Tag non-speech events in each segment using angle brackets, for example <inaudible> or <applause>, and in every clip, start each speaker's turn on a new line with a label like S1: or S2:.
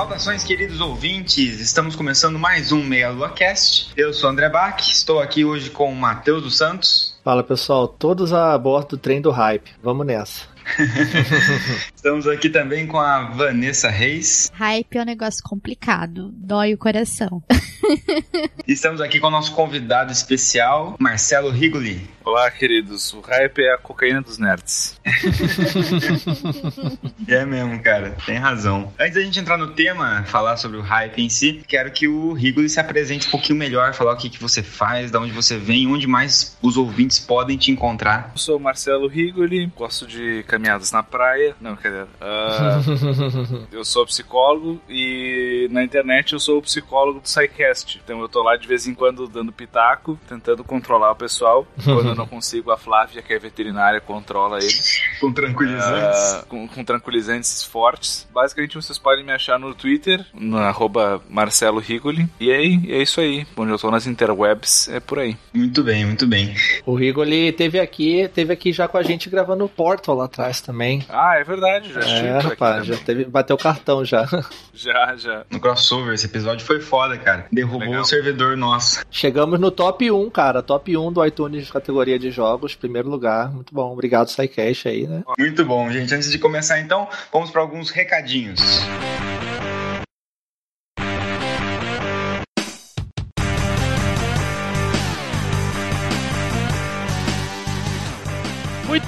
S1: Saudações, queridos ouvintes! Estamos começando mais um Meia Lua Cast. Eu sou André Bach, estou aqui hoje com o Matheus dos Santos.
S2: Fala pessoal, todos a bordo do trem do hype. Vamos nessa. <laughs>
S1: Estamos aqui também com a Vanessa Reis.
S3: Hype é um negócio complicado, dói o coração. <laughs> <laughs>
S1: Estamos aqui com o nosso convidado especial, Marcelo Rigoli.
S4: Olá, queridos. O hype é a cocaína dos nerds. <laughs>
S1: é mesmo, cara. Tem razão. Antes da gente entrar no tema, falar sobre o hype em si, quero que o Rigoli se apresente um pouquinho melhor, falar o que, que você faz, de onde você vem, onde mais os ouvintes podem te encontrar.
S4: Eu sou o Marcelo Rigoli, gosto de caminhadas na praia. Não, quer dizer, uh, <laughs> eu sou psicólogo e na internet eu sou o psicólogo do SciCast. Então eu tô lá de vez em quando dando pitaco, tentando controlar o pessoal. Quando eu não <laughs> consigo, a Flávia, que é veterinária, controla eles.
S1: Com tranquilizantes.
S4: Uh, com, com, tranquilizantes fortes. Basicamente vocês podem me achar no Twitter, no arroba Marcelo Rigoli. E aí, é isso aí. Onde eu tô nas interwebs, é por aí.
S1: Muito bem, muito bem.
S2: O Rigoli teve aqui, teve aqui já com a gente gravando o Portal lá atrás também.
S4: Ah, é verdade, já
S2: É, rapaz, já teve, bateu o cartão já. <laughs>
S4: Já, já.
S1: No crossover, esse episódio foi foda, cara. Derrubou Legal. o servidor nosso.
S2: Chegamos no top 1, cara. Top 1 do iTunes de categoria de jogos, primeiro lugar. Muito bom. Obrigado, SciCash aí, né?
S1: Muito bom, gente. Antes de começar, então, vamos para alguns recadinhos.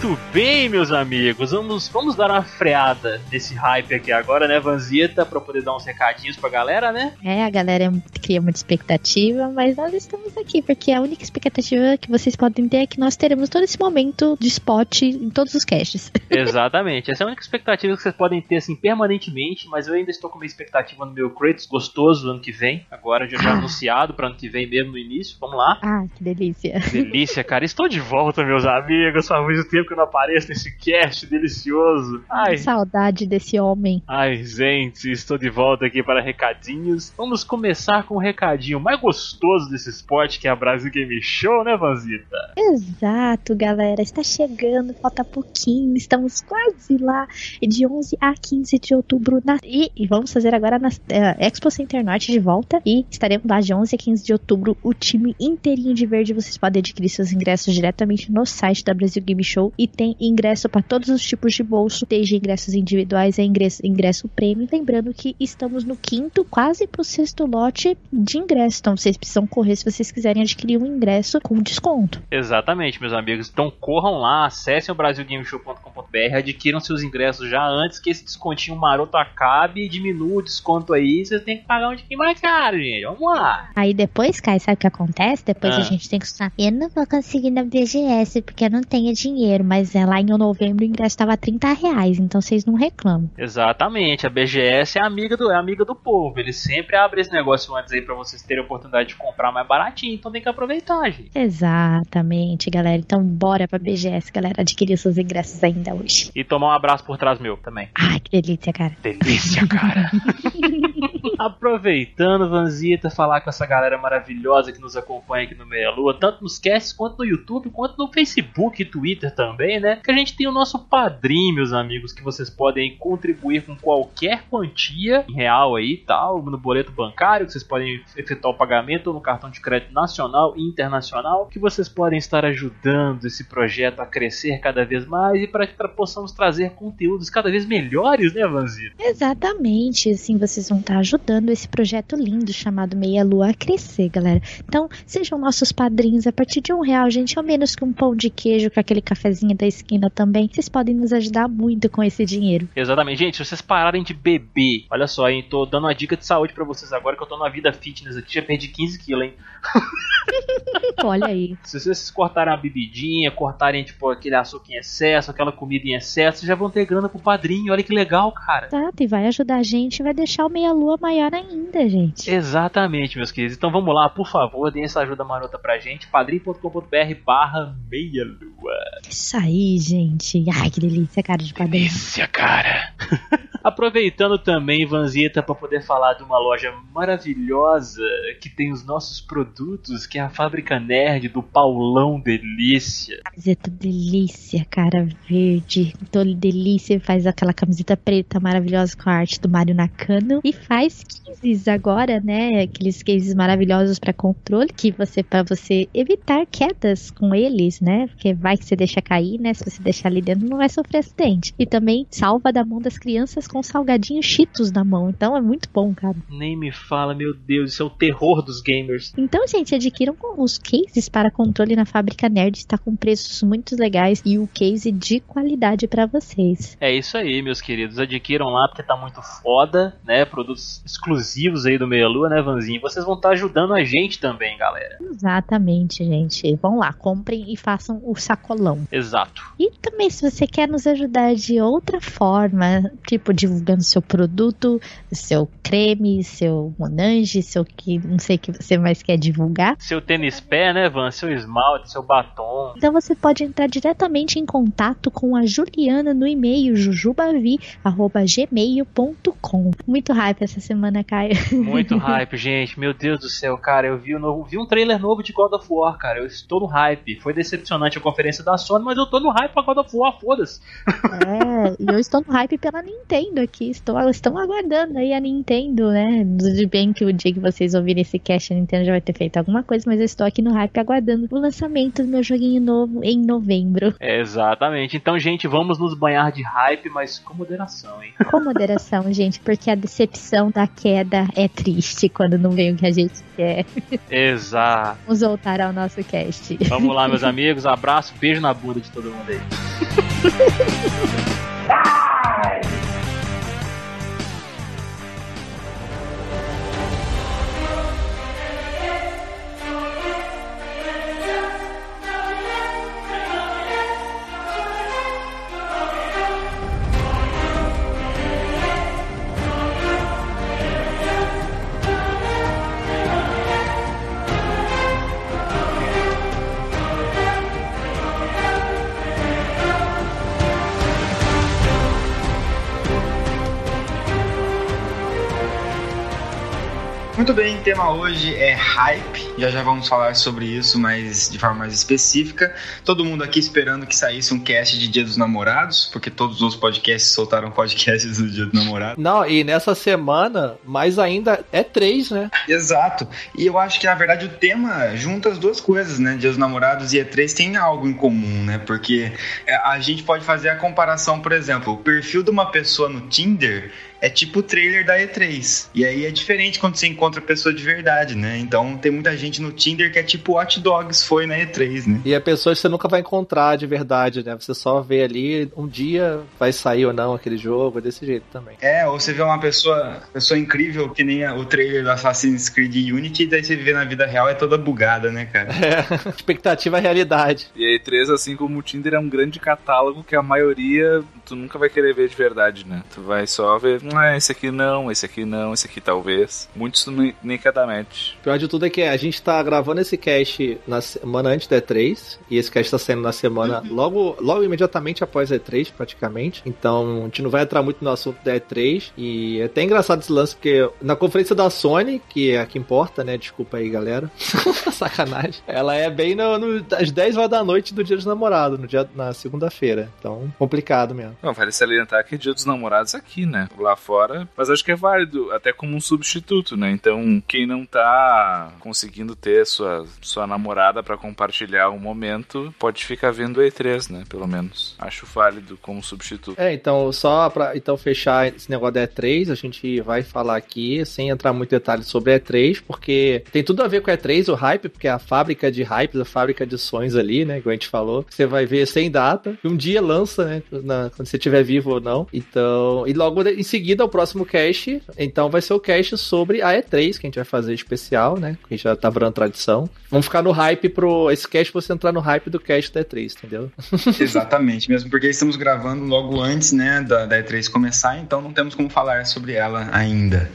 S5: Muito bem, meus amigos, vamos, vamos dar uma freada nesse hype aqui agora, né, Vanzita, para poder dar uns recadinhos pra galera, né?
S3: É, a galera cria muita expectativa, mas nós estamos aqui porque a única expectativa que vocês podem ter é que nós teremos todo esse momento de spot em todos os caches. <laughs>
S5: Exatamente, essa é a única expectativa que vocês podem ter assim permanentemente, mas eu ainda estou com uma expectativa no meu Kratos gostoso ano que vem, agora já, já <clears throat> anunciado para ano que vem mesmo no início, vamos lá.
S3: Ah, que delícia.
S5: Delícia, cara, estou de volta, meus amigos, faz muito tempo que eu não apareço nesse cast delicioso.
S3: Ai, saudade desse homem.
S5: Ai, gente, estou de volta aqui para recadinhos. Vamos começar com o um recadinho mais gostoso desse esporte que é a Brasil Game Show, né, Vanzita?
S3: Exato, galera. Está chegando, falta pouquinho, estamos quase lá. De 11 a 15 de outubro. Na... E, e, vamos fazer agora na uh, Expo Center Norte de volta. E estaremos lá de 11 a 15 de outubro. O time inteirinho de verde. Vocês podem adquirir seus ingressos diretamente no site da Brasil Game Show e tem ingresso para todos os tipos de bolso, desde ingressos individuais a ingresso, ingresso prêmio. Lembrando que estamos no quinto, quase pro sexto lote de ingresso. Então vocês precisam correr se vocês quiserem adquirir um ingresso com desconto.
S5: Exatamente, meus amigos. Então corram lá, acessem o brasilgameshow.com.br, adquiram seus ingressos já antes que esse descontinho maroto acabe e diminua o desconto aí. Vocês têm que pagar um pouquinho mais caro, gente. Vamos lá.
S3: Aí depois, Kai, sabe o que acontece? Depois ah. a gente tem que estar. Eu não vou conseguir na BGS porque eu não tenho dinheiro, mas é, lá em novembro o ingresso estava 30 reais, então vocês não reclamam.
S5: Exatamente, a BGS é amiga do, é amiga do povo. Eles sempre abrem esse negócio antes aí para vocês terem a oportunidade de comprar mais baratinho, então tem que aproveitar, gente.
S3: Exatamente, galera. Então bora pra BGS, galera, adquirir seus ingressos ainda hoje.
S5: E tomar um abraço por trás meu também.
S3: Ai, que delícia, cara.
S5: Delícia, cara. <laughs> Aproveitando, Vanzita, falar com essa galera maravilhosa que nos acompanha aqui no Meia Lua, tanto nos casts quanto no YouTube, quanto no Facebook e Twitter também também, né? Que a gente tem o nosso padrinho, meus amigos, que vocês podem contribuir com qualquer quantia em real aí, tal, no boleto bancário, que vocês podem efetuar o pagamento no cartão de crédito nacional e internacional, que vocês podem estar ajudando esse projeto a crescer cada vez mais e para que possamos trazer conteúdos cada vez melhores, né, Vanzito?
S3: Exatamente, assim vocês vão estar ajudando esse projeto lindo chamado Meia Lua a crescer, galera. Então, sejam nossos padrinhos a partir de um real, gente, ou menos que um pão de queijo com aquele cafezinho da esquina também. Vocês podem nos ajudar muito com esse dinheiro.
S5: Exatamente. Gente, se vocês pararem de beber, olha só, hein, tô dando uma dica de saúde pra vocês agora que eu tô numa vida fitness aqui, já perdi 15 quilos, hein. <laughs>
S3: Olha aí.
S5: Se vocês cortarem a bebidinha, cortarem, tipo, aquele açúcar em excesso, aquela comida em excesso, vocês já vão ter grana pro padrinho. Olha que legal, cara.
S3: Exato, e vai ajudar a gente e vai deixar o Meia Lua maior ainda, gente.
S5: Exatamente, meus queridos. Então vamos lá, por favor, deem essa ajuda marota pra gente. padrim.com.br barra meia lua.
S3: Isso aí, gente. Ai, que delícia, cara de padrinho.
S5: Delícia, cara. <laughs> Aproveitando também, Vanzita, para poder falar de uma loja maravilhosa que tem os nossos produtos, que é a Fábrica Nerd do Paulão Delícia.
S3: Camiseta delícia, cara verde. Tô delícia. Faz aquela camiseta preta maravilhosa com a arte do Mario Nakano. E faz cases agora, né? Aqueles cases maravilhosos para controle, que você para você evitar quedas com eles, né? Porque vai que você deixa cair, né? Se você deixar ali dentro, não vai sofrer acidente. E também salva da mão das crianças com salgadinhos cheetos na mão. Então é muito bom, cara.
S5: Nem me fala, meu Deus, isso é o terror dos gamers.
S3: Então, gente, adquiram os cases para controle na Fábrica Nerd. Está com preços muito legais e o case de qualidade para vocês.
S5: É isso aí, meus queridos. Adquiram lá porque tá muito foda, né? Produtos exclusivos aí do Meia Lua, né, Vanzinho? Vocês vão estar tá ajudando a gente também, galera.
S3: Exatamente, gente. Vão lá, comprem e façam o sacolão.
S5: Exato.
S3: E também, se você quer nos ajudar de outra forma, tipo divulgando seu produto, seu creme, seu Monange, seu que não sei o que você mais quer divulgar.
S5: Seu tênis pé, né, Van? Seu esmalte, seu batom.
S3: Então você pode entrar diretamente em contato com a Juliana no e-mail jujubavi@gmail.com. Muito hype essa semana, Caio.
S5: Muito <laughs> hype, gente. Meu Deus do céu, cara, eu vi, um novo, vi um trailer novo de God of War, cara. Eu estou no hype. Foi decepcionante a conferência da Sony, mas eu tô no hype pra God of War, foda-se.
S3: É, e eu estou no hype pela Nintendo aqui. Estou, estão aguardando aí a Nintendo, né? De bem que o dia que vocês ouvirem esse cast, a Nintendo já vai ter feito alguma coisa, mas eu estou aqui no hype aguardando o lançamento do meu joguinho novo em novembro.
S5: É, exatamente. Então, gente, vamos nos banhar de hype, mas com moderação, hein?
S3: Com moderação, <laughs> gente, porque a decepção da queda é triste quando não vem o que a gente quer.
S5: Exato.
S3: Vamos voltar ao nosso cast.
S5: Vamos lá, meus <laughs> amigos. Abraço, beijo na bunda de todo mundo aí. <laughs>
S1: Muito bem, o tema hoje é hype. Já já vamos falar sobre isso, mas de forma mais específica. Todo mundo aqui esperando que saísse um cast de Dia dos Namorados, porque todos os podcasts soltaram <laughs> podcasts do Dia dos Namorados.
S2: Não, e nessa semana, mais ainda, é três, né?
S1: Exato. E eu acho que na verdade o tema junta as duas coisas, né? Dia dos Namorados e E3 tem algo em comum, né? Porque a gente pode fazer a comparação, por exemplo, o perfil de uma pessoa no Tinder é tipo o trailer da E3. E aí é diferente quando você encontra a pessoa de verdade, né? Então tem muita gente no Tinder que é tipo Hot Dogs foi na E3, né?
S2: E é pessoas que você nunca vai encontrar de verdade, né? Você só vê ali, um dia vai sair ou não aquele jogo, é desse jeito também.
S1: É, ou você vê uma pessoa, pessoa incrível que nem o trailer do Assassin's Creed Unity, e daí você vê na vida real é toda bugada, né, cara? <laughs>
S2: É, expectativa é realidade.
S4: E a E3, assim como o Tinder, é um grande catálogo que a maioria tu nunca vai querer ver de verdade, né? Tu vai só ver, ah, esse aqui não, esse aqui não, esse aqui talvez. Muitos nem, nem cada match.
S2: Pior de tudo é que a gente tá gravando esse cast na semana antes da E3, e esse cast tá saindo na semana logo, logo imediatamente após a E3, praticamente. Então, a gente não vai entrar muito no assunto da E3, e é até engraçado esse lance, porque na conferência da Sony, que é a que importa, né? Desculpa aí, galera. <laughs> Sacanagem. Ela é bem no, no, às 10 horas da noite do dia dos namorados, no dia, na segunda-feira. Então, complicado mesmo.
S4: Não, vale salientar que é dia dos namorados aqui, né? Lá fora, mas acho que é válido até como um substituto, né? Então, quem não tá conseguindo ter sua, sua namorada para compartilhar um momento, pode ficar vendo o E3, né? Pelo menos. Acho válido como substituto.
S2: É, então, só pra então, fechar esse negócio da E3, a gente vai falar aqui, sem entrar muito detalhes sobre a E3, porque tem tudo a ver com a E3, o hype, porque é a fábrica de hypes, a fábrica de sonhos ali, né? Como a gente falou. Você vai ver sem data. Um dia lança, né? Na, quando você estiver vivo ou não. Então. E logo em seguida, o próximo cast. Então vai ser o cast sobre a E3, que a gente vai fazer especial, né? Que já tá virando tradição. Vamos ficar no hype pro. Esse cast você entrar no hype do cast da E3, entendeu? <laughs>
S1: Exatamente, mesmo porque estamos gravando logo antes, né, da, da E3 começar, então não temos como falar sobre ela ainda.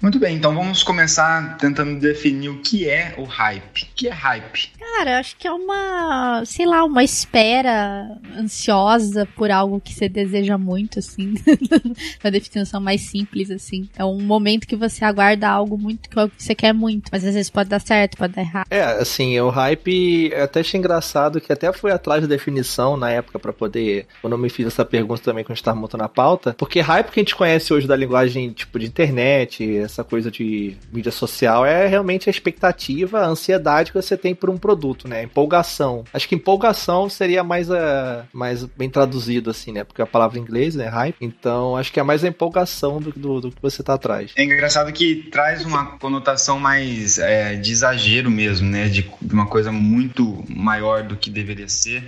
S1: Muito bem, então vamos começar tentando definir o que é o hype. O que é hype?
S6: Cara, acho que é uma, sei lá, uma espera ansiosa por algo que você deseja muito, assim. <laughs> Na definição mais simples, assim. É um momento que você aguarda algo muito que você quer muito, mas às vezes pode dar certo, pode dar errado.
S2: É, assim, o hype, eu até achei engraçado que até fui atrás da definição na época para poder, quando eu me fiz essa pergunta também quando a gente tava montando a pauta, porque hype que a gente conhece hoje da linguagem tipo de internet, essa coisa de mídia social, é realmente a expectativa, a ansiedade que você tem por um produto, né? Empolgação. Acho que empolgação seria mais, a, mais bem traduzido, assim, né? Porque a palavra em inglês, né? Hype. Então, acho que é mais a empolgação do, do, do que você tá atrás.
S1: É engraçado que traz uma conotação mais é, de exagero mesmo, né? De uma coisa muito maior do que deveria ser.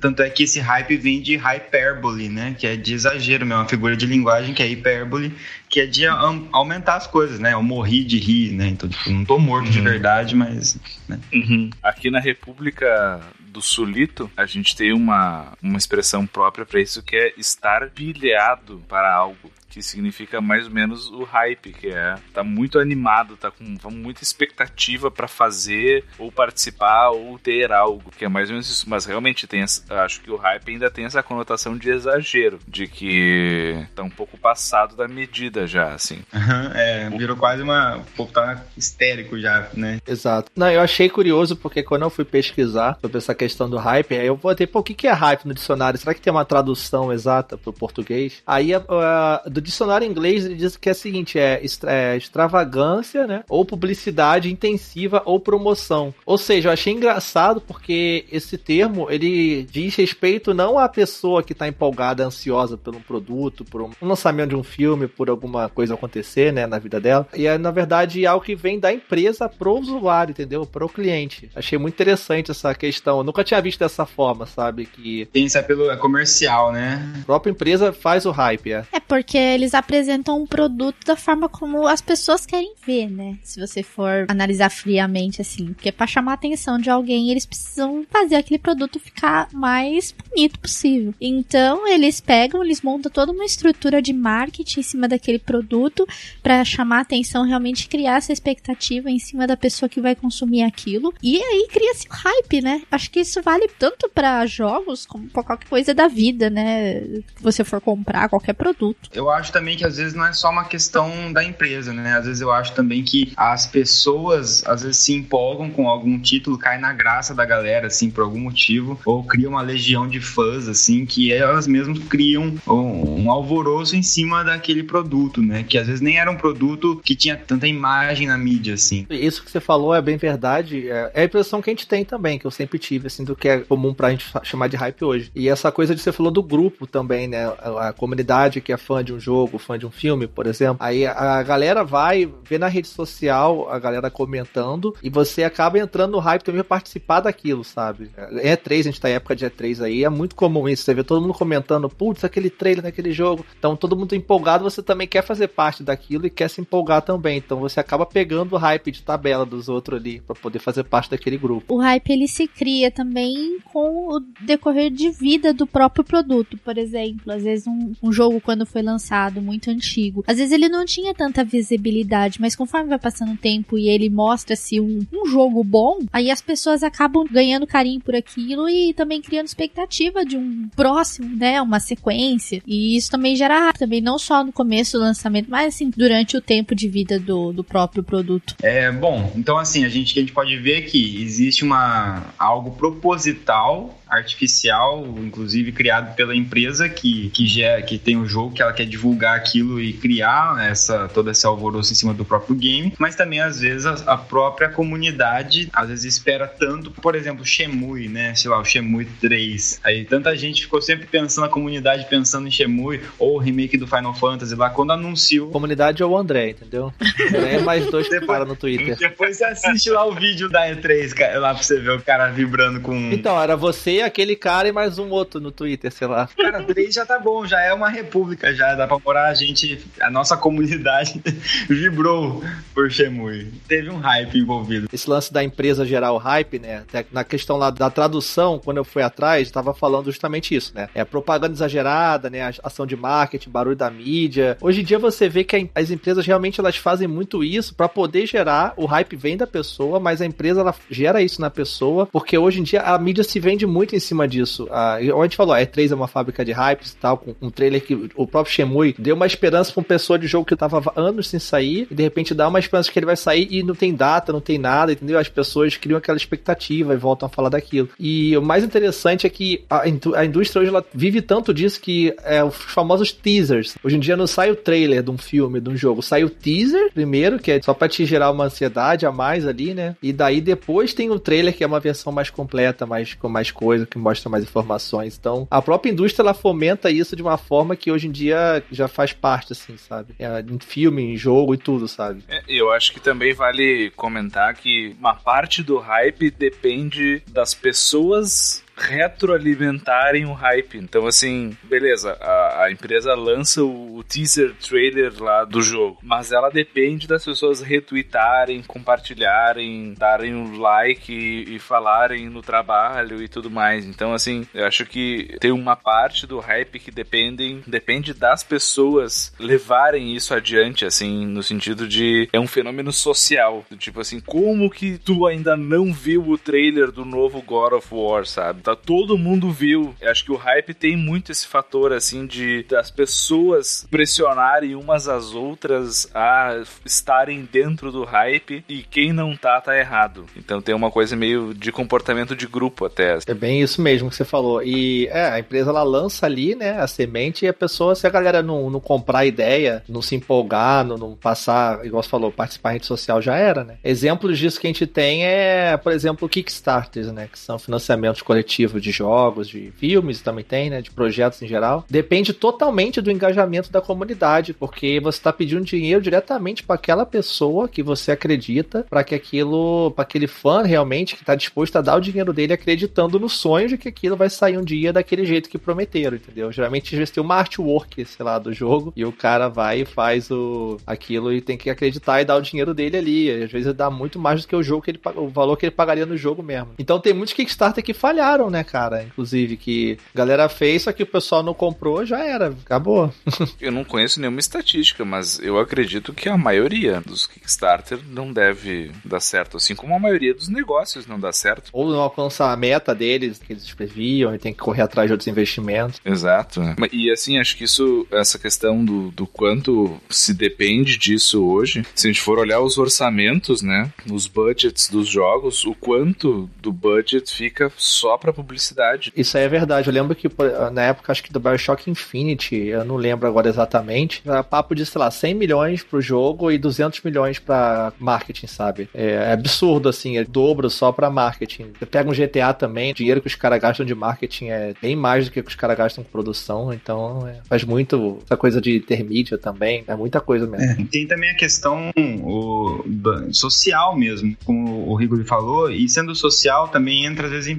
S1: Tanto é que esse hype vem de hyperbole, né? Que é de exagero mesmo, uma figura de linguagem que é hipérbole, que é de aumentar as coisas, né? Eu morri de rir, né? Então, tipo, não tô morto uhum. de verdade, mas. Né?
S4: Uhum. Aqui na República do Sulito, a gente tem uma, uma expressão própria para isso que é estar pilhado para algo que significa mais ou menos o hype, que é tá muito animado, tá com, muita expectativa para fazer ou participar ou ter algo, que é mais ou menos isso. Mas realmente tem, essa, acho que o hype ainda tem essa conotação de exagero, de que tá um pouco passado da medida já, assim.
S1: Uhum, <laughs> é, virou quase uma, o povo tá histérico já, né?
S2: Exato. Não, eu achei curioso porque quando eu fui pesquisar sobre essa questão do hype, aí eu botei, pô, o que, que é hype no dicionário? Será que tem uma tradução exata pro português? Aí a, a, do dicionário inglês ele diz que é o seguinte: é, é, extravagância, né? Ou publicidade intensiva ou promoção. Ou seja, eu achei engraçado porque esse termo ele diz respeito não à pessoa que está empolgada, ansiosa por um produto, por um lançamento de um filme, por alguma coisa acontecer, né, na vida dela. E é, na verdade, algo que vem da empresa pro usuário, entendeu? Pro cliente. Achei muito interessante essa questão. Eu nunca tinha visto dessa forma, sabe? Que.
S1: Tem esse apelo é comercial, né?
S2: A própria empresa faz o hype, é.
S6: É porque eles apresentam um produto da forma como as pessoas querem ver, né? Se você for analisar friamente, assim. Porque para chamar a atenção de alguém, eles precisam fazer aquele produto ficar mais bonito possível. Então, eles pegam, eles montam toda uma estrutura de marketing em cima daquele produto para chamar a atenção, realmente criar essa expectativa em cima da pessoa que vai consumir aquilo. E aí cria-se um hype, né? Acho que isso vale tanto para jogos como pra qualquer coisa da vida, né? Que você for comprar qualquer produto.
S1: Eu acho também que às vezes não é só uma questão da empresa, né? Às vezes eu acho também que as pessoas às vezes se empolgam com algum título, cai na graça da galera, assim, por algum motivo, ou cria uma legião de fãs, assim, que elas mesmas criam um, alvoroço em cima daquele produto, né? Que às vezes nem era um produto que tinha tanta imagem na mídia, assim.
S2: Isso que você falou é bem verdade. É, é a impressão que a gente tem também, que eu sempre tive, assim, do que é comum pra gente chamar de hype hoje. E essa coisa de você falou do grupo também, né? A comunidade que é fã de um jogo, fã de um filme, por exemplo. Aí a galera vai ver na rede social a galera comentando e você acaba entrando no hype também pra participar daquilo, sabe? É E3, a gente tá em época de E3 aí, é muito comum isso. Você vê todo mundo comentando, putz, aquele trailer daquele jogo. Então todo mundo empolgado, você também quer fazer parte daquilo e quer se empolgar também. Então você acaba pegando o hype de tabela dos outros ali para poder fazer parte daquele grupo.
S6: O hype ele se cria também com o decorrer de vida do próprio produto, por exemplo. Às vezes um, um jogo quando foi lançado muito antigo, às vezes ele não tinha tanta visibilidade, mas conforme vai passando o tempo e ele mostra-se um, um jogo bom, aí as pessoas acabam ganhando carinho por aquilo e também criando expectativa de um próximo, né, uma sequência. E isso também gera também não só no começo do lançamento, mas assim durante o tempo de vida do, do próprio produto.
S1: É bom. Então assim a gente a gente pode ver que existe uma algo proposital artificial, inclusive criado pela empresa que, que, gera, que tem o jogo, que ela quer divulgar aquilo e criar essa, todo esse alvoroço em cima do próprio game, mas também às vezes a, a própria comunidade às vezes espera tanto, por exemplo, Shemui, né? Sei lá, o Shemui 3. Aí tanta gente ficou sempre pensando, a comunidade pensando em Shemui ou o remake do Final Fantasy lá, quando anunciou.
S2: Comunidade ou o André, entendeu? André é mais dois que para no Twitter.
S1: Depois você assiste lá o vídeo da E3, lá pra você ver o cara vibrando com.
S2: Então, era você, aquele cara e mais um outro no Twitter, sei lá.
S1: Cara, 3 já tá bom, já é uma república, já dá pra morar a gente, a nossa comunidade <laughs> vibrou por Shemui. Teve um hype envolvido.
S2: Esse lance da empresa gerar o hype, né? Na questão lá da tradução, quando eu fui atrás, tava falando justamente isso, né? É propaganda exagerada, né? Ação de marketing, barulho da mídia. Hoje em dia você vê que as empresas realmente elas fazem muito isso para poder gerar o hype vem da pessoa, mas a empresa ela gera isso na pessoa, porque hoje em dia a mídia se vende muito em cima disso. A, a gente falou, a E3 é uma fábrica de hypes e tal, com um trailer que o próprio Shemui deu uma esperança pra uma pessoa de jogo que tava anos sem sair, e de repente dá uma esperança que ele vai sair e não tem data, não tem nada, entendeu? As pessoas criam aquela expectativa e voltam a falar daquilo. E o mais interessante é que a, a indústria hoje ela vive tanto disso que é os famosos teasers. Hoje em dia não sai o trailer de um filme, de um jogo, sai o teaser primeiro, que é só pra te gerar uma ansiedade a mais ali, né? E daí depois tem o trailer, que é uma versão mais completa, mais, com mais coisa, que mostra mais informações. Então, a própria indústria ela fomenta isso de uma forma que hoje em dia já faz parte, assim, sabe? É, em filme, em jogo e tudo, sabe?
S4: É, eu acho que também vale comentar que uma parte do hype depende das pessoas retroalimentarem o hype. Então, assim, beleza, a, a empresa lança o, o, teaser trailer lá do jogo, mas ela depende das pessoas retweetarem, compartilharem, darem um like e, e, falarem no trabalho e tudo mais. Então, assim, eu acho que tem uma parte do hype que dependem, depende das pessoas levarem isso adiante, assim, no sentido de é um fenômeno social. Tipo assim, como que tu ainda não viu o trailer do novo God of War, sabe? Tá todo mundo viu. Eu acho que o hype tem muito esse fator assim de das pessoas pressionarem umas às outras a estarem dentro do hype e quem não tá tá errado. Então tem uma coisa meio de comportamento de grupo até.
S2: É bem isso mesmo que você falou. E é, a empresa ela lança ali, né, a semente e a pessoa, se a galera não, não comprar a ideia, não se empolgar, não, não passar, igual você falou, participar em rede social já era, né? Exemplos disso que a gente tem é, por exemplo, Kickstarters, né, que são financiamentos coletivos de jogos, de filmes também tem, né? De projetos em geral. Depende totalmente do engajamento da comunidade, porque você está pedindo dinheiro diretamente para aquela pessoa que você acredita, para que aquilo, para aquele fã realmente que está disposto a dar o dinheiro dele acreditando no sonho de que aquilo vai sair um dia daquele jeito que prometeram, entendeu? Geralmente eles têm uma artwork, sei lá, do jogo, e o cara vai e faz o aquilo e tem que acreditar e dar o dinheiro dele ali. Às vezes dá muito mais do que o jogo que ele o valor que ele pagaria no jogo mesmo. Então tem muitos Kickstarter que falharam, né, cara? Inclusive, que a galera fez, só que o pessoal não comprou, já era, acabou. <laughs>
S4: eu não conheço nenhuma estatística, mas eu acredito que a maioria dos Kickstarter não deve dar certo, assim como a maioria dos negócios não dá certo.
S2: Ou não alcança a meta deles, que eles previam, e tem que correr atrás de outros investimentos.
S4: Exato. E assim, acho que isso, essa questão do, do quanto se depende disso hoje, se a gente for olhar os orçamentos, né, os budgets dos jogos, o quanto do budget fica só para publicidade.
S2: Isso aí é verdade. Eu lembro que na época, acho que do Bioshock Infinity, eu não lembro agora exatamente, era papo de, sei lá, 100 milhões pro jogo e 200 milhões para marketing, sabe? É, é, absurdo, assim, é dobro só para marketing. Você pega um GTA também, o dinheiro que os caras gastam de marketing é bem mais do que os caras gastam com produção, então é, faz muito essa coisa de intermídia também, é muita coisa mesmo.
S1: É, tem também a questão o, social mesmo, como o Rigoli falou, e sendo social também entra às vezes em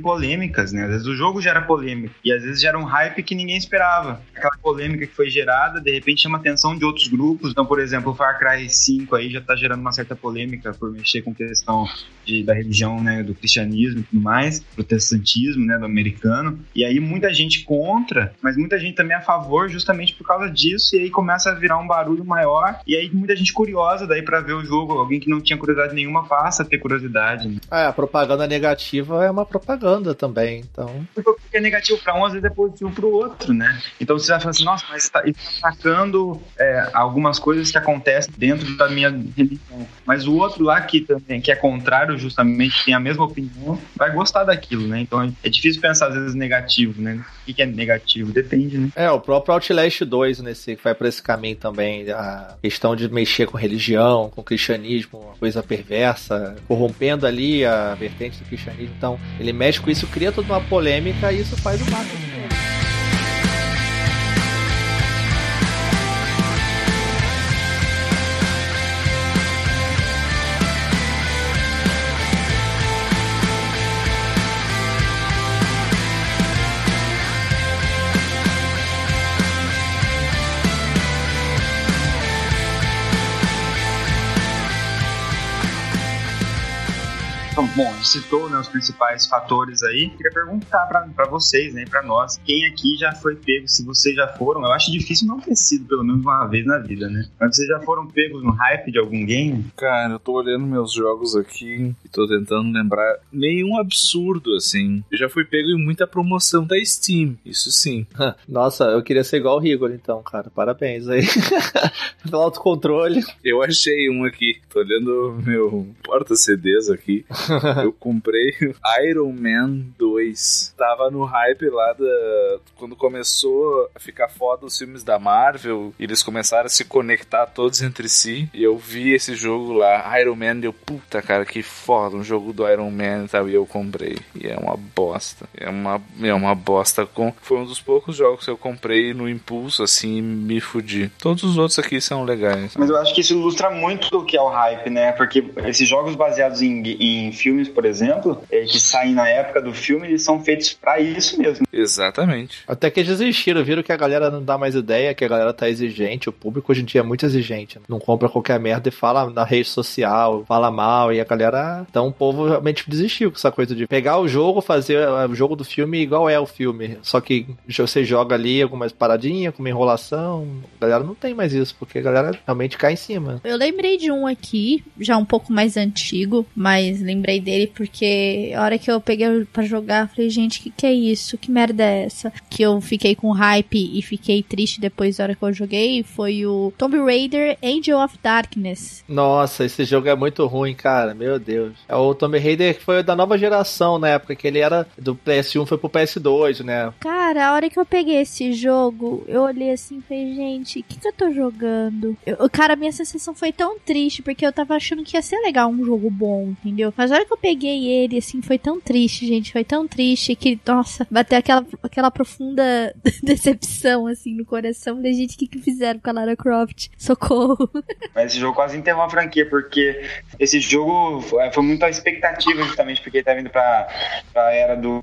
S1: polêmicas, né? Às vezes o jogo gera polêmica e às vezes gera um hype que ninguém esperava. Aquela polêmica que foi gerada, de repente chama atenção de outros grupos. Então, por exemplo, o Far Cry 5 aí já tá gerando uma certa polêmica por mexer com questão de, da religião, né, do cristianismo e tudo mais, protestantismo, né, do americano. E aí muita gente contra, mas muita gente também a favor justamente por causa disso e aí começa a virar um barulho maior e aí muita gente curiosa daí para ver o jogo, alguém que não tinha curiosidade nenhuma passa a ter curiosidade. Né?
S2: É, a propaganda negativa é uma propaganda também também. Então.
S1: Porque é negativo para um, às vezes é positivo para o outro, né? Então você vai falar assim, nossa, mas tá, isso tá atacando é, algumas coisas que acontecem dentro da minha religião. Mas o outro lá que também que é contrário, justamente, tem a mesma opinião, vai gostar daquilo, né? Então é difícil pensar, às vezes, negativo, né? O que é negativo? Depende, né?
S2: É, o próprio Outlast 2, nesse, que vai para esse caminho também, a questão de mexer com religião, com cristianismo, uma coisa perversa, corrompendo ali a vertente do cristianismo. Então, ele mexe com isso, cria toda uma polêmica e isso faz o marketing.
S1: Citou né, os principais fatores aí. Queria perguntar para vocês, né, para nós, quem aqui já foi pego, se vocês já foram, eu acho difícil não ter sido pelo menos uma vez na vida, né? Mas vocês já foram pegos no hype de algum game?
S4: Cara, eu tô olhando meus jogos aqui e tô tentando lembrar nenhum absurdo assim. Eu já fui pego em muita promoção da Steam, isso sim. <laughs>
S2: Nossa, eu queria ser igual o Rigor, então, cara. Parabéns aí. <laughs> Pelo autocontrole.
S4: Eu achei um aqui. Tô olhando meu porta-CDs aqui. <laughs> eu comprei <laughs> Iron Man 2. Tava no hype lá da. Quando começou a ficar foda os filmes da Marvel, eles começaram a se conectar todos entre si. E eu vi esse jogo lá, Iron Man, e eu, puta cara, que foda, um jogo do Iron Man e tal. E eu comprei. E é uma bosta. É uma, é uma bosta. Com... Foi um dos poucos jogos que eu comprei no impulso, assim, me fudi. Todos os outros aqui são legais.
S1: Mas eu acho que isso ilustra muito o que é o hype, né? Porque esses jogos baseados em, em filmes, por exemplo, é, que saem na época do filme, eles são feitos para isso mesmo.
S4: Exatamente.
S2: Até que desistiram, viram que a galera não dá mais ideia, que a galera tá exigente. O público hoje em dia é muito exigente. Não compra qualquer merda e fala na rede social, fala mal, e a galera. Então o povo realmente desistiu com essa coisa de pegar o jogo, fazer o jogo do filme igual é o filme. Só que você joga ali algumas paradinhas, com uma enrolação. A galera não tem mais isso, porque a galera realmente cai em cima.
S6: Eu lembrei de um aqui, já um pouco mais antigo, mas lembrei dele porque a hora que eu peguei pra jogar, eu falei, gente, que que é isso? Que merda é essa? Que eu fiquei com hype e fiquei triste depois da hora que eu joguei foi o Tomb Raider Angel of Darkness.
S2: Nossa, esse jogo é muito ruim, cara. Meu Deus. É o Tomb Raider que foi da nova geração na época, que ele era do PS1 foi pro PS2, né?
S6: Cara, a hora que eu peguei esse jogo, eu olhei assim e falei, gente, o que, que eu tô jogando? Eu, cara, minha sensação foi tão triste, porque eu tava achando que ia ser legal um jogo bom, entendeu? Mas a hora que eu peguei ele, assim, foi tão triste, gente. Foi tão triste que, nossa, bateu aquela, aquela profunda <laughs> decepção, assim, no coração da gente. O que, que fizeram com a Lara Croft? Socorro. <laughs>
S1: Mas esse jogo quase enterrou a franquia, porque esse jogo foi, foi muito a expectativa, justamente porque ele tá vindo pra, pra era do,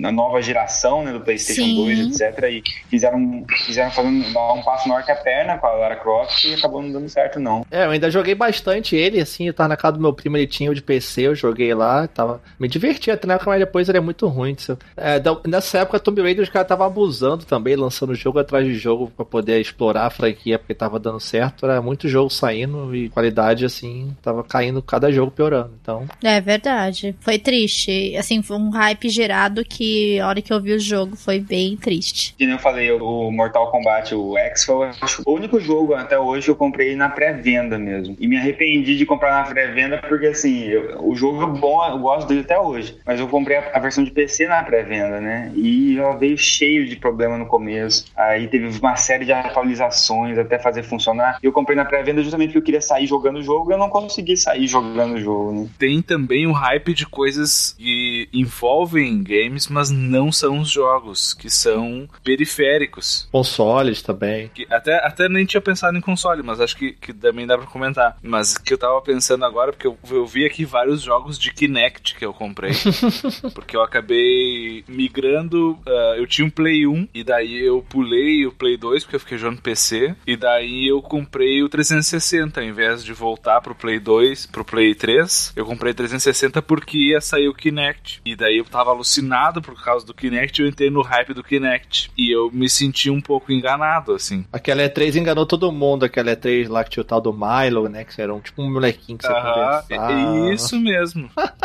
S1: da nova geração, né, do PlayStation
S6: Sim.
S1: 2, etc. E fizeram, fizeram fazendo, dar um passo maior que a perna com a Lara Croft e acabou não dando certo, não.
S2: É, eu ainda joguei bastante ele, assim, eu tava na casa do meu primo, ele tinha o de PC, eu joguei lá, tava. Me diverti até na época, mas depois ele é muito ruim. É, da- nessa época, Tomb Raider, os caras estavam abusando também, lançando jogo atrás de jogo pra poder explorar a franquia, porque tava dando certo. Era muito jogo saindo e qualidade, assim, tava caindo cada jogo piorando. Então,
S6: É verdade. Foi triste. Assim, foi um hype gerado que a hora que eu vi o jogo foi bem triste.
S1: Que nem eu falei, o Mortal Kombat, o X, foi o único jogo até hoje que eu comprei na pré-venda mesmo. E me arrependi de comprar na pré-venda porque, assim, eu- o jogo é bom, eu gosto dele até hoje. Mas eu comprei a, a versão de PC na pré-venda, né? E ela veio cheio de problema no começo. Aí teve uma série de atualizações até fazer funcionar. E eu comprei na pré-venda justamente porque eu queria sair jogando o jogo e eu não consegui sair jogando o jogo, né?
S4: Tem também o hype de coisas que envolvem games, mas não são os jogos, que são periféricos.
S2: consoles também.
S4: Que até, até nem tinha pensado em console, mas acho que, que também dá pra comentar. Mas que eu tava pensando agora, porque eu, eu vi aqui vários jogos de Kinect que eu comprei. <laughs> porque eu acabei migrando. ah, eu tinha um Play 1, e daí eu pulei o Play 2, porque eu fiquei jogando PC. E daí eu comprei o 360, ao invés de voltar pro Play 2, pro Play 3. Eu comprei 360 porque ia sair o Kinect. E daí eu tava alucinado por causa do Kinect, eu entrei no hype do Kinect. E eu me senti um pouco enganado, assim.
S2: Aquela E3 enganou todo mundo, aquela E3 lá que tinha o tal do Milo, né? Que era um, tipo um molequinho que você
S4: Aham,
S2: conversava.
S4: é isso mesmo. <laughs>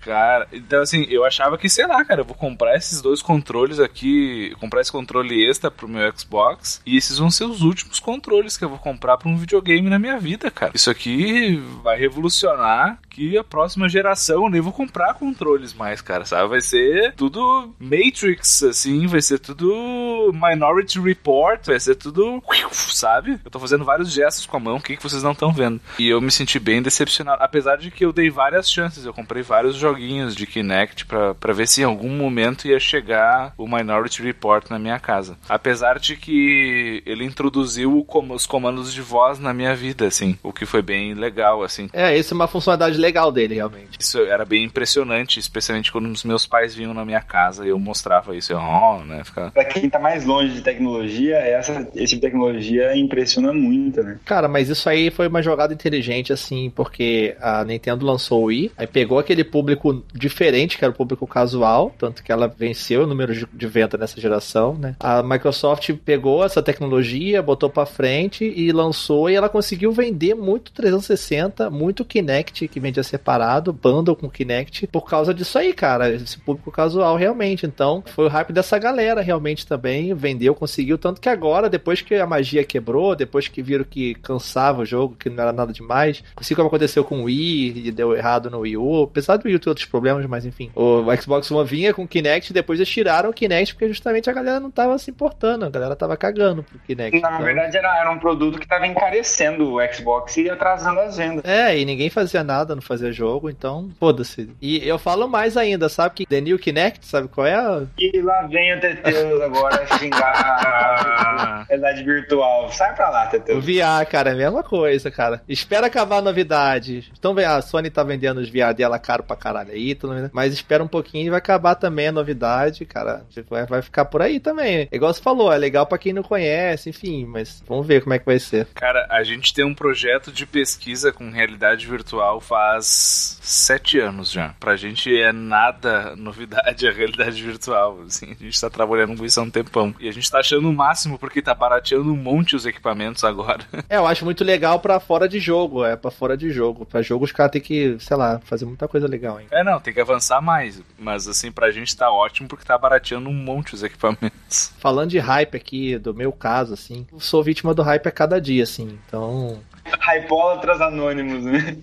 S4: cara, então assim, eu achava que, sei lá, cara, eu vou comprar esses dois controles aqui, comprar esse controle extra pro meu Xbox, e esses vão ser os últimos controles que eu vou comprar pra um videogame na minha vida, cara. Isso aqui vai revolucionar que a próxima geração eu nem vou comprar controles mais, cara, sabe? Vai ser tudo Matrix, assim, vai ser tudo Minority Report, vai ser tudo, sabe? Eu tô fazendo vários gestos com a mão, o que, que vocês não estão vendo? E eu me senti bem decepcionado, apesar de que eu dei várias chances, eu comprei vários joguinhos de Kinect pra, pra ver se em algum momento ia chegar o Minority Report na minha casa. Apesar de que ele introduziu o com- os comandos de voz na minha vida, assim, o que foi bem legal, assim.
S2: É, isso é uma funcionalidade legal dele, realmente.
S4: Isso era bem impressionante, especialmente quando os meus pais vinham na minha casa e eu mostrava isso. Eu, oh, né? Ficava...
S1: Pra quem tá mais longe de tecnologia, essa, esse tipo de tecnologia impressiona muito, né?
S2: Cara, mas isso aí foi uma jogada inteligente, assim, porque a Nintendo lançou o Wii, aí pegou aquele público diferente, que era o público casual, tanto que ela venceu o número de de venda nessa geração, né? A Microsoft pegou essa tecnologia, botou pra frente e lançou, e ela conseguiu vender muito 360, muito Kinect, que vendia separado, bundle com Kinect, por causa disso aí, cara, esse público casual realmente. Então, foi o hype dessa galera realmente também, vendeu, conseguiu, tanto que agora, depois que a magia quebrou, depois que viram que cansava o jogo, que não era nada demais, assim como aconteceu com o Wii, e deu errado no Wii U, apesar do Wii U ter outros problemas, mas enfim, o Xbox One vinha com o Kinect, depois eles tiraram o Kinect porque justamente a galera não tava se importando, a galera tava cagando pro Kinect.
S1: Na
S2: Então-
S1: verdade, era, era um produto que tava encarecendo o Xbox e atrasando as vendas.
S2: É, e ninguém fazia nada, não fazia jogo, então foda-se. E eu falo mais ainda, sabe que The New Kinect, sabe qual é? a-
S1: E lá vem o Teteus agora xingar <laughs> a realidade virtual. Sai pra lá,
S2: O
S1: Teteus.
S2: VR, cara, é a mesma coisa, cara. Espera acabar a novidade. Então, a Sony tá vendendo os VR dela caro pra caralho aí, tudo bem, mas espera um pouquinho e vai acabar também a novidade, cara. Vai, vai ficar por aí também. Igual você falou, é legal pra quem não conhece, enfim, mas vamos ver como é que vai ser.
S4: Cara, a gente tem um projeto de pesquisa com realidade virtual faz sete anos já. Pra gente é nada novidade a realidade virtual. Assim, a gente tá trabalhando com isso há um tempão. E a gente tá achando o máximo porque tá barateando um monte os equipamentos agora.
S2: É, eu acho muito legal pra fora de jogo, é pra fora de jogo. Pra jogo os caras têm que, sei lá, fazer muita coisa legal, hein.
S4: É, não, tem que avançar mais. Mas assim, pra gente tá ótimo porque tá barateando um monte os equipamentos.
S2: Falando de hype aqui, do meu caso, assim, eu sou vítima do hype a cada dia, assim, então.
S1: Hypólatras anônimos, né?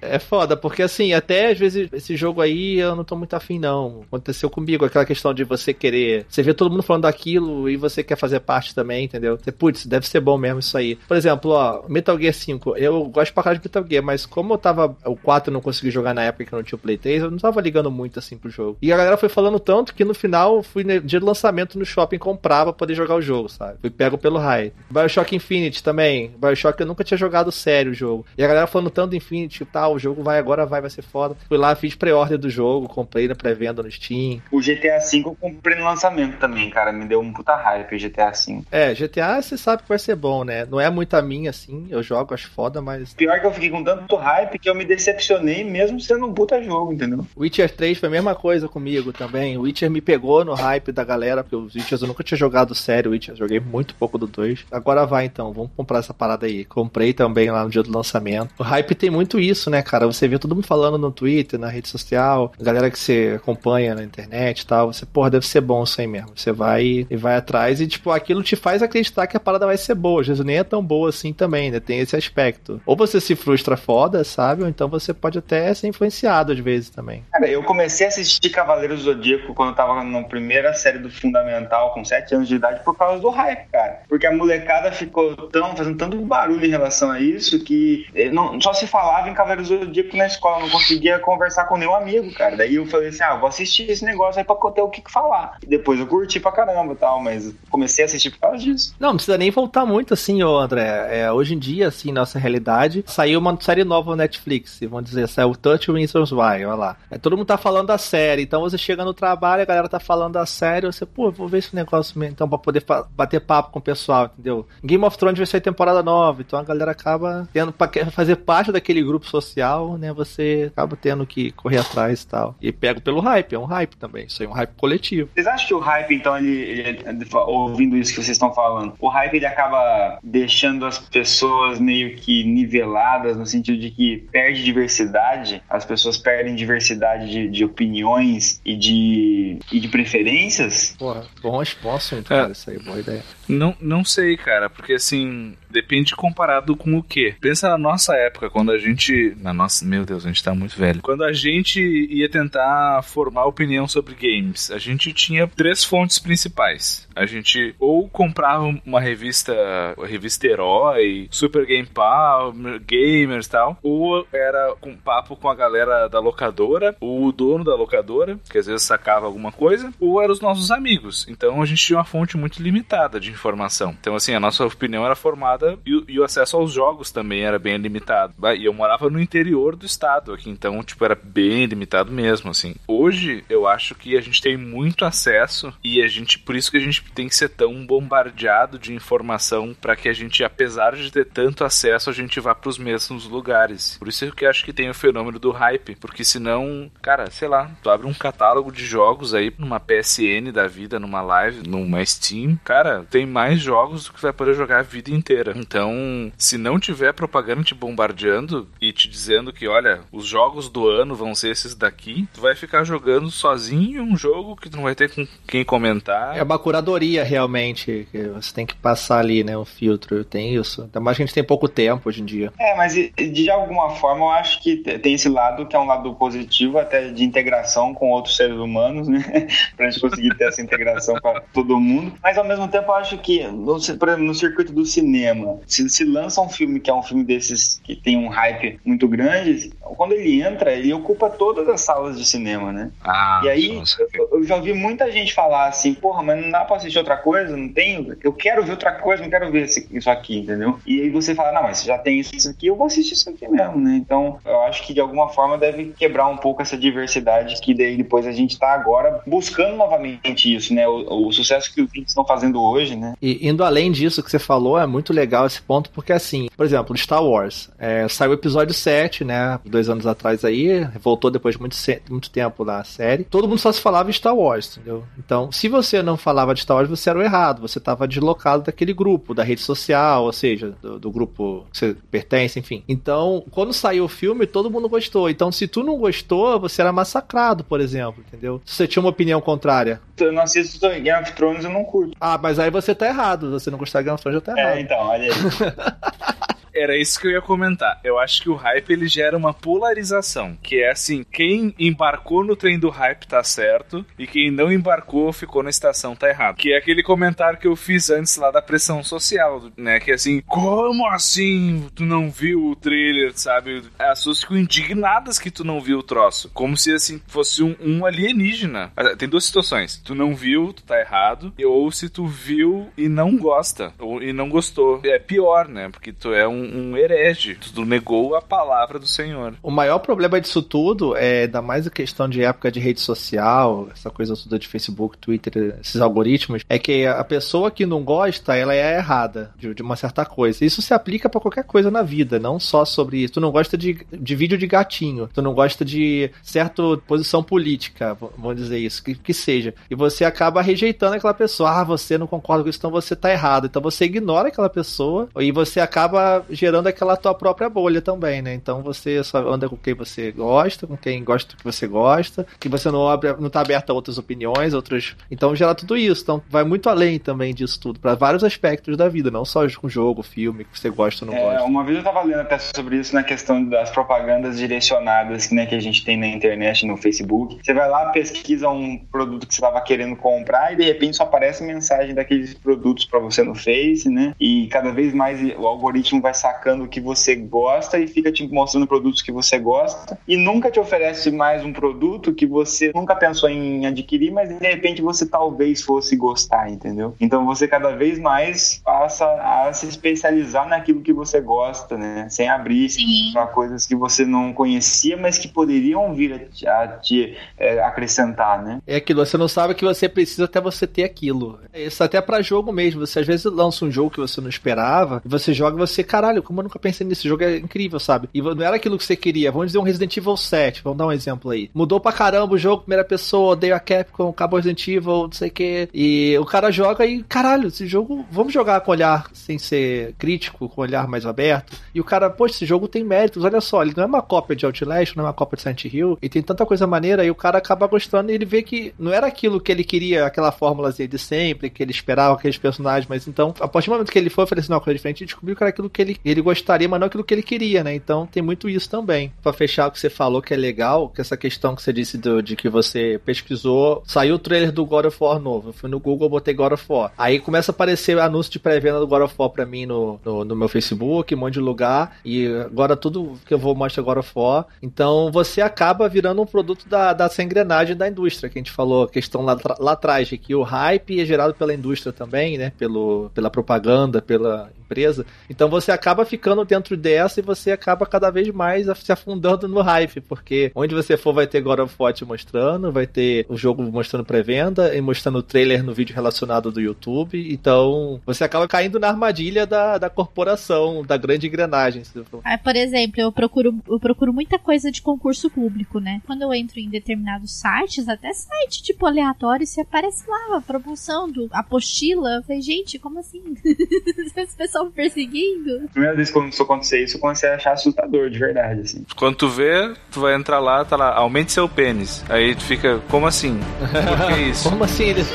S2: É foda, porque assim, até às vezes esse jogo aí eu não tô muito afim, não. Aconteceu comigo aquela questão de você querer. Você vê todo mundo falando daquilo e você quer fazer parte também, entendeu? Putz, deve ser bom mesmo isso aí. Por exemplo, ó, Metal Gear 5. Eu gosto pra caralho de Metal Gear, mas como eu tava. O 4 eu não consegui jogar na época que eu não tinha o Play 3, eu não tava ligando muito assim pro jogo. E a galera foi falando tanto que no final fui no dia do lançamento no shopping comprar pra poder jogar o jogo, sabe? Fui pego pelo raio. Bioshock Infinite também. Bioshock eu nunca tinha jogado sério o jogo. E a galera falando tanto do Infinity e tal, o jogo vai agora, vai, vai ser foda. Fui lá, fiz pré-order do jogo, comprei na pré-venda no Steam.
S1: O GTA V eu comprei no lançamento também, cara. Me deu um puta hype o GTA V.
S2: É, GTA você sabe que vai ser bom, né? Não é muito a minha, assim, eu jogo, acho foda, mas.
S1: Pior que eu fiquei com tanto hype que eu me decepcionei mesmo sendo um puta jogo, entendeu?
S2: Witcher 3 foi a mesma coisa comigo também. O Witcher me pegou no hype da galera, porque os Witchers eu nunca tinha jogado sério, Witcher, joguei muito pouco do 2. Agora vai então, vamos comprar essa parada aí. Comprei também lá no dia do lançamento. O hype tem muito isso, né, cara? Você vê todo mundo falando no Twitter, na rede social, galera que você acompanha na internet e tal. Você, porra, deve ser bom isso aí mesmo. Você vai e vai atrás e, tipo, aquilo te faz acreditar que a parada vai ser boa. Às vezes nem é tão boa assim também, né? Tem esse aspecto. Ou você se frustra foda, sabe? Ou então você pode até ser influenciado às vezes também.
S1: Cara, eu comecei a assistir Cavaleiros do Zodíaco quando eu tava na primeira série do Fundamental, com 7 anos de idade, por causa do hype, cara. Porque a molecada ficou tão, fazendo tanto barulho em relação a isso que eh, não, só se falava em Cavaleiros do Zodíaco na escola, não conseguia conversar com nenhum amigo, cara. Daí eu falei assim, ah, vou assistir esse negócio aí pra ter o que falar. E depois eu curti pra caramba e tal, mas comecei a assistir por causa disso.
S2: Não, não precisa nem voltar muito assim, ô André. É, hoje em dia, assim, nossa realidade, saiu uma série nova no Netflix, vamos dizer, saiu Touch Reasons Why, olha lá. É, todo mundo tá falando da série, então você chega no trabalho, a galera tá falando da série, você, pô, vou ver esse negócio mesmo, então, pra poder bater papo com o pessoal, entendeu? Game of Thrones vai sair temporada nova, então a galera acaba tendo pra que- fazer parte daquele grupo social né? Você acaba tendo que correr atrás e tal. E pego pelo hype, é um hype também. Isso aí é um hype coletivo.
S1: Vocês acham que o hype, então, ele, ele- ouvindo isso que vocês estão falando, o hype ele acaba deixando as pessoas meio que niveladas no sentido de que perde diversidade, as pessoas perdem diversidade de, de opiniões e de, e de preferências?
S2: Porra, bom responso, cara. Isso aí, boa ideia.
S4: Não, não sei, cara, porque assim, depende comparado com o quê? Pensa na nossa época, quando a gente. Na nossa. Meu Deus, a gente tá muito velho. Quando a gente ia tentar formar opinião sobre games, a gente tinha três fontes principais. A gente ou comprava uma revista, a revista Herói, Super Game Power, Gamers e tal, ou era com papo com a galera da locadora, o dono da locadora, que às vezes sacava alguma coisa, ou eram os nossos amigos. Então a gente tinha uma fonte muito limitada de informação. Então, assim, a nossa opinião era formada e, e o acesso aos jogos também era bem limitado. E eu morava no interior do estado aqui, então, tipo, era bem limitado mesmo, assim. Hoje, eu acho que a gente tem muito acesso e a gente, por isso que a gente tem que ser tão bombardeado de informação para que a gente, apesar de ter tanto acesso, a gente vá para os mesmos lugares. Por isso que eu acho que tem o fenômeno do hype, porque senão, cara, sei lá, tu abre um catálogo de jogos aí numa PSN da vida, numa live, numa Steam, cara, tem mais jogos do que vai poder jogar a vida inteira. Então, se não tiver propaganda te bombardeando e te dizendo que, olha, os jogos do ano vão ser esses daqui, tu vai ficar jogando sozinho um jogo que tu não vai ter com quem comentar.
S2: É uma realmente, que você tem que passar ali, né, um filtro, tem isso. Ainda mais que a gente tem pouco tempo hoje em dia.
S1: É, mas de alguma forma eu acho que te- tem esse lado que é um lado positivo, até de integração com outros seres humanos, né? <laughs> pra gente conseguir ter essa integração com todo mundo. Mas ao mesmo tempo eu acho que, no, por exemplo, no circuito do cinema, se se lança um filme que é um filme desses que tem um hype muito grande, quando ele entra, ele ocupa todas as salas de cinema, né?
S4: Ah,
S1: E aí, eu, eu já ouvi muita gente falar assim, porra, mas não dá pra assistir outra coisa, não tenho, eu quero ver outra coisa, não quero ver isso aqui, entendeu? E aí você fala, não, mas já tem isso aqui, eu vou assistir isso aqui mesmo, né? Então, eu acho que de alguma forma deve quebrar um pouco essa diversidade que daí depois a gente tá agora buscando novamente isso, né? O, o sucesso que os vídeos estão fazendo hoje, né?
S2: E indo além disso que você falou, é muito legal esse ponto, porque assim, por exemplo, Star Wars, é, saiu o episódio 7, né, dois anos atrás aí, voltou depois de muito, muito tempo da série, todo mundo só se falava de Star Wars, entendeu? Então, se você não falava de Star Wars, você era o errado, você estava deslocado daquele grupo, da rede social, ou seja, do, do grupo que você pertence, enfim. Então, quando saiu o filme, todo mundo gostou. Então, se tu não gostou, você era massacrado, por exemplo, entendeu? Se você tinha uma opinião contrária.
S1: Eu não assisto Game of Thrones, eu não curto.
S2: Ah, mas aí você tá errado. Você não gostar de Game of Thrones, já tá errado.
S1: É, então, olha aí. <laughs>
S4: Era isso que eu ia comentar. Eu acho que o hype ele gera uma polarização, que é assim, quem embarcou no trem do hype tá certo e quem não embarcou ficou na estação tá errado. Que é aquele comentário que eu fiz antes lá da pressão social, né? Que é assim, como assim tu não viu o trailer, sabe? As pessoas ficam indignadas que tu não viu o troço, como se assim fosse um, um alienígena. Ah, Tem duas situações. Tu não viu, tu tá errado, ou se tu viu e não gosta, ou e não gostou. É pior, né? Porque tu é um, um herege. Tu negou a palavra do Senhor.
S2: O maior problema disso tudo é, ainda mais a questão de época de rede social, essa coisa toda de Facebook, Twitter, esses algoritmos, é que a pessoa que não gosta, ela é errada de, de uma certa coisa. Isso se aplica pra qualquer coisa na vida, não só sobre isso. Tu não gosta de, de vídeo de gatinho, tu não gosta de certa posição política, vamos dizer isso, que, que seja. E você acaba rejeitando aquela pessoa. Ah, você não concorda com isso, então você tá errado. Então você ignora aquela pessoa e você acaba gerando aquela tua própria bolha também, né? Então você só anda com quem você gosta, com quem gosta do que você gosta, que você não abre, não tá aberto a outras opiniões, outras. Então gera tudo isso. Então vai muito além também disso tudo, para vários aspectos da vida, não só com jogo, filme, que você gosta ou não
S1: É,
S2: gosta.
S1: uma vez eu tava lendo até sobre isso na questão das propagandas direcionadas né, que a gente tem na internet, no Facebook. Você vai lá, pesquisa um produto que você tava querendo comprar e de repente só aparece mensagem daqueles produtos pra você no Face, né? E cada vez mais o algoritmo vai sacando o que você gosta e fica te mostrando produtos que você gosta e nunca te oferece mais um produto que você nunca pensou em adquirir, mas de repente você talvez fosse gostar, entendeu? Então você cada vez mais passa a se especializar naquilo que você gosta, né? Sem abrir para coisas que você não conhecia, mas que poderiam vir a te, a te, é, acrescentar, né?
S2: É aquilo, você não sabe que você precisa até você ter aquilo. Isso até pra jogo mesmo. Você às vezes lança um jogo que você não esperava, e você joga e você, caralho, caralho, como eu nunca pensei nesse jogo, é incrível, sabe? E não era aquilo que você queria. Vamos dizer um Resident Evil 7, vamos dar um exemplo aí. Mudou pra caramba o jogo, primeira pessoa, odeio a Capcom, acabou Resident Evil, não sei o que. E o cara joga e, caralho, esse jogo, vamos jogar com olhar sem ser crítico, com olhar mais aberto. E o cara, poxa, esse jogo tem méritos, olha só, ele não é uma cópia de Outlast, não é uma cópia de Silent Hill, e tem tanta coisa maneira, e o cara acaba gostando e ele vê que não era aquilo que ele queria, aquela fórmulazinha de sempre, que ele esperava aqueles personagens, mas então, a partir do momento que ele foi oferecendo uma coisa diferente, ele descobriu que era aquilo que ele, ele gostaria, mas não aquilo que ele queria, né? Então tem muito isso também. Pra fechar o que você falou, que é legal, que essa questão que você disse do, de que você pesquisou, saiu o trailer do God of War novo. Eu fui no Google, botei God of War. Aí começa a aparecer anúncio de pré-venda do God of War pra mim no, no, no, meu Facebook, um monte de lugar. E agora tudo que eu vou mostrar God of War. Então você acaba virando um produto da, dessa engrenagem da indústria, que a gente falou, a questão lá, lá atrás, de que o hype é gerado pela indústria também, né? Pelo, pela propaganda, pela empresa. Então você acaba ficando dentro dessa e você acaba cada vez mais se afundando no hype, porque onde você for vai ter God of War mostrando, vai ter o jogo mostrando pré-venda e mostrando o trailer no vídeo relacionado do YouTube. Então você acaba caindo na armadilha da, da corporação, da grande engrenagem.
S3: Ah, por exemplo, eu procuro, eu procuro muita coisa de concurso público, né? Quando eu entro em determinados sites, até site tipo aleatório, se aparece lá a promoção do apostila. Eu falei, gente, como assim? <laughs> Esse pessoal me perseguindo?
S1: Primeira vez que começou a acontecer isso, eu comecei a achar assustador, de verdade, assim.
S4: Quando tu vê, tu vai entrar lá, tá lá, aumente seu pênis. Aí tu fica, como assim? Por que <laughs> isso?
S2: como assim eles.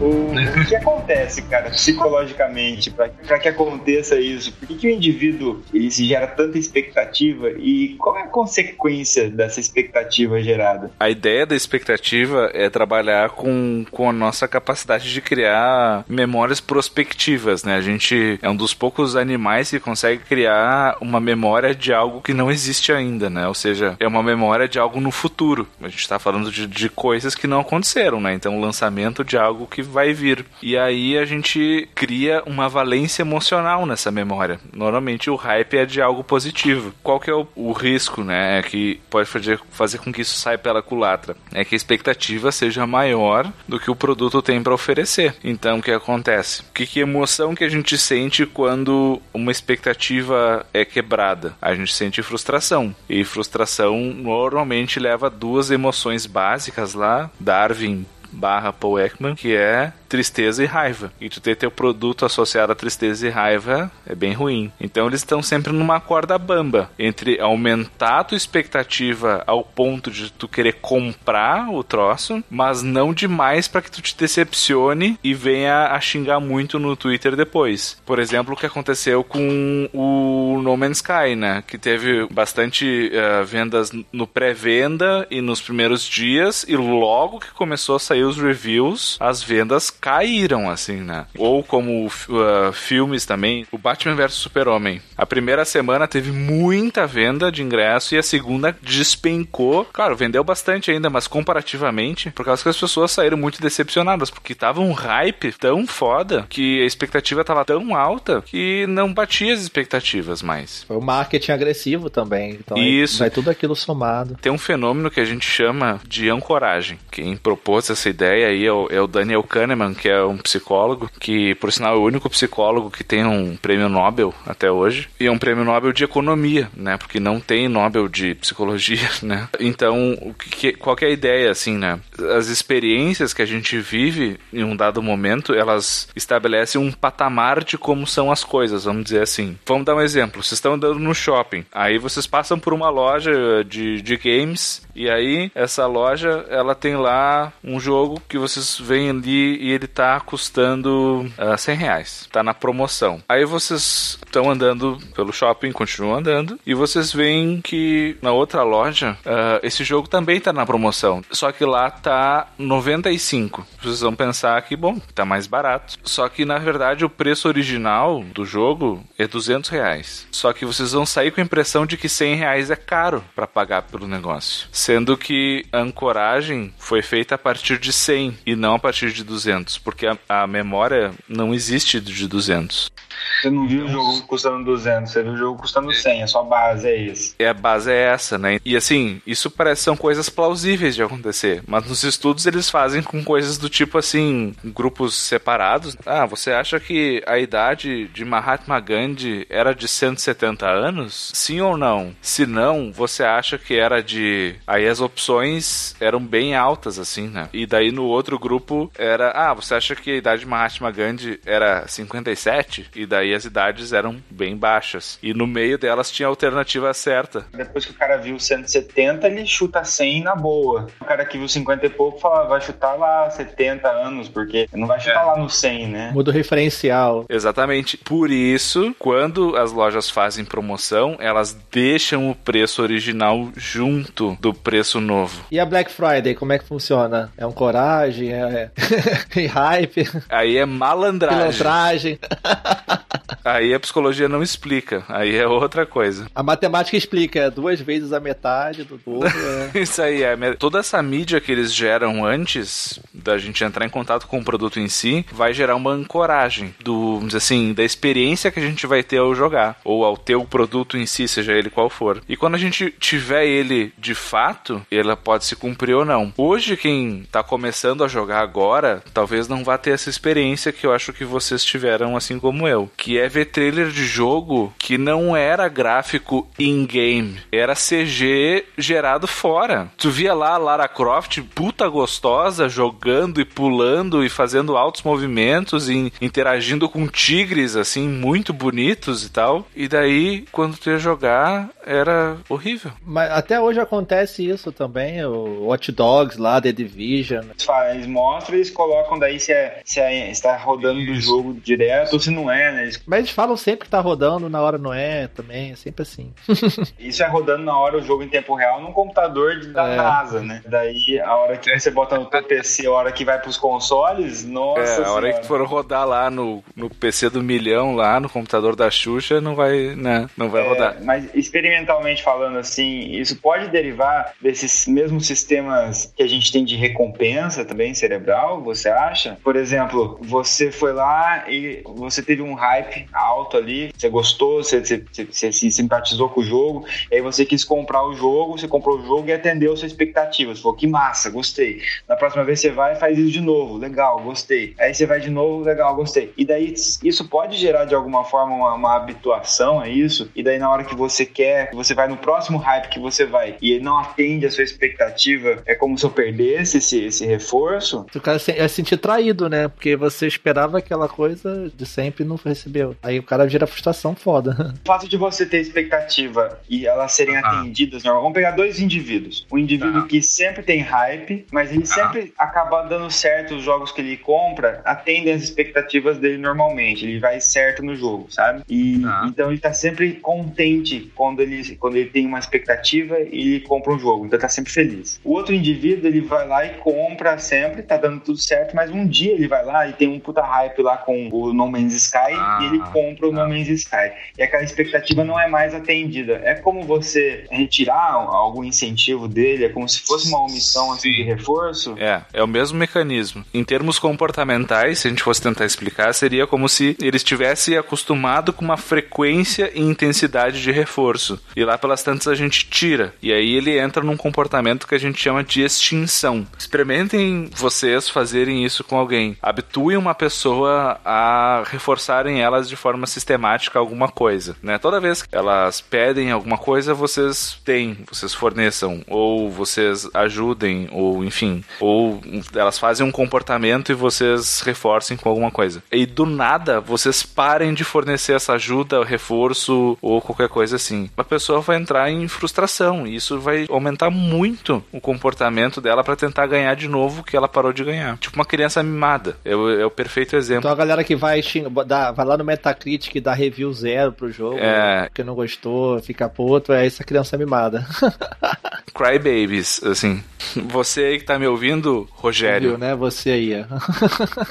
S1: O que acontece, cara, psicologicamente, para que aconteça isso? Por que, que o indivíduo ele se gera tanta expectativa e qual é a consequência dessa expectativa gerada?
S4: A ideia da expectativa é trabalhar com, com a nossa capacidade de criar memórias prospectivas, né? A gente é um dos poucos animais que consegue criar uma memória de algo que não existe ainda, né? Ou seja, é uma memória de algo no futuro. A gente está falando de, de coisas que não aconteceram, né? Então, o lançamento de algo que vai vir. E aí a gente cria uma valência emocional nessa memória. Normalmente o hype é de algo positivo. Qual que é o, o risco, né? É que pode fazer, fazer com que isso saia pela culatra. É que a expectativa seja maior do que o produto tem para oferecer. Então o que acontece? Que, que emoção que a gente sente quando uma expectativa é quebrada? A gente sente frustração. E frustração normalmente leva a duas emoções básicas lá. Darwin barra Paul Ekman, que é tristeza e raiva. E tu ter teu produto associado a tristeza e raiva é bem ruim. Então eles estão sempre numa corda bamba entre aumentar a tua expectativa ao ponto de tu querer comprar o troço, mas não demais para que tu te decepcione e venha a xingar muito no Twitter depois. Por exemplo, o que aconteceu com o No Man's Sky, né? Que teve bastante uh, vendas no pré-venda e nos primeiros dias e logo que começou a sair os reviews, as vendas caíram, assim, né? Ou como uh, filmes também, o Batman vs Super-Homem. A primeira semana teve muita venda de ingresso e a segunda despencou. Claro, vendeu bastante ainda, mas comparativamente, por causa que as pessoas saíram muito decepcionadas, porque tava um hype tão foda que a expectativa tava tão alta que não batia as expectativas mais.
S2: Foi o marketing agressivo também. Então
S4: Isso.
S2: vai tudo aquilo somado.
S4: Tem um fenômeno que a gente chama de ancoragem. Quem propôs essa ideia aí é o, é o Daniel Kahneman, que é um psicólogo, que por sinal é o único psicólogo que tem um prêmio Nobel até hoje, e é um prêmio Nobel de economia, né? Porque não tem Nobel de psicologia, <laughs> né? Então, o que, qual é a ideia, assim, né? As experiências que a gente vive em um dado momento, elas estabelecem um patamar de como são as coisas, vamos dizer assim. Vamos dar um exemplo. Vocês estão andando no shopping, aí vocês passam por uma loja de, de games, e aí essa loja, ela tem lá um jogo que vocês veem ali e ele tá custando uh, 100 reais. Tá na promoção. Aí vocês estão andando pelo shopping, continuam andando, e vocês veem que na outra loja uh, esse jogo também tá na promoção. Só que lá tá 95. Vocês vão pensar que, bom, tá mais barato. Só que na verdade o preço original do jogo é 200 reais. Só que vocês vão sair com a impressão de que 100 reais é caro para pagar pelo negócio. Sendo que a ancoragem foi feita a partir de 100 e não a partir de 200. 200, porque a, a memória não existe de 200.
S1: Você não viu o jogo custando 200, você viu o jogo custando 100, a sua base é isso.
S4: E a base é essa, né? E assim, isso parece são coisas plausíveis de acontecer, mas nos estudos eles fazem com coisas do tipo assim, grupos separados. Ah, você acha que a idade de Mahatma Gandhi era de 170 anos? Sim ou não? Se não, você acha que era de. Aí as opções eram bem altas, assim, né? E daí no outro grupo era. Ah, você acha que a idade de Mahatma Gandhi era 57? E daí as idades eram bem baixas. E no meio delas tinha a alternativa certa.
S1: Depois que o cara viu 170, ele chuta 100 na boa. O cara que viu 50 e pouco fala, vai chutar lá 70 anos, porque não vai chutar
S4: É.
S1: lá no 100, né?
S2: Muda o referencial.
S4: Exatamente. Por isso, quando as lojas fazem promoção, elas deixam o preço original junto do preço novo.
S2: E a Black Friday, como é que funciona? É um coragem? É, <laughs> hype?
S4: Aí é malandragem.
S2: Pilantragem?
S4: Aí a psicologia não explica. Aí é outra coisa.
S2: A matemática explica, é duas vezes a metade do dobro. <laughs> É.
S4: Isso aí é. Toda essa mídia que eles geram antes da gente entrar em contato com o produto em si vai gerar uma ancoragem do, assim, da experiência que a gente vai ter ao jogar ou ao ter o produto em si, seja ele qual for. E quando a gente tiver ele de fato, ela pode se cumprir ou não. Hoje quem tá começando a jogar agora, talvez não vá ter essa experiência que eu acho que vocês tiveram assim como eu, que é ver trailer de jogo que não era gráfico in-game, era CG gerado fora. Tu via lá a Lara Croft, puta gostosa, jogando e pulando e fazendo altos movimentos e interagindo com tigres, assim, muito bonitos e tal. E daí, quando tu ia jogar, era horrível.
S2: Mas até hoje acontece isso também, o Watch Dogs lá, The Division.
S1: Eles mostram e eles colocam daí se, é, se é, está rodando do jogo direto ou se não é, né? Eles-
S2: Mas eles falam sempre que tá rodando, na hora não é também, é sempre assim. <laughs>
S1: isso é rodando na hora o jogo em tempo real num computador de, da
S2: É.
S1: NASA, né? Daí a hora que você bota no teu PC, a hora que vai pros consoles, nossa
S4: é, a hora
S1: senhora.
S4: que for rodar lá no, no PC do milhão, lá no computador da Xuxa, não vai, né, não vai
S1: É,
S4: rodar.
S1: Mas experimentalmente falando assim, isso pode derivar desses mesmos sistemas que a gente tem de recompensa também cerebral, você acha? Por exemplo, você foi lá e você teve um hype alto ali, você gostou, você, você, você- você se simpatizou com o jogo, aí você quis comprar o jogo, você comprou o jogo e atendeu suas expectativas. Falou, que massa, gostei. Na próxima vez você vai e faz isso de novo, legal, gostei. Aí você vai de novo, legal, gostei. E daí isso pode gerar de alguma forma uma, uma habituação a isso, e daí na hora que você quer, você vai no próximo hype que você vai e ele não atende a sua expectativa, é como se eu perdesse esse, esse reforço.
S2: O cara é sentir traído, né? Porque você esperava aquela coisa de sempre e não recebeu. Aí o cara vira frustração foda. <laughs>
S1: O fato de você ter expectativa e elas serem
S4: Ah.
S1: atendidas, normal- vamos pegar dois indivíduos. Um indivíduo
S4: Tá.
S1: que sempre tem hype, mas ele sempre acaba dando certo os jogos que ele compra, atendem as expectativas dele normalmente. Ele vai certo no jogo, sabe? E então ele tá sempre contente quando ele, quando ele tem uma expectativa e ele compra um jogo. Então tá sempre feliz. O outro indivíduo, ele vai lá e compra sempre, tá dando tudo certo, mas um dia ele vai lá e tem um puta hype lá com o No Man's Sky
S4: Ah,
S1: e ele compra o
S4: tá.
S1: No Man's Sky. E aquela expectativa não é mais atendida. É como você retirar algum incentivo dele, é como se fosse uma omissão assim,
S4: Sim.
S1: de reforço.
S4: É, é o mesmo mecanismo. Em termos comportamentais, se a gente fosse tentar explicar, seria como se ele estivesse acostumado com uma frequência e intensidade de reforço. E lá pelas tantas a gente tira. E aí ele entra num comportamento que a gente chama de extinção. Experimentem vocês fazerem isso com alguém. Habituem uma pessoa a reforçarem elas de forma sistemática alguma coisa, né? Toda vez que elas pedem alguma coisa, vocês têm, vocês forneçam, ou vocês ajudem, ou enfim, ou elas fazem um comportamento e vocês reforcem com alguma coisa. E do nada, vocês parem de fornecer essa ajuda, reforço ou qualquer coisa assim. A pessoa vai entrar em frustração e isso vai aumentar muito o comportamento dela para tentar ganhar de novo o que ela parou de ganhar. Tipo uma criança mimada. É o, é o perfeito exemplo.
S2: Então a galera que vai xing... dá- vai lá no Metacritic e dá review zero pro jogo,
S4: É.
S2: porque não gostou, fica puto, é essa criança mimada. <laughs>
S4: crybabies, assim. Você aí que tá me ouvindo, Rogério.
S2: Viu, né? Você aí.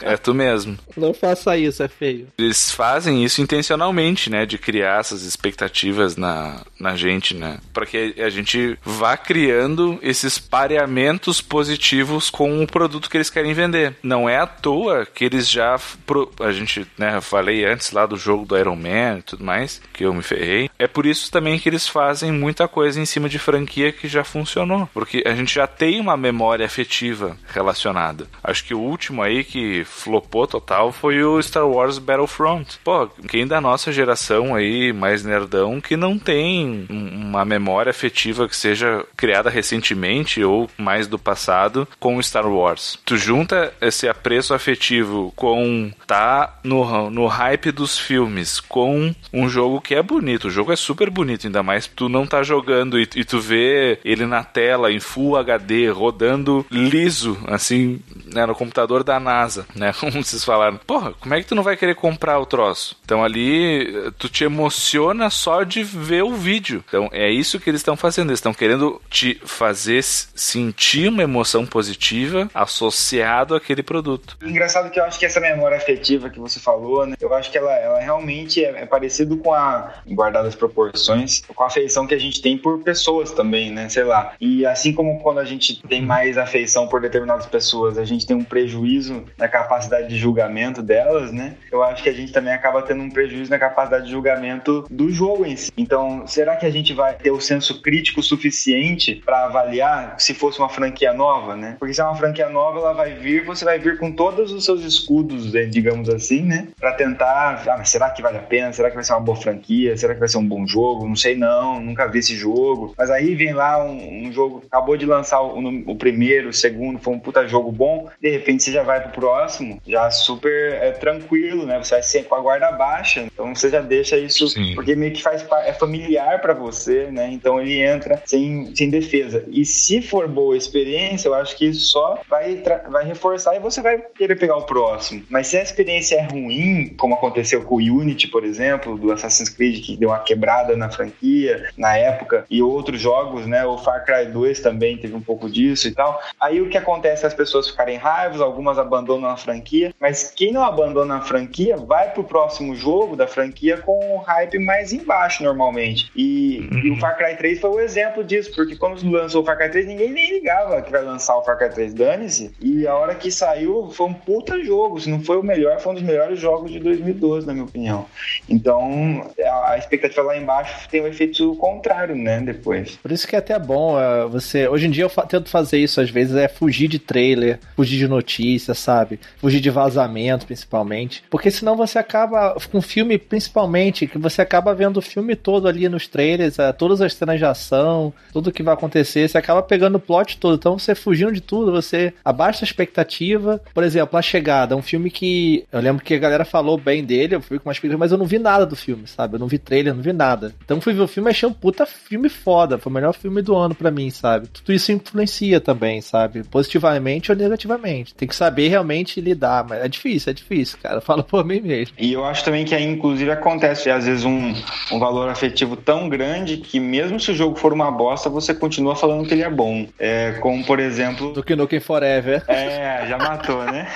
S4: é tu mesmo.
S2: Não faça isso, é feio.
S4: Eles fazem isso intencionalmente, né? De criar essas expectativas na, na gente, né? Pra que a gente vá criando esses pareamentos positivos com o produto que eles querem vender. Não é à toa que eles já. Pro, a gente, né? Falei antes lá do jogo do Iron Man e tudo mais, que eu me ferrei. É por isso também que eles fazem muita coisa em cima de franquia que já funcionou. Porque a gente já tem uma memória afetiva relacionada. Acho que o último aí que flopou total foi o Star Wars Battlefront. Pô, quem da nossa geração aí, mais nerdão, que não tem uma memória afetiva que seja criada recentemente ou mais do passado com o Star Wars. Tu junta esse apreço afetivo com tá no, no hype dos filmes, com um jogo que é bonito. O jogo é super bonito, ainda mais tu não tá jogando e, e tu vê ele na tela em Full HD, rodando liso, assim, né, no computador da NASA, né? <laughs> Como vocês falaram. Porra, como é que tu não vai querer comprar o troço? Então ali tu te emociona só de ver o vídeo. Então é isso que eles estão fazendo. Eles estão querendo te fazer sentir uma emoção positiva associado àquele produto.
S1: Engraçado que eu acho que essa memória afetiva que você falou, né? Eu acho que ela, ela realmente é, é parecido com a, guardadas as proporções, com a afeição que a gente tem por pessoas também, né? Sei lá. E assim como quando a gente tem mais afeição por determinadas pessoas, a gente tem um prejuízo na capacidade de julgamento delas, né? Eu acho que a gente também acaba tendo um prejuízo na capacidade de julgamento do jogo em si. Então, será que a gente vai ter o senso crítico suficiente para avaliar se fosse uma franquia nova, né? Porque se é uma franquia nova, ela vai vir, você vai vir com todos os seus escudos, né, digamos assim, né? Para tentar, ah, mas será que vale a pena? Será que vai ser uma boa franquia? Será que vai ser um bom jogo? Não sei não, nunca vi esse jogo. Mas aí vem lá um, um jogo, acabou de lançar o, o, primeiro, o segundo, foi um puta jogo bom, de repente você já vai pro próximo, já super é, tranquilo, né? Você vai ser com a guarda baixa, então você já deixa isso, Sim. porque meio que faz é familiar para você, né? Então ele entra sem, sem defesa. E se for boa experiência, eu acho que isso só vai, vai reforçar e você vai querer pegar o próximo. Mas se a experiência é ruim, como aconteceu com o Unity, por exemplo, do Assassin's Creed, que deu uma quebrada na franquia na época, e outros jogos, né? O Far Cry 2 também teve um pouco disso e tal. Aí o que acontece é as pessoas ficarem raivas, algumas abandonam a franquia, mas quem não abandona a franquia vai pro próximo jogo da franquia com o hype mais embaixo normalmente. E, uhum. e, o Far Cry 3 foi o exemplo disso, porque quando lançou o Far Cry 3, ninguém nem ligava que vai lançar o Far Cry 3, dane-se. E a hora que saiu, foi um puta jogo. Se não foi o melhor, foi um dos melhores jogos de 2012, na minha opinião. Então, a expectativa lá embaixo tem um efeito contrário, né? Depois.
S2: Por isso que é até bom uh, você. Hoje em dia eu tento fazer isso às vezes, é fugir de trailer, fugir de notícias, sabe? Fugir de vazamento, principalmente. Porque senão você acaba, com filme principalmente, que você acaba vendo o filme todo ali nos trailers, uh, todas as cenas de ação, tudo que vai acontecer, você acaba pegando o plot todo. Então você fugindo de tudo, você abaixa a expectativa. Por exemplo, A Chegada, um filme que eu lembro que a galera falou bem dele, eu fui com uma expectativa, mas eu não vi nada do filme, sabe? Eu não vi trailer, não vi nada. Então fui ver o filme e achei um puta filme foda. Foi o melhor filme do ano para mim, sabe? Tudo isso influencia também, sabe? Positivamente ou negativamente. Tem que saber realmente lidar, mas é difícil, é difícil, cara. <laughs> Fala por mim mesmo.
S1: E eu acho também que aí, inclusive, acontece às vezes um, um valor afetivo tão grande que mesmo se o jogo for uma bosta, você continua falando que ele é bom. É, como, por exemplo...
S2: Do que Forever.
S1: É, já matou, né? <laughs>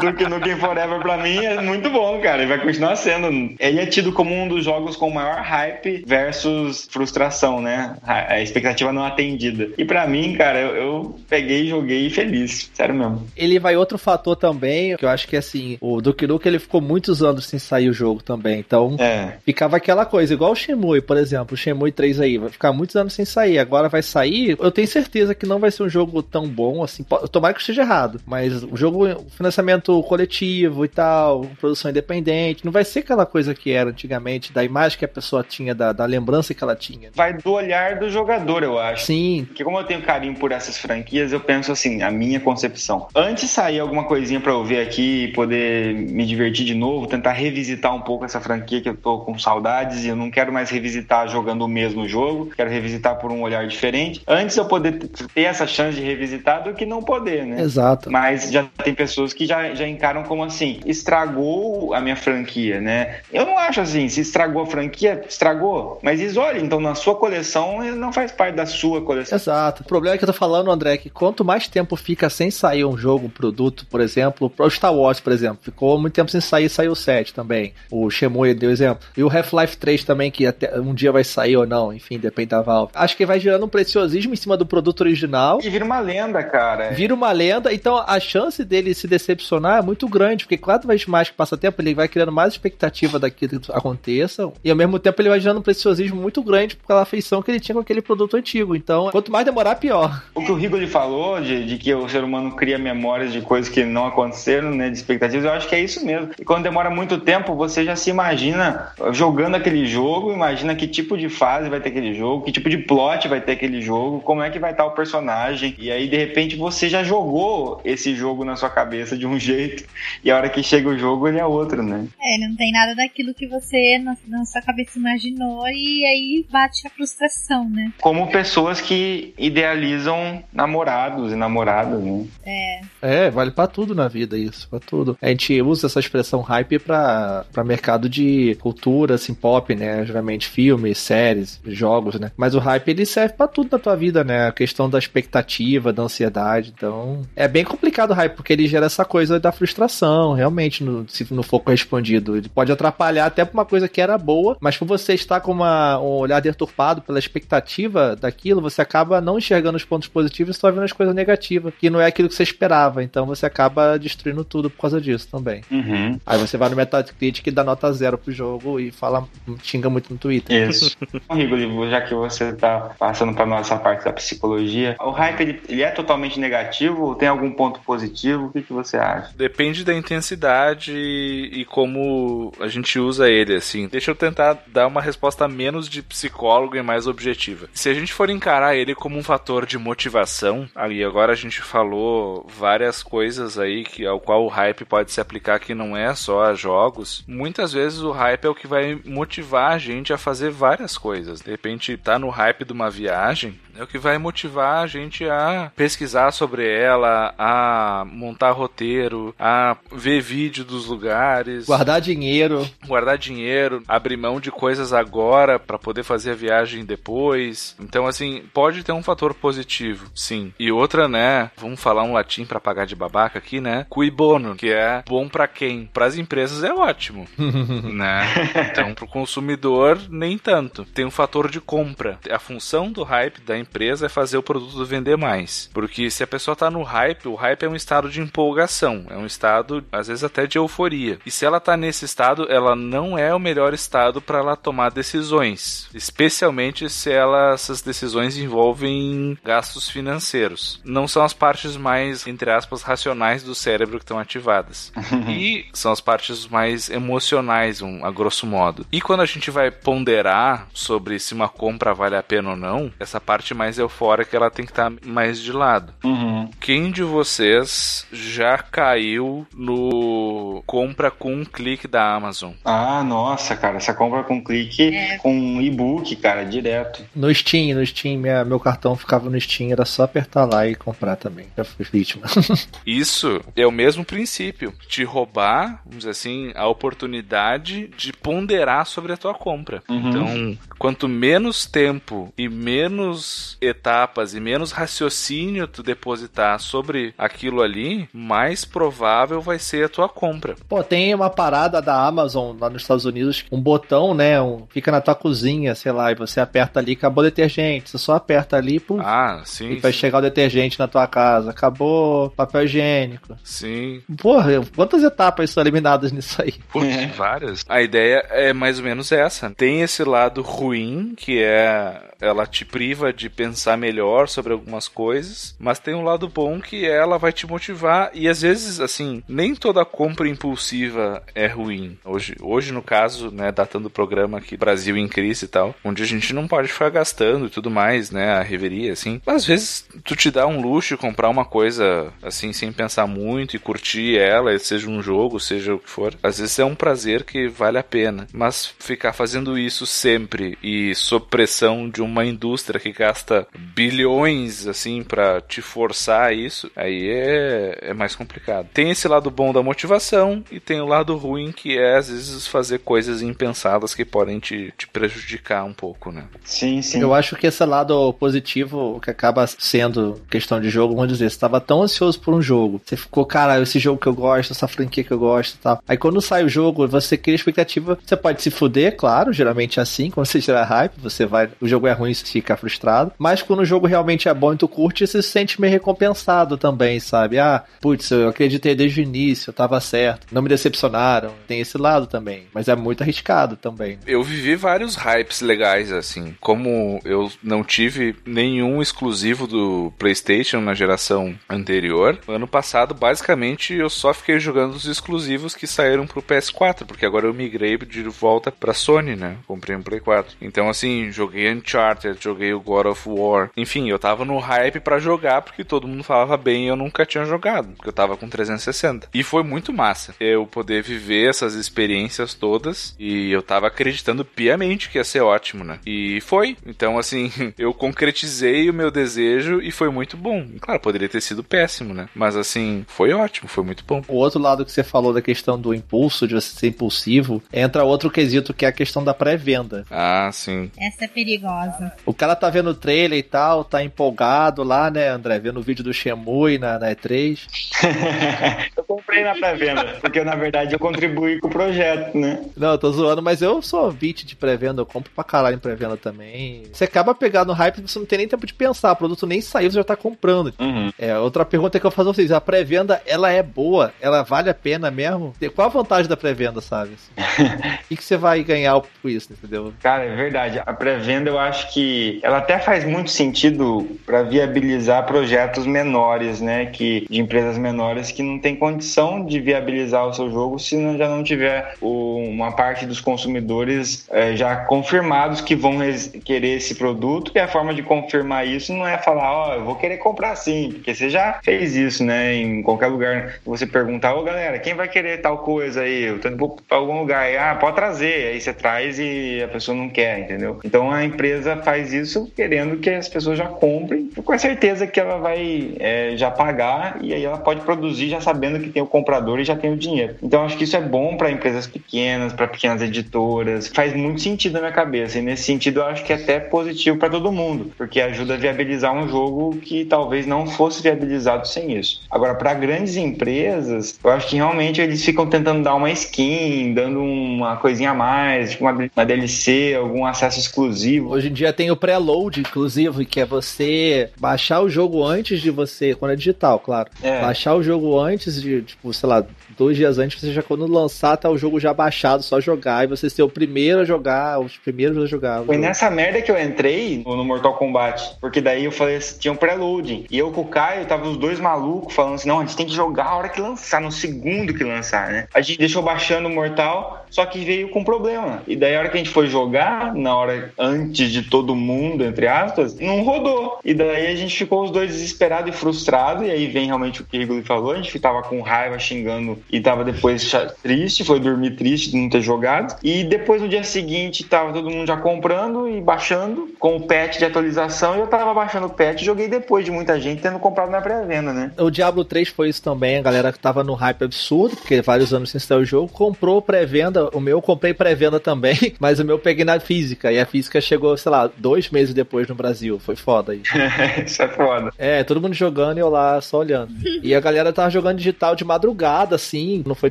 S1: Do Nukem Forever pra mim é muito bom, cara. Ele vai continuar sendo. Ele é tido como um dos jogos com maior hype versus frustração, né? A expectativa não atendida. E para mim, cara, eu, eu peguei e joguei feliz. Sério mesmo.
S2: Ele vai outro fator também, que eu acho que assim, o Duke Nukem ele ficou muitos anos sem sair o jogo também. Então, é. ficava aquela coisa, igual o Shemui, por exemplo. O Shemui 3 aí, vai ficar muitos anos sem sair. Agora vai sair. Eu tenho certeza que não vai ser um jogo tão bom assim. Tomara que esteja errado. Mas o jogo, financiamento coletivo e tal, produção independente, não vai ser aquela coisa que era antigamente, da imagem que a pessoa tinha, da, da lembrança que ela tinha.
S1: Vai do olhar do jogador, eu acho.
S2: Sim.
S1: Porque como eu tenho carinho por essas franquias, eu penso assim, a minha concepção. Antes de sair alguma coisinha para eu ver aqui e poder me divertir de novo, tentar revisitar um pouco essa franquia que eu tô com saudades e eu não quero mais revisitar jogando o mesmo jogo, quero revisitar por um olhar diferente. Antes eu poder ter essa chance de revisitar do que não poder, né?
S2: Exato.
S1: Mas já tem pessoas que já, já encaram como assim, estragou a minha franquia, né? Eu não acho assim, se estragou a franquia, estragou. Mas isole, então, na sua coleção coleção não faz parte da sua coleção.
S2: Exato. O problema é que eu tô falando, André, que quanto mais tempo fica sem sair um jogo, um produto, por exemplo, o Star Wars, por exemplo, ficou muito tempo sem sair, saiu o 7 também. O Shenmue deu exemplo. E o Half-Life 3 também, que até um dia vai sair ou não, enfim, depende da Valve. Acho que vai gerando um preciosismo em cima do produto original.
S1: E vira uma lenda, cara.
S2: Vira uma lenda, então a chance dele se decepcionar é muito grande, porque quanto mais mais que passa tempo, ele vai criando mais expectativa daquilo que aconteça, e ao mesmo tempo ele vai gerando um preciosismo muito grande pela afeição que ele tinha com aquele produto antigo. Então, quanto mais demorar, pior.
S1: O que o Rigoli falou de, de que o ser humano cria memórias de coisas que não aconteceram, né, de expectativas, eu acho que é isso mesmo. E quando demora muito tempo, você já se imagina jogando aquele jogo, imagina que tipo de fase vai ter aquele jogo, que tipo de plot vai ter aquele jogo, como é que vai estar o personagem. E aí, de repente, você já jogou esse jogo na sua cabeça de um <laughs> jeito, e a hora que chega o jogo, ele é outro, né?
S6: É, não tem nada daquilo que você na, na sua cabeça imaginou, e aí bate a frustração, né?
S1: Como pessoas que idealizam namorados e namoradas, né?
S6: É.
S2: É, vale pra tudo na vida isso, pra tudo. A gente usa essa expressão hype pra, pra mercado de cultura, assim, pop, né? Geralmente filmes, séries, jogos, né? Mas o hype, ele serve pra tudo na tua vida, né? A questão da expectativa, da ansiedade, então... É bem complicado o hype, porque ele gera essa coisa da frustração, realmente, no, se não for correspondido. Ele pode atrapalhar até pra uma coisa que era boa, mas por você estar com uma, um olhar deturpado pela expectativa daquilo, você acaba não enxergando os pontos positivos e só vendo as coisas negativas, que não é aquilo que você esperava. Então você acaba destruindo tudo por causa disso também.
S1: Uhum.
S2: Aí você vai no Metacritic e dá nota zero pro jogo e fala, xinga muito no Twitter.
S1: Isso. <laughs> Rigoli, já que você tá passando pra nossa parte da psicologia, o hype ele, ele é totalmente negativo ou tem algum ponto positivo? O que, que você acha?
S4: Depende da intensidade e como a gente usa ele, assim. Deixa eu tentar dar uma resposta menos de psicólogo e mais objetiva. Se a gente for encarar ele como um fator de motivação, aí agora a gente falou várias coisas aí que ao qual o hype pode se aplicar que não é só a jogos. Muitas vezes o hype é o que vai motivar a gente a fazer várias coisas. De repente tá no hype de uma viagem, é o que vai motivar a gente a pesquisar sobre ela, a montar roteiro, a ver vídeo dos lugares,
S2: Guardar dinheiro.
S4: guardar dinheiro, abrir mão de coisas agora para poder fazer a viagem depois. Então, assim, pode ter um fator positivo, sim. E outra, né? Vamos falar um latim para pagar de babaca aqui, né? Cui bono, que é bom para quem? Para as empresas é ótimo, <laughs> né? Então, pro consumidor nem tanto. Tem um fator de compra. A função do hype da empresa é fazer o produto vender mais. Porque se a pessoa tá no hype, o hype é um estado de empolgação, é um estado às vezes até de euforia. E se ela tá nesse estado, ela não é o melhor estado para ela tomar decisões, especialmente se ela, essas decisões envolvem gastos financeiros. Não são as partes mais, entre aspas, racionais do cérebro que estão ativadas. <laughs> e são as partes mais emocionais, um, a grosso modo. E quando a gente vai ponderar sobre se uma compra vale a pena ou não, essa parte mais eufórica ela tem que estar mais de lado.
S1: Uhum.
S4: Quem de vocês já caiu no compra com um clique da Amazon?
S1: Ah, nossa, cara, essa compra com clique, com um e-book, cara, direto.
S2: No Steam, no Steam, minha- meu cartão ficava no Steam, era só apertar lá e comprar também. Já fui vítima. <laughs>
S4: Isso é o mesmo princípio. Te roubar, vamos dizer assim, a oportunidade de ponderar sobre a tua compra.
S1: Uhum.
S4: Então, quanto menos tempo e menos etapas e menos raciocínio tu depositar sobre aquilo ali, mais provável vai ser a tua compra.
S2: Pô, tem uma parada da Amazon lá nos Estados Unidos, um botão, né? Um, fica na tua cozinha, sei lá, e você aperta ali, acabou o detergente. Você só aperta ali, pum,
S4: Ah, sim.
S2: e vai
S4: sim,
S2: chegar o detergente na tua casa. Acabou papel higiênico.
S4: Sim.
S2: Porra, quantas etapas são eliminadas nisso aí?
S4: Putz,
S1: É.
S4: várias. A ideia é mais ou menos essa. Tem esse lado ruim, que é ela te priva de pensar melhor sobre algumas coisas, mas tem um lado bom que ela vai te motivar e às vezes, assim, nem toda compra impulsiva é ruim. Hoje, hoje no caso, né, datando o programa aqui, Brasil em crise e tal, onde a gente não pode ficar gastando e tudo mais, né, a reveria, assim. Às vezes, tu te dá um luxo de comprar uma coisa, assim, sem pensar muito e curtir ela, seja um jogo, seja o que for. Às vezes é um prazer que vale a pena, mas ficar fazendo isso sempre e sob pressão de uma indústria que gasta bilhões, assim, pra te forçar a isso, aí é, é mais complicado. Tem esse lado bom da motivação e tem o lado ruim que é, às vezes, fazer coisas impensadas que podem te, te prejudicar um pouco, né?
S1: Sim, sim.
S2: Eu acho que esse lado positivo que acaba sendo questão de jogo, vamos dizer, você tava tão ansioso por um jogo, você ficou, cara, esse jogo que eu gosto, essa franquia que eu gosto e tal. Aí quando sai o jogo, você cria expectativa, você pode se fuder, claro, geralmente é assim, quando você tiver hype, você vai, o jogo é ruim, você fica frustrado, mas quando o jogo realmente é bom e tu curte, você se sente meio recompensado também, sabe? Ah, putz, eu acreditei desde o início, eu tava certo, não me decepcionaram, tem esse lado também, mas é muito arriscado também.
S4: Eu vivi vários hypes legais, assim, como eu não tive nenhum exclusivo do PlayStation na geração anterior, ano passado, basicamente, eu só fiquei jogando os exclusivos que saíram pro PS4, porque agora eu migrei de volta pra Sony, né? Comprei um Play 4. Então, assim, joguei Uncharted, joguei o God of War. Enfim, eu tava no hype para jogar, porque todo mundo falava bem e eu nunca tinha jogado, porque eu tava com 360. E foi muito massa eu poder viver essas experiências todas, e eu tava acreditando piamente que ia ser ótimo, né? E foi. Então, assim, <laughs> eu concretizei o meu desejo e foi muito bom. Claro, poderia ter sido péssimo, né? Mas, assim, foi ótimo, foi muito bom.
S2: O outro lado que você falou da questão do impulso, de você ser impulsivo, entra outro quesito que é a questão da pré-venda.
S4: Ah, sim.
S6: Essa é perigosa.
S2: O cara tá vendo o trailer e tal, tá empolgado lá, né, André? Vendo o vídeo do Shemui na, na E3. <laughs>
S1: eu comprei na pré-venda, porque na verdade eu contribuí com o projeto, né?
S2: Não, eu tô zoando, mas eu sou beat de pré-venda, eu compro pra caralho em pré-venda também. Você acaba pegando no hype você não tem nem tempo de pensar, o produto nem saiu, você já tá comprando.
S1: Uhum.
S2: É, outra pergunta que eu faço a vocês, a pré-venda, ela é boa? Ela vale a pena mesmo? Qual a vantagem da pré-venda, sabe? <laughs> O que, que você vai ganhar com isso, entendeu?
S1: Cara, é verdade. A pré-venda eu acho que ela até faz muito sentido para viabilizar projetos menores, né? Que, de empresas menores que não tem condição de viabilizar o seu jogo se não, já não tiver o, uma parte dos consumidores é, já confirmados que vão querer esse produto. E a forma de confirmar isso não é falar, ó, oh, eu vou querer comprar sim, porque você já fez isso, né? Em qualquer lugar você perguntar, ô galera, quem vai querer tal coisa aí? Eu tô indo pra algum lugar. Aí, ah, pode trazer. Aí você traz e a pessoa não quer, entendeu? Então a empresa faz isso querendo que as pessoas já comprem, com a certeza que ela vai é, já pagar e aí ela pode produzir já sabendo que tem o comprador e já tem o dinheiro. Então acho que isso é bom para empresas pequenas, para pequenas editoras. Faz muito sentido na minha cabeça e nesse sentido eu acho que é até positivo para todo mundo, porque ajuda a viabilizar um jogo que talvez não fosse viabilizado sem isso. Agora, para grandes empresas, eu acho que realmente eles ficam tentando dar uma skin, dando uma coisinha a mais, tipo uma, uma DLC, algum acesso exclusivo.
S2: Hoje em dia tem o preload exclusivo, que é você baixar o jogo antes de você, quando é digital, claro. É. Baixar o jogo antes de, tipo, sei lá, dois dias antes, você já quando lançar, tá o jogo já baixado, só jogar, e você ser o primeiro a jogar, os primeiros a jogar.
S1: Foi nessa merda que eu entrei no Mortal Kombat, porque daí eu falei, tinha um preloading, e eu com o Caio, tava os dois malucos falando assim, não, a gente tem que jogar a hora que lançar, no segundo que lançar, né? A gente deixou baixando o Mortal, só que veio com problema. E daí a hora que a gente foi jogar, na hora antes de todo mundo, entre aspas, não rodou. E daí a gente ficou os dois desesperados e frustrados, e aí vem realmente o que o Igor falou, a gente tava com raiva, xingando e tava depois triste, foi dormir triste de não ter jogado. E depois no dia seguinte tava todo mundo já comprando e baixando com o patch de atualização e eu tava baixando o patch e joguei depois de muita gente tendo comprado na pré-venda, né?
S2: O Diablo 3 foi isso também, a galera que tava no hype absurdo, porque vários anos sem sair o jogo, comprou pré-venda, o meu eu comprei pré-venda também, <laughs> mas o meu eu peguei na física, e a física chegou, sei lá, dois meses depois no Brasil, foi foda
S1: isso. <laughs> isso é foda.
S2: É, todo mundo jogando e eu lá só olhando. e a galera tava jogando digital de madrugada, assim, não foi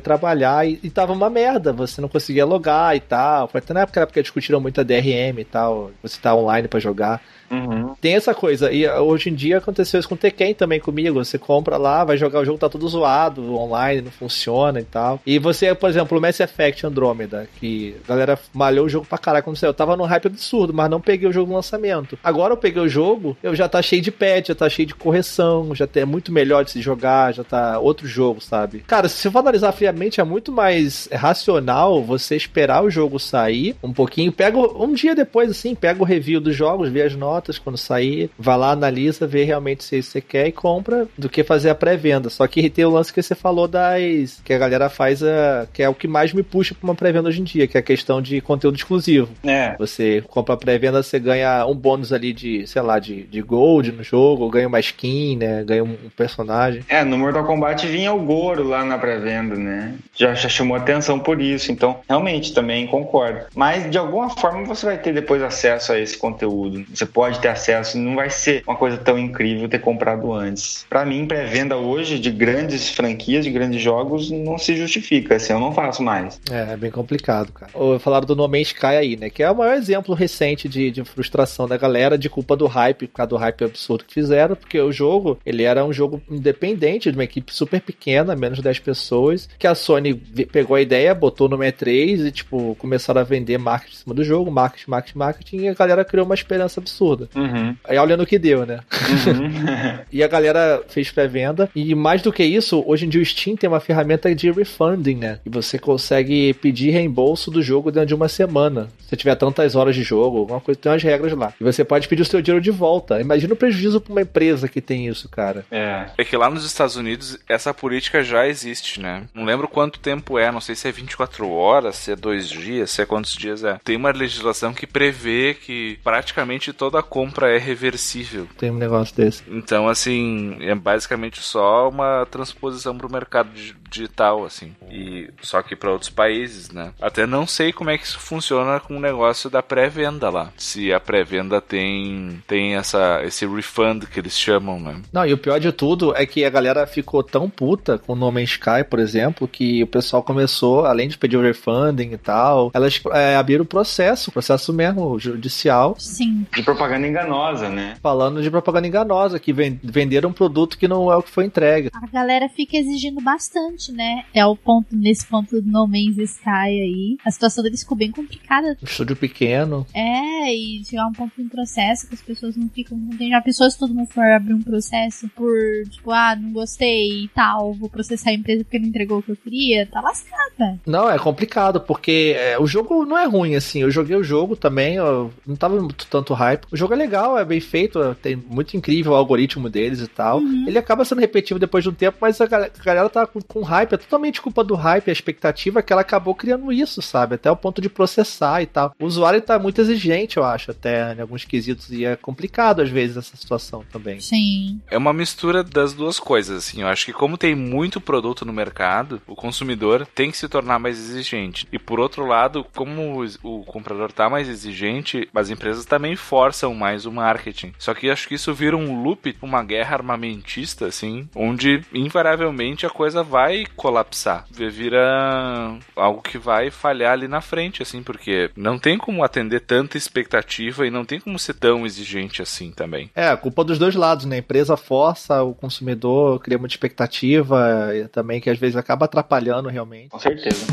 S2: trabalhar e, e tava uma merda. Você não conseguia logar e tal. Foi até na época, época discutiram muito a DRM e tal. Você tá online para jogar.
S1: Uhum.
S2: Tem essa coisa. E uh, hoje em dia aconteceu isso com o Tekken também comigo. Você compra lá, vai jogar o jogo, tá tudo zoado, online, não funciona e tal. E você, por exemplo, o Mass Effect Andromeda, que a galera malhou o jogo pra caralho saiu. Eu tava num hype absurdo, mas não peguei o jogo no lançamento. Agora eu peguei o jogo, eu já tá cheio de patch, já tá cheio de correção, já é muito melhor de se jogar, já tá outro jogo, sabe? Cara, se você for analisar friamente, é muito mais racional você esperar o jogo sair um pouquinho. Pega um dia depois, assim, pega o review dos jogos, vê as notas notas quando sair, vai lá, analisa, vê realmente se você quer e compra, do que fazer a pré-venda. Só que tem o lance que você falou das. que a galera faz, a, que é o que mais me puxa pra uma pré-venda hoje em dia, que é a questão de conteúdo exclusivo.
S1: É.
S2: Você compra a pré-venda, você ganha um bônus ali de, sei lá, de, de gold no jogo, ganha uma skin, né? Ganha um, um personagem.
S1: É, no Mortal Kombat vinha o Goro lá na pré-venda, né? Já, já chamou atenção por isso. Então, realmente, também concordo. Mas de alguma forma você vai ter depois acesso a esse conteúdo. Você pode ter acesso, não vai ser uma coisa tão incrível ter comprado antes. Para mim, pré-venda hoje de grandes franquias, de grandes jogos, não se justifica. Assim, eu não faço mais.
S2: É, é bem complicado, cara. Ou falaram do No Man's Sky aí, né? Que é o maior exemplo recente de, de frustração da galera, de culpa do hype, por causa do hype absurdo que fizeram, porque o jogo, ele era um jogo independente, de uma equipe super pequena, menos de 10 pessoas, que a Sony pegou a ideia, botou no E3 e, tipo, começaram a vender marketing em cima do jogo, marketing, marketing, marketing, e a galera criou uma esperança absurda.
S1: Uhum.
S2: Aí olha no que deu, né?
S1: Uhum. <laughs> <laughs>
S2: e a galera fez pré-venda. E mais do que isso, hoje em dia o Steam tem uma ferramenta de refunding, né? E você consegue pedir reembolso do jogo dentro de uma semana. Se tiver tantas horas de jogo, alguma coisa, tem umas regras lá. E você pode pedir o seu dinheiro de volta. Imagina o prejuízo pra uma empresa que tem isso, cara.
S1: é.
S4: É que lá nos Estados Unidos essa política já existe, né? Não lembro quanto tempo é, não sei se é 24 horas, se é dois dias, se é quantos dias é. Tem uma legislação que prevê que praticamente toda compra é reversível.
S2: Tem um negócio desse.
S4: Então, assim, é basicamente só uma transposição pro mercado di- digital, assim. E só que para outros países, né? Até não sei como é que isso funciona com o negócio da pré-venda lá. Se a pré-venda tem tem essa esse refund que eles chamam, né?
S2: Não, e o pior de tudo é que a galera ficou tão puta com o No Man's Sky, por exemplo, que o pessoal começou, além de pedir o refunding e tal, elas é, abriram o processo, processo mesmo, judicial,
S6: Sim.
S1: De propaganda enganosa, né?
S2: falando de propaganda enganosa, que ven- venderam um produto que não é o que foi entregue.
S6: A galera fica exigindo bastante, né? É o ponto, nesse ponto do No Man's Sky aí. A situação deles ficou bem complicada.
S2: Um estúdio pequeno.
S6: É, e chegar a um ponto em processo que as pessoas não ficam. Tem já pessoas se todo mundo for abrir um processo por, tipo, ah, não gostei e tal, vou processar a empresa porque não entregou o que eu queria, tá lascada.
S2: Não, é complicado, porque é, o jogo não é ruim, assim. Eu joguei o jogo também, eu não tava muito tanto hype. O jogo é legal, é bem feito, é- tem muito incrível o algoritmo deles e tal. Ele acaba sendo repetitivo depois de um tempo, mas a gal- a galera tá com, com hype, é totalmente culpa do hype, a expectativa que ela acabou criando isso, sabe? Até o ponto de processar e tal. O usuário tá muito exigente, eu acho, até em alguns quesitos, e é complicado às vezes essa situação também.
S6: Sim.
S4: É uma mistura das duas coisas, assim. Eu acho que como tem muito produto no mercado, o consumidor tem que se tornar mais exigente. E por outro lado, como o, o comprador tá mais exigente, as empresas também forçam mais o marketing. Só que acho que isso vira um loop, uma guerra armamentista, assim, onde invariavelmente a coisa vai colapsar. Vira algo que vai falhar ali na frente, assim, porque não tem como atender tanta expectativa e não tem como ser tão exigente assim também.
S2: É, a culpa dos dois lados, né? A empresa força o consumidor, cria muita expectativa, e também que às vezes acaba atrapalhando realmente.
S1: Com certeza.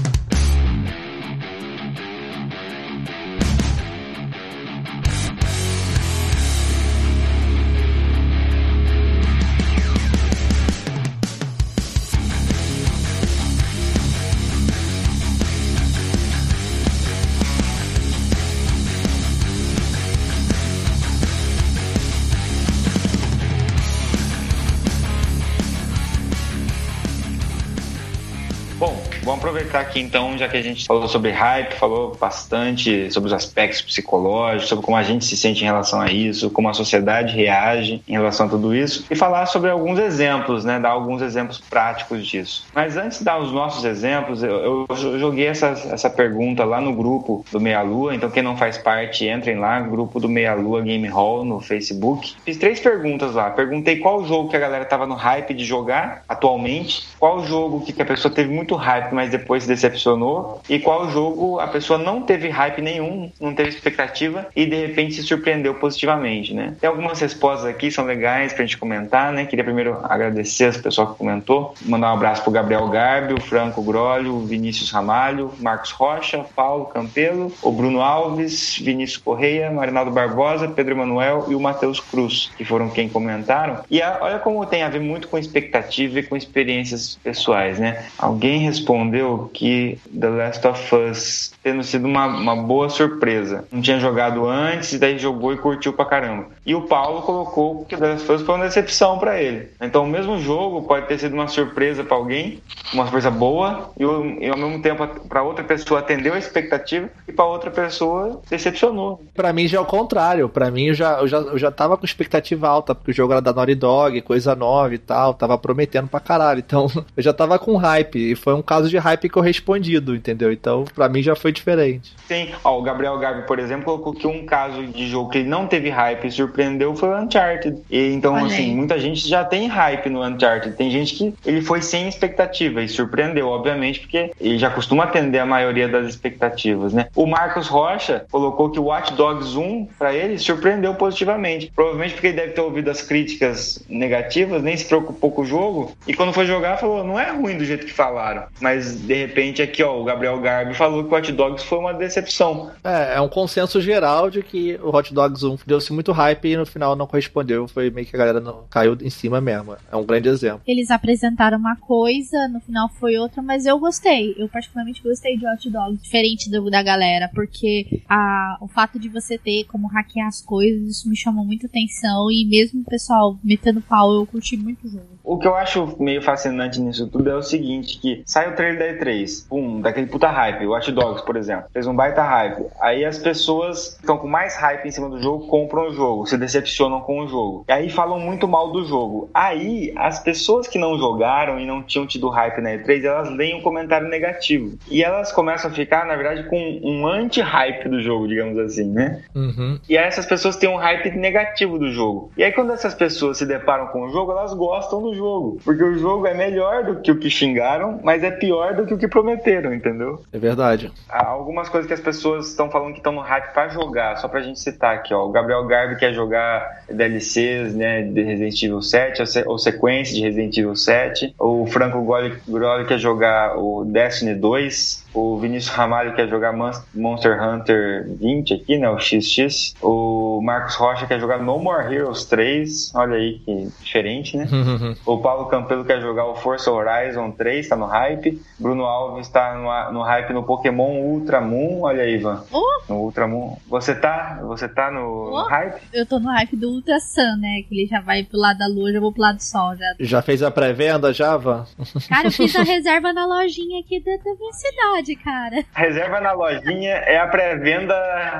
S1: Aproveitar aqui então, já que a gente falou sobre hype, falou bastante sobre os aspectos psicológicos, sobre como a gente se sente em relação a isso, como a sociedade reage em relação a tudo isso, e falar sobre alguns exemplos, né? Dar alguns exemplos práticos disso. Mas antes de dar os nossos exemplos, eu, eu joguei essa, essa pergunta lá no grupo do Meia Lua, então quem não faz parte, entrem lá, grupo do Meia Lua Game Hall no Facebook. Fiz três perguntas lá. Perguntei qual jogo que a galera tava no hype de jogar atualmente, qual jogo que a pessoa teve muito hype, mas depois decepcionou, e qual jogo a pessoa não teve hype nenhum, não teve expectativa e de repente se surpreendeu positivamente, né? Tem algumas respostas aqui, são legais pra gente comentar, né? Queria primeiro agradecer as pessoas que comentou, mandar um abraço pro Gabriel Garbi, o Franco Grolho, o Vinícius Ramalho, Marcos Rocha, Paulo Campelo, o Bruno Alves, Vinícius Correia, Marinaldo Barbosa, Pedro Emanuel e o Matheus Cruz, que foram quem comentaram. E a- olha como tem a ver muito com expectativa e com experiências pessoais, né? Alguém respondeu que The Last of Us tendo sido uma, uma boa surpresa. Não tinha jogado antes, daí jogou e curtiu pra caramba. E o Paulo colocou que The Last of Us foi uma decepção pra ele. Então o mesmo jogo pode ter sido uma surpresa pra alguém, uma surpresa boa, e, e ao mesmo tempo pra outra pessoa atendeu a expectativa e pra outra pessoa decepcionou.
S2: Pra mim já é o contrário. Pra mim eu já, eu, já, eu já tava com expectativa alta, porque o jogo era da Naughty Dog, coisa nova e tal, tava prometendo pra caralho. Então eu já tava com hype. E foi um caso de hype correspondido, entendeu? Então, pra mim já foi diferente.
S1: Sim, ó, o Gabriel Gabi, por exemplo, colocou que um caso de jogo que ele não teve hype e surpreendeu foi o Uncharted. E, então,
S6: Olha
S1: assim,
S6: aí.
S1: muita gente já tem hype no Uncharted. Tem gente que ele foi sem expectativa e surpreendeu, obviamente, porque ele já costuma atender a maioria das expectativas, né? O Marcos Rocha colocou que o Watch Dogs 1, pra ele, surpreendeu positivamente. Provavelmente porque ele deve ter ouvido as críticas negativas, nem se preocupou com o jogo. E quando foi jogar, falou: não é ruim do jeito que falaram. Mas, de repente, aqui, ó, o Gabriel Garbi falou que o Watch Dogs foi uma decepção.
S2: É, é um consenso geral de que o Hot Dogs 1 deu-se muito hype e no final não correspondeu. Foi meio que a galera não caiu em cima mesmo. É um grande exemplo.
S6: Eles apresentaram uma coisa, no final foi outra, mas eu gostei. Eu particularmente gostei de Hot Dogs, diferente do, da galera, porque a, o fato de você ter como hackear as coisas, isso me chamou muita atenção. E mesmo o pessoal metendo pau, eu curti muito o jogo.
S1: O que eu acho meio fascinante nisso tudo é o seguinte, que sai o trailer da E3, pum, daquele puta hype, o Watch Dogs, por exemplo, fez um baita hype. Aí as pessoas que estão com mais hype em cima do jogo compram o jogo, se decepcionam com o jogo. E aí falam muito mal do jogo. Aí as pessoas que não jogaram e não tinham tido hype na E3, elas leem um comentário negativo. E elas começam a ficar, na verdade, com um anti-hype do jogo, digamos assim, né?
S2: Uhum.
S1: E aí essas pessoas têm um hype negativo do jogo. E aí quando essas pessoas se deparam com o jogo, elas gostam do jogo. Porque o jogo é melhor do que o que xingaram, mas é pior do que o que prometeram, entendeu?
S2: É verdade.
S1: Há algumas coisas que as pessoas estão falando que estão no hype pra jogar, só pra gente citar aqui, ó. O Gabriel Garbi quer jogar DLCs, né, de Resident Evil 7, ou, se- ou sequência de Resident Evil 7. O Franco Groli quer jogar o Destiny 2. O Vinícius Ramalho quer jogar Mon- Monster Hunter 20 aqui, né, o XX. O Marcos Rocha quer jogar No More Heroes 3. Olha aí que diferente, né? <laughs> O Paulo Campelo quer jogar o Forza Horizon 3, tá no hype. Bruno Alves tá no, no hype no Pokémon Ultra Moon. Olha aí, Ivan.
S6: Oh!
S1: No Ultra Moon. Você tá, você tá no, no
S6: Oh!
S1: hype?
S6: Eu tô no hype do Ultra Sun, né? Que ele já vai pro lado da lua, já vou pro lado do sol. Já.
S2: Já fez a pré-venda, Java?
S6: Cara, eu fiz a <laughs> reserva na lojinha aqui da, da minha cidade, cara.
S1: Reserva na lojinha é a pré-venda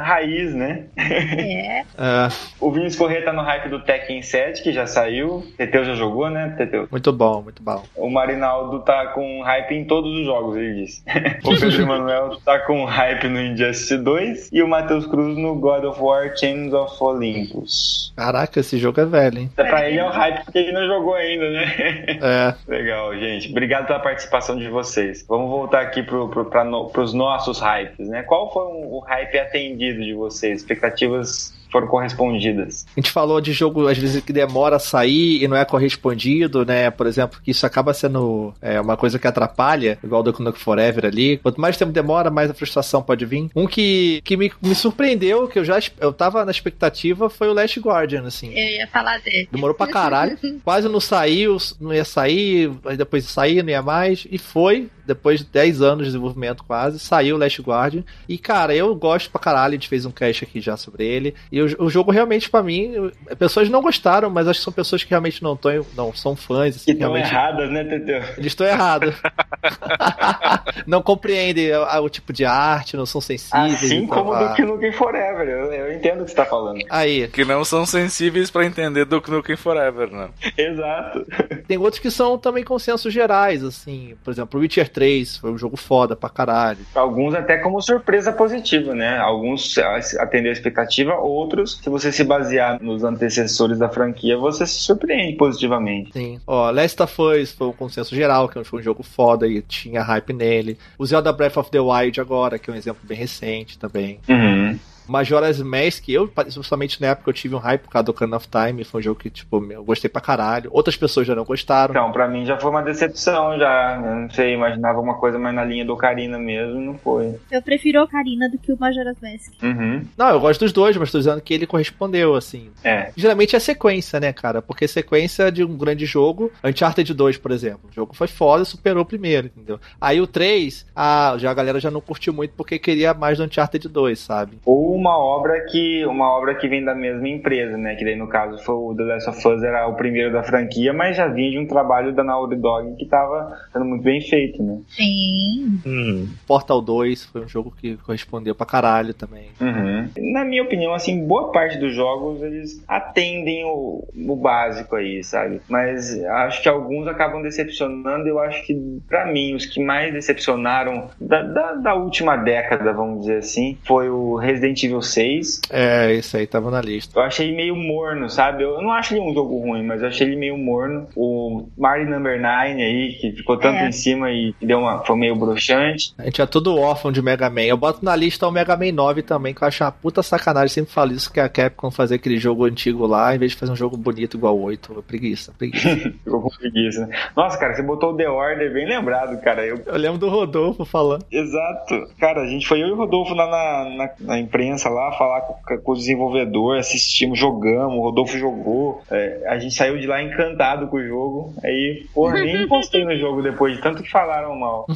S1: raiz, né?
S6: É.
S2: É,
S1: O Vinícius Corrêa tá no hype do Tekken 7, que já saiu. Teteu já jogou, né, Teteu?
S2: muito bom, muito bom.
S1: O Marinaldo tá com hype em todos os jogos, ele disse. <laughs> o Pedro Emanuel tá com hype no Injustice 2 e o Matheus Cruz no God of War Chains of Olympus.
S2: Caraca, esse jogo é velho, hein?
S1: Pra ele é o hype porque ele não jogou ainda, né?
S2: É, <laughs>
S1: Legal, gente. Obrigado pela participação de vocês. Vamos voltar aqui pro, pro, pra no, pros nossos hypes, né? Qual foi o, o hype atendido de vocês? Expectativas foram correspondidas?
S2: a gente falou de jogo, às vezes, que demora a sair e não é correspondido, né? Por exemplo, que isso acaba sendo é, uma coisa que atrapalha, igual do Nuke Forever ali. Quanto mais tempo demora, mais a frustração pode vir. Um que, que me, me surpreendeu, que eu já eu tava na expectativa, foi o Last Guardian, assim.
S6: Eu ia falar dele.
S2: Demorou pra caralho. <laughs> Quase não saiu, não ia sair, aí depois sair, não ia mais. E foi, depois de 10 anos de desenvolvimento quase, saiu o Last Guardian. E, cara, eu gosto pra caralho, a gente fez um cast aqui já sobre ele. E o, o jogo realmente, pra mim, pessoas não gostaram, mas acho que são pessoas que realmente não, tão, não são fãs.
S1: Que
S2: Assim,
S1: estão
S2: realmente,
S1: erradas, né, Teteu?
S2: eles estão errados. <laughs> não compreendem o, o tipo de arte, não são sensíveis.
S1: Assim
S2: e tal.
S1: como do que Nukem Forever. Eu, eu entendo o que você tá falando.
S2: Aí,
S4: Que não são sensíveis pra entender do Nukem Forever, né? <laughs>
S1: Exato.
S2: Tem outros que são também consensos gerais, assim. Por exemplo, Witcher 3 foi um jogo foda pra caralho.
S1: Alguns até como surpresa positiva, né? Alguns atendeu a expectativa, outros, se você se basear nos antecessores da franquia, você se surpreende positivamente.
S2: Sim. Ó, Last of Us foi um consenso geral, que foi um jogo foda e tinha hype nele. O Zelda Breath of the Wild agora, que é um exemplo bem recente também.
S1: Uhum.
S2: Majora's Mask, eu, principalmente na época, eu tive um hype por causa do Ocarina of Time. Foi um jogo que, tipo, eu gostei pra caralho. Outras pessoas já não gostaram.
S1: Então, pra mim já foi uma decepção, já. Eu não sei, imaginava uma coisa mais na linha do Ocarina mesmo, não foi.
S6: Eu prefiro a Ocarina do que o Majora's Mask.
S1: Uhum.
S2: Não, eu gosto dos dois, mas tô dizendo que ele correspondeu, assim.
S1: É.
S2: Geralmente é sequência, né, cara? Porque sequência de um grande jogo, Uncharted 2, por exemplo. O jogo foi foda e superou o primeiro, entendeu? Aí o 3, ah, já a galera já não curtiu muito porque queria mais do Uncharted 2, sabe?
S1: Ou uma obra que uma obra que vem da mesma empresa, né? Que daí no caso foi o The Last of Us era o primeiro da franquia, mas já vinha de um trabalho da Naughty Dog que tava sendo muito bem feito, né?
S6: Sim.
S2: Hum. Portal 2 foi um jogo que correspondeu pra caralho também.
S1: Uhum. Na minha opinião, assim, boa parte dos jogos eles atendem o, o básico aí, sabe? Mas acho que alguns acabam decepcionando. Eu acho que, pra mim, os que mais decepcionaram da, da, da última década, vamos dizer assim, foi o Resident Evil 6.
S2: É, isso aí tava na lista.
S1: Eu achei meio morno, sabe? Eu não acho ele um jogo ruim, mas eu achei ele meio morno. O Mario Number 9 aí, que ficou tanto
S6: É.
S1: em cima e deu uma, foi meio broxante.
S2: A gente é todo órfão de Mega Man. Eu boto na lista o Mega Man 9 também, que eu acho uma puta sacanagem. Sempre falo isso, que a Capcom fazer aquele jogo antigo lá, em vez de fazer um jogo bonito igual o 8. Preguiça, preguiça. <laughs>
S1: Ficou com preguiça, né? Nossa, cara, você botou o The Order bem lembrado, cara. Eu
S2: eu lembro do Rodolfo falando.
S1: Exato. Cara, a gente foi eu e o Rodolfo lá na, na, na imprensa lá, falar com, com o desenvolvedor, assistimos, jogamos, o Rodolfo jogou. É, a gente saiu de lá encantado com o jogo. Aí, porra, <laughs> nem postei no jogo depois de tanto que falaram mal. <laughs>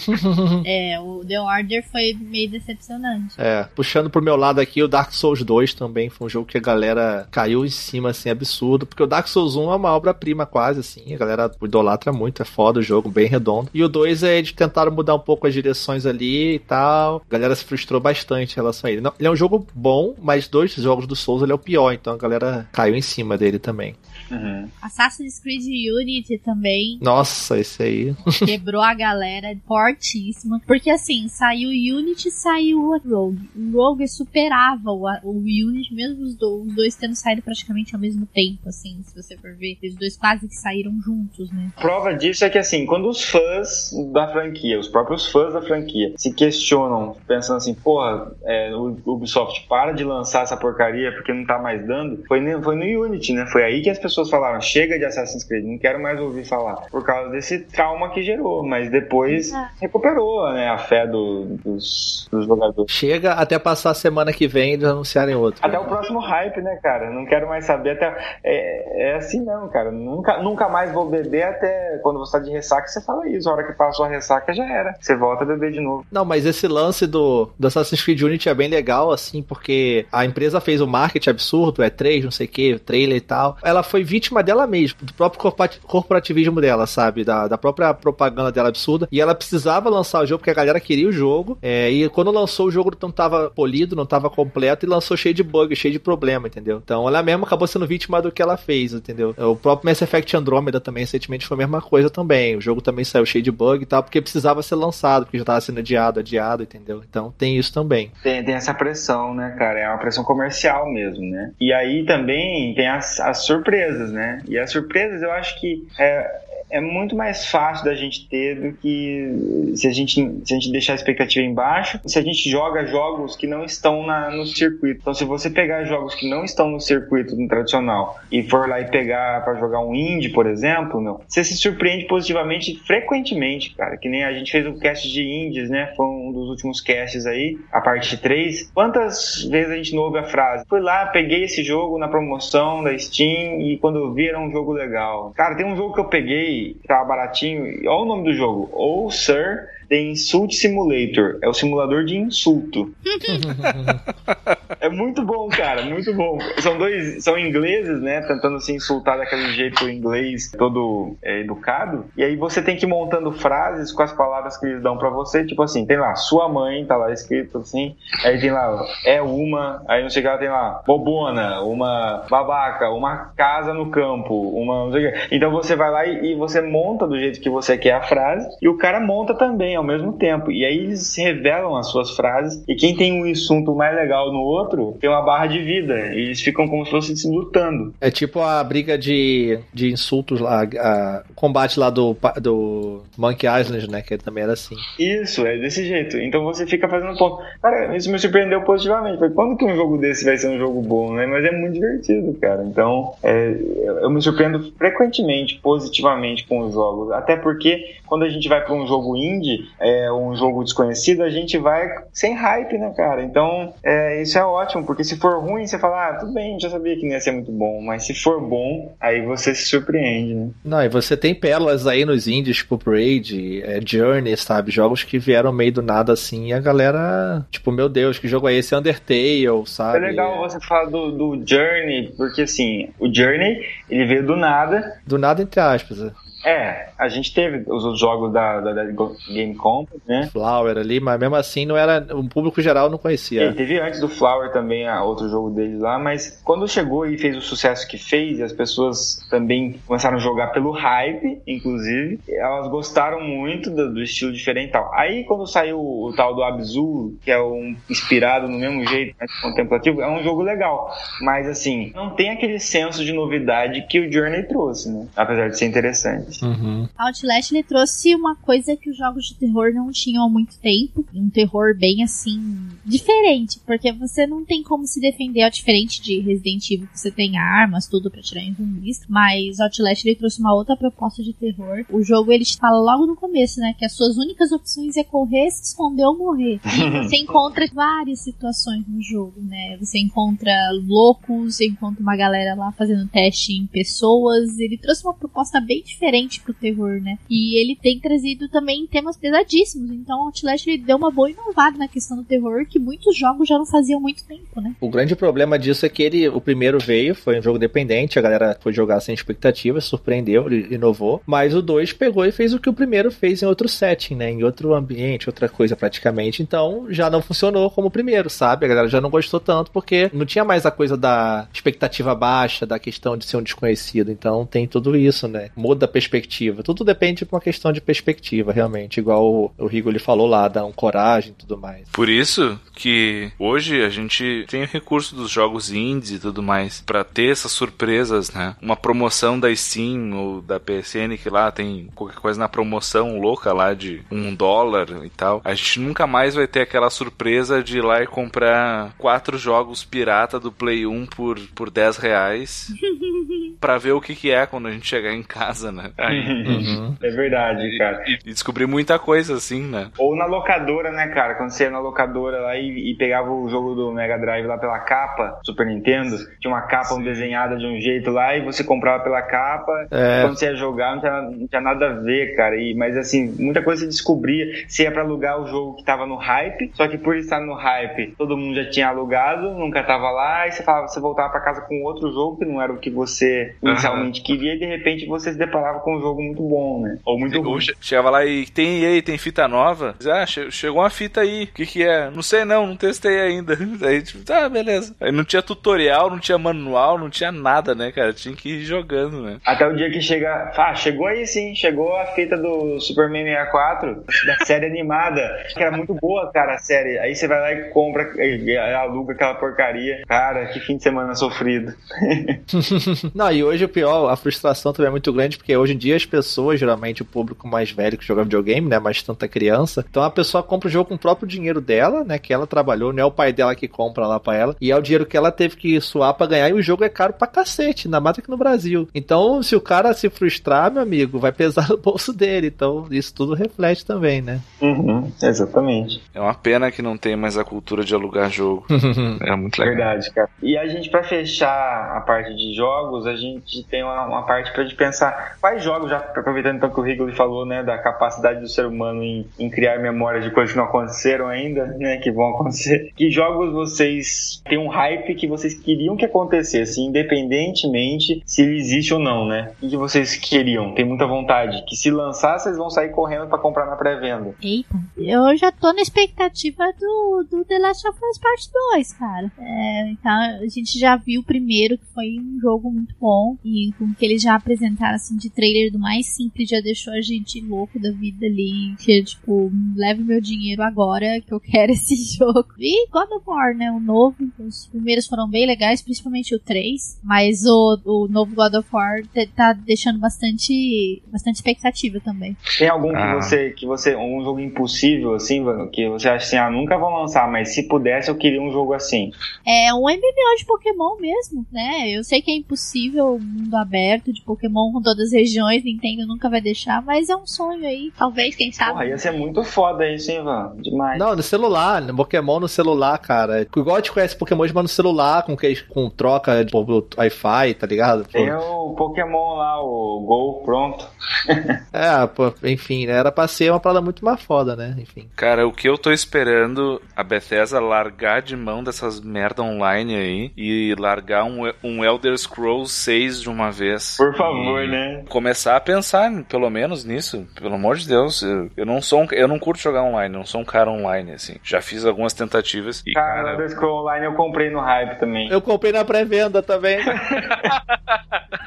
S6: É, o The Order foi meio decepcionante.
S2: É, puxando pro meu lado aqui, o Dark Souls 2 também foi um jogo que a galera caiu em cima, assim, absurdo. Porque o Dark Souls 1 é uma obra-prima quase, assim. A galera idolatra muito, é foda o jogo, bem redondo. E o 2 é, eles tentaram mudar um pouco as direções ali e tal. A galera se frustrou bastante em relação a ele. Não, ele é um jogo bom, mas dois jogos do Souls ele é o pior, então a galera caiu em cima dele também.
S1: Uhum.
S6: Assassin's Creed Unity também
S2: Nossa, esse aí. <laughs>
S6: quebrou a galera fortíssima. Porque assim, saiu o Unity saiu o Rogue. O Rogue superava o, o Unity, mesmo os, do- os dois tendo saído praticamente ao mesmo tempo, assim, se você for ver. Os dois quase que saíram juntos, né?
S1: Prova disso é que, assim, quando os fãs da franquia, os próprios fãs da franquia, se questionam, pensando assim, porra, é, o Ubisoft para de lançar essa porcaria porque não tá mais dando, foi, foi no Unity, né? Foi aí que as pessoas falaram, chega de Assassin's Creed, não quero mais ouvir falar. Por causa desse trauma que gerou, mas depois
S6: Ah.
S1: recuperou, né, a fé do- dos, dos jogadores.
S2: Chega até passar a semana que vem e eles anunciarem outro.
S1: Até o próximo hype, né, cara? Não quero mais saber até. É, é assim não, cara. Nunca, nunca mais vou beber até quando você tá de ressaca, você fala isso. A hora que passou a ressaca já era. Você volta a beber de novo.
S2: Não, mas esse lance do, do Assassin's Creed Unity é bem legal, assim, porque a empresa fez um marketing absurdo, é 3, não sei o que, trailer e tal. Ela foi vítima dela mesma, do próprio corpora- corporativismo dela, sabe? Da, da própria propaganda dela absurda. E ela precisava lançar o jogo porque a galera queria o jogo. é, e quando lançou o jogo não tava polido, não tava completo e lançou cheio de bug, cheio de problema, entendeu? Então ela mesma acabou sendo vítima do que ela fez, entendeu? O próprio Mass Effect Andromeda também recentemente foi a mesma coisa também. O jogo também saiu cheio de bug e tal, porque precisava ser lançado, porque já tava sendo adiado, adiado, entendeu? Então tem isso também.
S1: Tem, tem essa pressão, né, cara? É uma pressão comercial mesmo, né? E aí também tem as, as surpresas, né? E as surpresas eu acho que é, é muito mais fácil da gente ter do que se a gente, se a gente deixar a expectativa embaixo, se a gente joga jogos que não estão na, no circuito. Então, se você pegar jogos que não estão no circuito no tradicional e for lá e pegar para jogar um indie, por exemplo, meu, você se surpreende positivamente frequentemente, cara. Que nem a gente fez um cast de indies, né? Foi um dos últimos casts aí, a parte 3. Quantas vezes a gente não ouve a frase? Fui lá, peguei esse jogo na promoção da Steam e quando eu vi era um jogo legal. Cara, tem um jogo que eu peguei, que tava baratinho, olha o nome do jogo. Ou Sir The Insult Simulator. É o simulador de insulto. <laughs> é muito bom, cara, muito bom. São dois, são ingleses, né, tentando se insultar daquele jeito inglês todo é, educado. E aí você tem que ir montando frases com as palavras que eles dão pra você, tipo assim, tem lá, sua mãe, tá lá escrito assim. Aí tem lá, é uma, aí não sei o que lá, tem lá, bobona, uma babaca, uma casa no campo, uma não sei o que. Então você vai lá e, e você monta do jeito que você quer a frase, e o cara monta também ao mesmo tempo. E aí eles revelam as suas frases, e quem tem um assunto mais legal no outro tem uma barra de vida. E eles ficam como se fossem se lutando.
S2: É tipo a briga de, de insultos lá, a- o combate lá do, do Monkey Island, né? Que também era assim.
S1: Isso, é desse jeito. Então você fica fazendo ponto. Cara, isso me surpreendeu positivamente. Foi quando que um jogo desse vai ser um jogo bom, né? Mas é muito divertido, cara. Então, é, eu me surpreendo frequentemente, positivamente com os jogos. Até porque quando a gente vai pra um jogo indie, é, um jogo desconhecido, a gente vai sem hype, né, cara? Então, é, isso é ótimo porque se for ruim, você fala, ah, tudo bem, já sabia que não ia ser muito bom. Mas se for bom, aí você se surpreende, né?
S2: Não, e você tem pérolas aí nos indies, tipo Braid, é, Journey, sabe? Jogos que vieram meio do nada assim e a galera, tipo, meu Deus, que jogo é esse? Undertale, sabe?
S1: É legal você falar do, do Journey, porque assim, o Journey, ele veio do nada.
S2: Do nada, entre aspas. é.
S1: A gente teve os, os jogos da, da, da Game Company, né?
S2: Flower ali, mas mesmo assim não era. O público geral não conhecia.
S1: Ele teve antes do Flower também a, outro jogo deles lá, mas quando chegou e fez o sucesso que fez, e as pessoas também começaram a jogar pelo hype, inclusive, elas gostaram muito do, do estilo diferental. Aí quando saiu o, tal do Abzu, que é um inspirado no mesmo jeito, né, contemplativo, é um jogo legal. Mas assim, não tem aquele senso de novidade que o Journey trouxe, né? Apesar de ser interessante.
S2: Uhum.
S6: Outlast ele trouxe uma coisa que os jogos de terror não tinham há muito tempo. Um terror bem assim. diferente. Porque você não tem como se defender, ó, diferente de Resident Evil, que você tem armas, tudo pra tirar em zumbis. Mas Outlast ele trouxe uma outra proposta de terror. O jogo ele te fala logo no começo, né? Que as suas únicas opções é correr, se esconder ou morrer. E <laughs> você encontra várias situações no jogo, né? Você encontra loucos, você encontra uma galera lá fazendo teste em pessoas. Ele trouxe uma proposta bem diferente pro terror, né? E ele tem trazido também temas pesadíssimos. Então, o Outlast ele deu uma boa inovada na questão do terror que muitos jogos já não faziam muito tempo, né?
S2: O grande problema disso é que ele, o primeiro veio, foi um jogo dependente, a galera foi jogar sem expectativa, surpreendeu, ele inovou. Mas o 2 pegou e fez o que o primeiro fez em outro setting, né? Em outro ambiente, outra coisa praticamente. Então, já não funcionou como o primeiro, sabe? A galera já não gostou tanto porque não tinha mais a coisa da expectativa baixa, da questão de ser um desconhecido. Então, tem tudo isso, né? Muda a perspectiva. Tudo depende de uma questão de perspectiva, realmente. Igual o, o Rigo ele falou lá, dá um coragem e tudo mais.
S4: Por isso que hoje a gente tem o recurso dos jogos indies e tudo mais para ter essas surpresas, né? Uma promoção da Steam ou da PSN que lá tem qualquer coisa na promoção louca lá de um dólar e tal. A gente nunca mais vai ter aquela surpresa de ir lá e comprar quatro jogos pirata do Play 1 por, por 10 reais <laughs> pra ver o que, que é quando a gente chegar em casa, né? <laughs>
S2: Uhum.
S1: É verdade, cara.
S4: E, e descobrir muita coisa, assim, né?
S1: Ou na locadora, né, cara? Quando você ia na locadora lá e, e pegava o jogo do Mega Drive lá pela capa, Super Nintendo, tinha uma capa Sim. desenhada de um jeito lá e você comprava pela capa.
S2: É.
S1: Quando você ia jogar, não tinha, não tinha nada a ver, cara. E, mas assim, muita coisa você descobria. Você ia pra alugar o jogo que tava no hype, só que por estar no hype, todo mundo já tinha alugado, nunca tava lá, e você falava, você voltava pra casa com outro jogo que não era o que você inicialmente uhum. queria, e de repente você se deparava com um jogo muito bom, né? Ou muito ruim.
S4: Chegava lá e tem aí, tem fita nova. Ah, chegou uma fita aí. O que que é? Não sei não, não testei ainda. <laughs> Aí, tipo, tá, beleza. Aí não tinha tutorial, não tinha manual, não tinha nada, né, cara? Tinha que ir jogando, né?
S1: Até o dia que chega. Ah, chegou aí sim, chegou a fita do Superman 64, da série animada. Que era muito boa, cara, a série. Aí você vai lá e compra, e aluga aquela porcaria. Cara, que fim de semana sofrido. <laughs> <laughs>
S2: não, e hoje o pior, a frustração também é muito grande, porque hoje em dia as pessoas, geralmente o público mais velho que joga videogame, né, mais tanta criança, então a pessoa compra o jogo com o próprio dinheiro dela, né, que ela trabalhou, não é o pai dela que compra lá para ela, e é o dinheiro que ela teve que suar para ganhar, e o jogo é caro pra cacete, ainda mais aqui no Brasil. Então, se o cara se frustrar, meu amigo, vai pesar no bolso dele, então isso tudo reflete também, né?
S1: Uhum, exatamente.
S4: É uma pena que não tem mais a cultura de alugar jogo. <laughs> é muito legal.
S1: Verdade, cara. E a gente, para fechar a parte de jogos, a gente tem uma, uma parte pra gente pensar quais jogos, já aproveitando então que o Wrigley falou, né, da capacidade do ser humano em, em criar memórias de coisas que não aconteceram ainda, né, que vão acontecer. <laughs> Que jogos vocês têm um hype que vocês queriam que acontecesse, independentemente se ele existe ou não, né? O que vocês queriam? Tem muita vontade. Que se lançar, vocês vão sair correndo para comprar na pré-venda.
S6: Eita, eu já tô na expectativa do, do The Last of Us Part 2, cara. É, então, a gente já viu o primeiro, que foi um jogo muito bom, e com que eles já apresentaram, assim, de trailer do mais simples, já deixou a gente louco da vida ali, que, tipo, leve meu dinheiro agora, que eu quero <laughs> esse jogo. E God of War, né, o novo, os primeiros foram bem legais, principalmente o 3, mas o, o novo God of War tá deixando bastante, bastante expectativa também.
S1: Tem algum ah. que você, que você, um jogo impossível, assim, que você acha assim, ah, nunca vão lançar, mas se pudesse eu queria um jogo assim?
S6: É um MMO de Pokémon mesmo, né? Eu sei que é impossível o mundo aberto de Pokémon com todas as regiões, Nintendo nunca vai deixar, mas é um sonho aí, talvez, quem sabe.
S1: Porra, ia ser muito foda isso, hein, Ivan? Demais.
S2: Não, no celular, no Pokémon no celular, cara. Igual a gente conhece Pokémon, mas no celular, com, que, com troca de Wi-Fi, tá ligado?
S1: Tem o Pokémon lá, o Gol pronto. <laughs>
S2: É, pô, enfim, né? Era pra ser uma parada muito mais foda, né? Enfim.
S4: Cara, o que eu tô esperando a Bethesda largar de mão dessas merda online aí e largar um, um Elder Scrolls 6 de uma vez.
S1: Por favor, né?
S4: Começar a pensar, pelo menos, nisso. Pelo amor de Deus. Eu, eu não sou um, eu não curto jogar online, não sou um cara online, assim. Já fiz algumas tentativas e,
S1: Cara,
S4: cara.
S1: Elder Scrolls Online eu comprei no hype também.
S2: Eu comprei na pré-venda também. <laughs>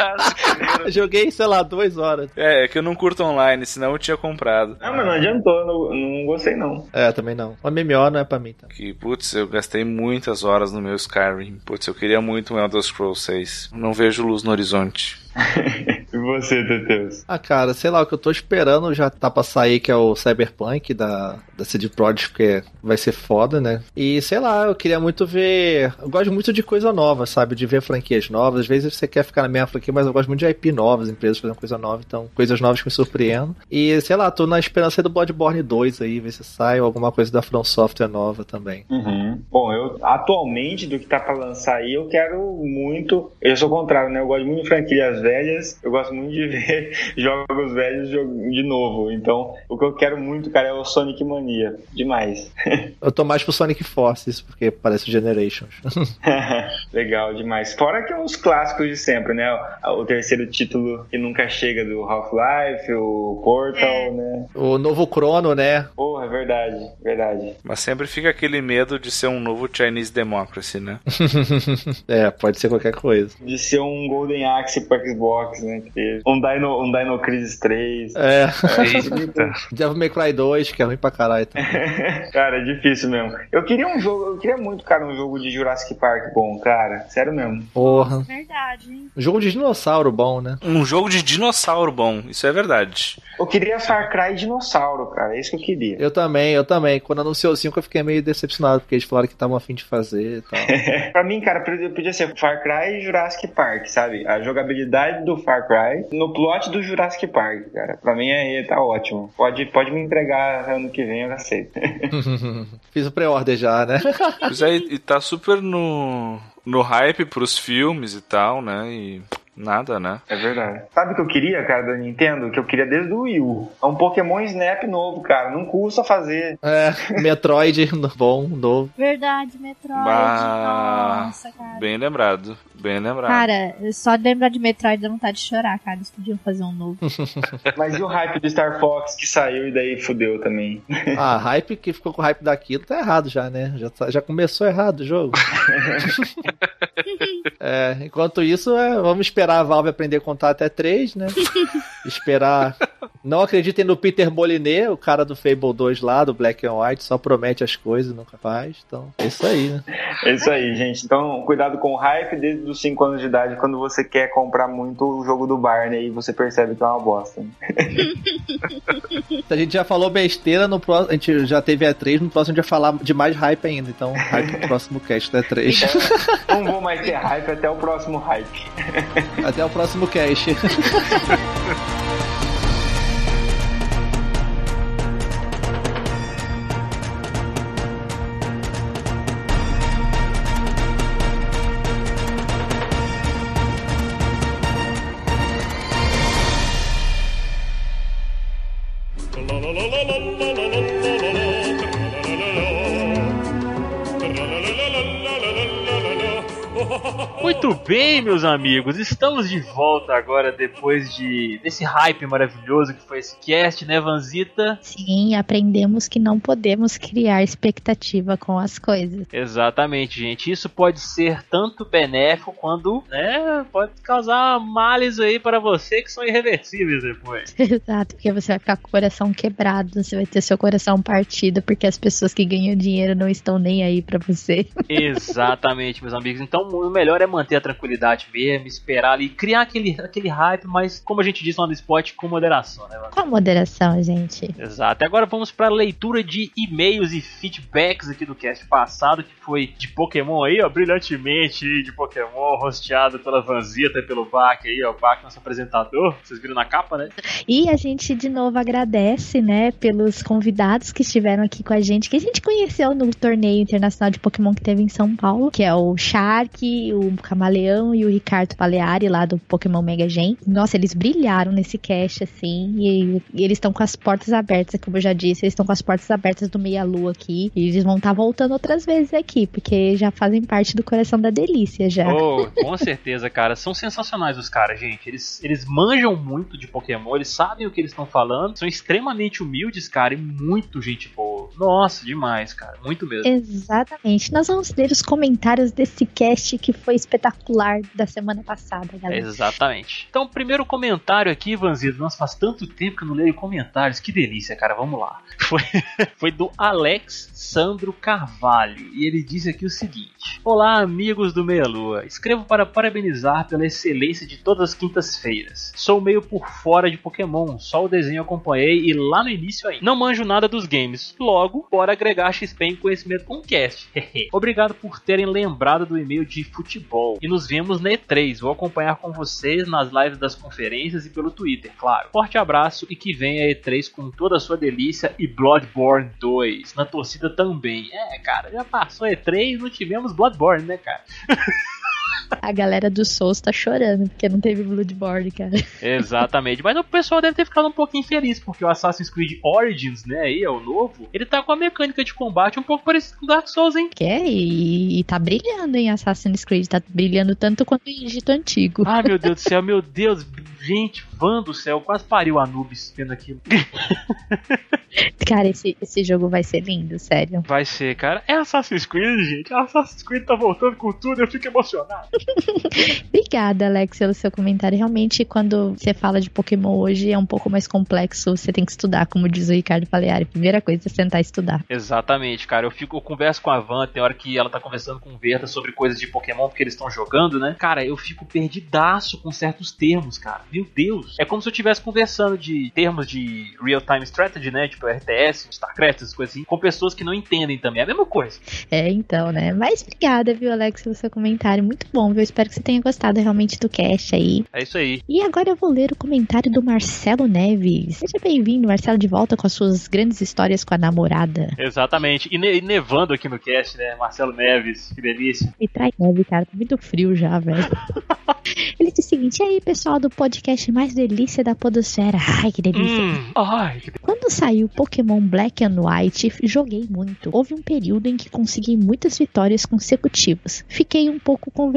S2: <laughs> Joguei, sei lá, duas horas.
S4: É, é que eu não curto online, senão eu tinha comprado.
S1: Não, mas não adiantou, não, não gostei não.
S2: É, também não. O MMO não é pra mim, tá?
S4: Que, putz, eu gastei muitas horas no meu Skyrim. Putz, eu queria muito um Elder Scrolls 6. Não vejo luz no horizonte. <laughs>
S1: E você, Teteus?
S2: Ah, cara, sei lá, o que eu tô esperando já tá pra sair, que é o Cyberpunk da, da CD Projekt, porque vai ser foda, né? E sei lá, eu queria muito ver. Eu gosto muito de coisa nova, sabe? De ver franquias novas. Às vezes você quer ficar na mesma franquia, mas eu gosto muito de IP novas, empresas fazendo coisa nova, então coisas novas que me surpreendem. E sei lá, tô na esperança do Bloodborne 2 aí, ver se sai ou alguma coisa da From Software nova também.
S1: Uhum. Bom, eu atualmente do que tá pra lançar aí, eu quero muito. Eu sou o contrário, né? Eu gosto muito de franquias velhas, eu gosto muito de <laughs> ver jogos velhos de novo. Então, o que eu quero muito, cara, é o Sonic Mania. Demais. <laughs>
S2: Eu tô mais pro Sonic Forces, porque parece Generations. <laughs>
S1: Legal, demais. Fora que os clássicos de sempre, né? O, terceiro título que nunca chega do Half-Life, o Portal,
S6: É.
S1: né?
S2: o novo Chrono, né?
S1: Porra, é verdade, verdade.
S4: Mas sempre fica aquele medo de ser um novo Chinese Democracy, né? <laughs>
S2: é, pode ser qualquer coisa.
S1: De ser um Golden Axe pro Xbox, né? Um Dino, um Dino Crisis 3.
S2: É.
S4: Eita.
S2: Devil May Cry 2, que é ruim pra caralho também. <laughs>
S1: cara, é difícil mesmo. Eu queria um jogo, eu queria muito, cara, um jogo de Jurassic Park bom, cara. Sério mesmo.
S2: Porra.
S6: Verdade, hein?
S2: Jogo de dinossauro bom, né?
S4: Um jogo de dinossauro bom, isso é verdade.
S1: Eu queria Far Cry dinossauro, cara. É isso que eu queria.
S2: Eu também, eu também. Quando anunciou o 5 eu fiquei meio decepcionado, porque eles falaram que estavam afim de fazer e tal. <laughs>
S1: pra mim, cara, podia ser Far Cry e Jurassic Park, sabe? A jogabilidade do Far Cry no plot do Jurassic Park, cara. Pra mim aí tá ótimo. Pode, pode me entregar ano que vem, eu aceito. <laughs>
S2: Fiz o pré-order já, né?
S4: Pois é, e tá super no, no hype pros filmes e tal, né? E nada, né?
S1: É verdade. Sabe o que eu queria, cara, da Nintendo? Que eu queria desde o Wii U. É um Pokémon Snap novo, cara. Não custa fazer.
S2: É, Metroid <laughs> bom, novo.
S6: Verdade, Metroid.
S4: Bah.
S6: Nossa, cara.
S4: Bem lembrado, bem lembrado.
S6: Cara, só de lembrar de Metroid dá vontade de chorar, cara. Eles podiam fazer um novo. <laughs>
S1: Mas e o hype do Star Fox que saiu e daí fudeu também? <laughs>
S2: Ah, hype que ficou com o hype daquilo tá errado já, né? Já, tá- já começou errado o jogo. É, enquanto isso, é, vamos esperar a Valve aprender a contar até 3, né? <laughs> esperar. Não acreditem no Peter Moliné, o cara do Fable 2 lá, do Black and White, só promete as coisas e nunca faz. Então, é isso aí, né?
S1: É isso aí, gente. Então, cuidado com o hype desde os 5 anos de idade, quando você quer comprar muito o jogo do Barney e você percebe que é uma bosta. <laughs>
S2: A gente já falou besteira, no próximo, a gente já teve E3, no próximo a gente vai falar de mais hype ainda. Então, hype no próximo cast da E3.
S1: Não vou mais ter hype até o próximo hype.
S2: Até o próximo cast. <laughs>
S5: bem, meus amigos, estamos de volta agora depois de desse hype maravilhoso que foi esse cast, né, Vanzita?
S3: Sim, aprendemos que não podemos criar expectativa com as coisas.
S5: Exatamente, gente. Isso pode ser tanto benéfico quanto, né, pode causar males aí para você que são irreversíveis depois. <laughs>
S3: Exato, porque você vai ficar com o coração quebrado, você vai ter seu coração partido, porque as pessoas que ganham dinheiro não estão nem aí pra você. <laughs>
S5: Exatamente, meus amigos. Então, o melhor é manter a tranquilidade mesmo, esperar ali, criar aquele, aquele hype, mas como a gente diz lá no spot, com moderação, né?
S3: Com moderação, gente.
S5: Exato. Agora vamos para leitura de e-mails e feedbacks aqui do cast passado, que foi de Pokémon aí, ó, brilhantemente de Pokémon, rosteado pela Vanzita e pelo Bak aí, ó, o Bak, nosso apresentador. Vocês viram na capa, né?
S3: E a gente de novo agradece, né, pelos convidados que estiveram aqui com a gente, que a gente conheceu no torneio internacional de Pokémon que teve em São Paulo, que é o Shark, o Camaleão e o Ricardo Paleari lá do Pokémon Mega Gen. Nossa, eles brilharam nesse cast, assim, e, e eles estão com as portas abertas, como eu já disse, eles estão com as portas abertas do Meia Lua aqui, e eles vão estar tá voltando outras vezes aqui, porque já fazem parte do coração da delícia já.
S5: Oh, com certeza, cara. São sensacionais os caras, gente. Eles, eles manjam muito de Pokémon, eles sabem o que eles estão falando, são extremamente humildes, cara, e muito gente boa. Nossa, demais, cara. Muito mesmo.
S3: Exatamente. Nós vamos ler os comentários desse cast que foi espetacular da semana passada, galera.
S5: Exatamente. Então, primeiro comentário aqui, Vanzido. Nossa, faz tanto tempo que eu não leio comentários. Que delícia, cara. Vamos lá. <laughs> Foi, foi do Alex Sandro Carvalho. E ele disse aqui o seguinte: Olá, amigos do Meia Lua. Escrevo para parabenizar pela excelência de todas as quintas-feiras. Sou meio por fora de Pokémon, só o desenho acompanhei e lá no início ainda. Não manjo nada dos games. Logo, bora agregar XP em conhecimento com o cast. <laughs> Obrigado por terem lembrado do e-mail de futebol. E nos vemos na E3. Vou acompanhar com vocês nas lives das conferências e pelo Twitter, claro. Forte abraço e que venha a E3 com toda a sua delícia e Bloodborne 2. Na torcida também. É, cara, já passou E3 não tivemos Bloodborne, né, cara? <laughs>
S3: A galera do Souls tá chorando porque não teve Bloodborne, cara.
S5: Exatamente. Mas o pessoal deve ter ficado um pouquinho feliz, porque o Assassin's Creed Origins, né, aí é o novo, ele tá com a mecânica de combate um pouco parecida com Dark Souls, hein?
S3: Que é, e, e tá brilhando em Assassin's Creed, tá brilhando tanto quanto em Egito Antigo.
S5: Ah, meu Deus do céu, meu Deus, gente, fã do céu, quase pariu Anubis vendo aquilo. <laughs>
S3: Cara, esse, esse jogo vai ser lindo, sério.
S5: Vai ser, cara. É Assassin's Creed, gente. Assassin's Creed tá voltando com tudo, eu fico emocionado. <laughs>
S3: Obrigada, Alex, pelo seu comentário. Realmente, quando você fala de Pokémon hoje, é um pouco mais complexo. Você tem que estudar, como diz o Ricardo Paleari. Primeira coisa é sentar e estudar.
S5: Exatamente, cara. Eu fico, eu converso com a Van, tem hora que ela tá conversando com o Verta sobre coisas de Pokémon, porque eles estão jogando, né? Cara, eu fico perdidaço com certos termos, cara. Meu Deus. É como se eu estivesse conversando de termos de real-time strategy, né? Tipo RTS, StarCraft, essas coisas assim, com pessoas que não entendem também. É a mesma coisa.
S3: É, então, né? Mas obrigada, viu, Alex, pelo seu comentário. Muito bom, viu? Espero que você tenha gostado realmente do cast aí.
S5: É isso aí.
S3: E agora eu vou ler o comentário do Marcelo Neves. Seja bem-vindo, Marcelo, de volta com as suas grandes histórias com a namorada.
S5: Exatamente. E, ne e nevando aqui no cast, né? Marcelo Neves, que delícia.
S3: E traz neve, cara. Tá muito frio já, velho. <laughs> Ele disse o seguinte: e aí, pessoal do podcast mais delícia da Podosfera? Ai, que delícia.
S5: Hum, ai, que
S3: Quando saiu Pokémon Black and White, joguei muito. Houve um período em que consegui muitas vitórias consecutivas. Fiquei um pouco convencido,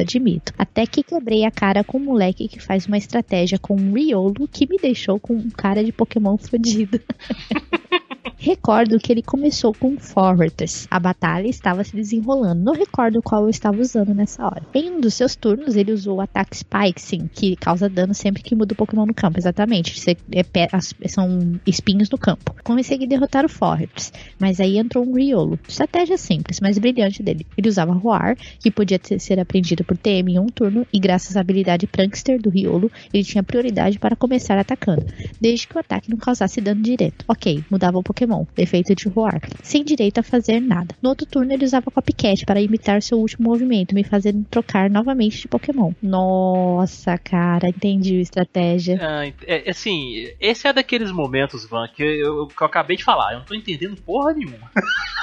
S3: admito. Até que quebrei a cara com um moleque que faz uma estratégia com um Riolo que me deixou com um cara de Pokémon fodido. <laughs> Recordo que ele começou com Fortress. A batalha estava se desenrolando. Não recordo qual eu estava usando nessa hora. Em um dos seus turnos, ele usou o ataque Spike, sim, que causa dano sempre que muda o Pokémon no campo. Exatamente. É, são espinhos no campo. Comecei a derrotar o Fortress, mas aí entrou um Riolo. Estratégia simples, mas brilhante dele. Ele usava Roar, que podia ser aprendido por TM em um turno, e graças à habilidade Prankster do Riolo, ele tinha prioridade para começar atacando, desde que o ataque não causasse dano direto. Ok, mudava o Pokémon, efeito de Roar, sem direito a fazer nada. No outro turno ele usava Copycat para imitar seu último movimento, me fazendo trocar novamente de Pokémon. Nossa, cara, entendi a estratégia.
S5: Ah, é, assim, esse é daqueles momentos, Van, que eu, que eu acabei de falar. Eu não tô entendendo porra nenhuma. <laughs>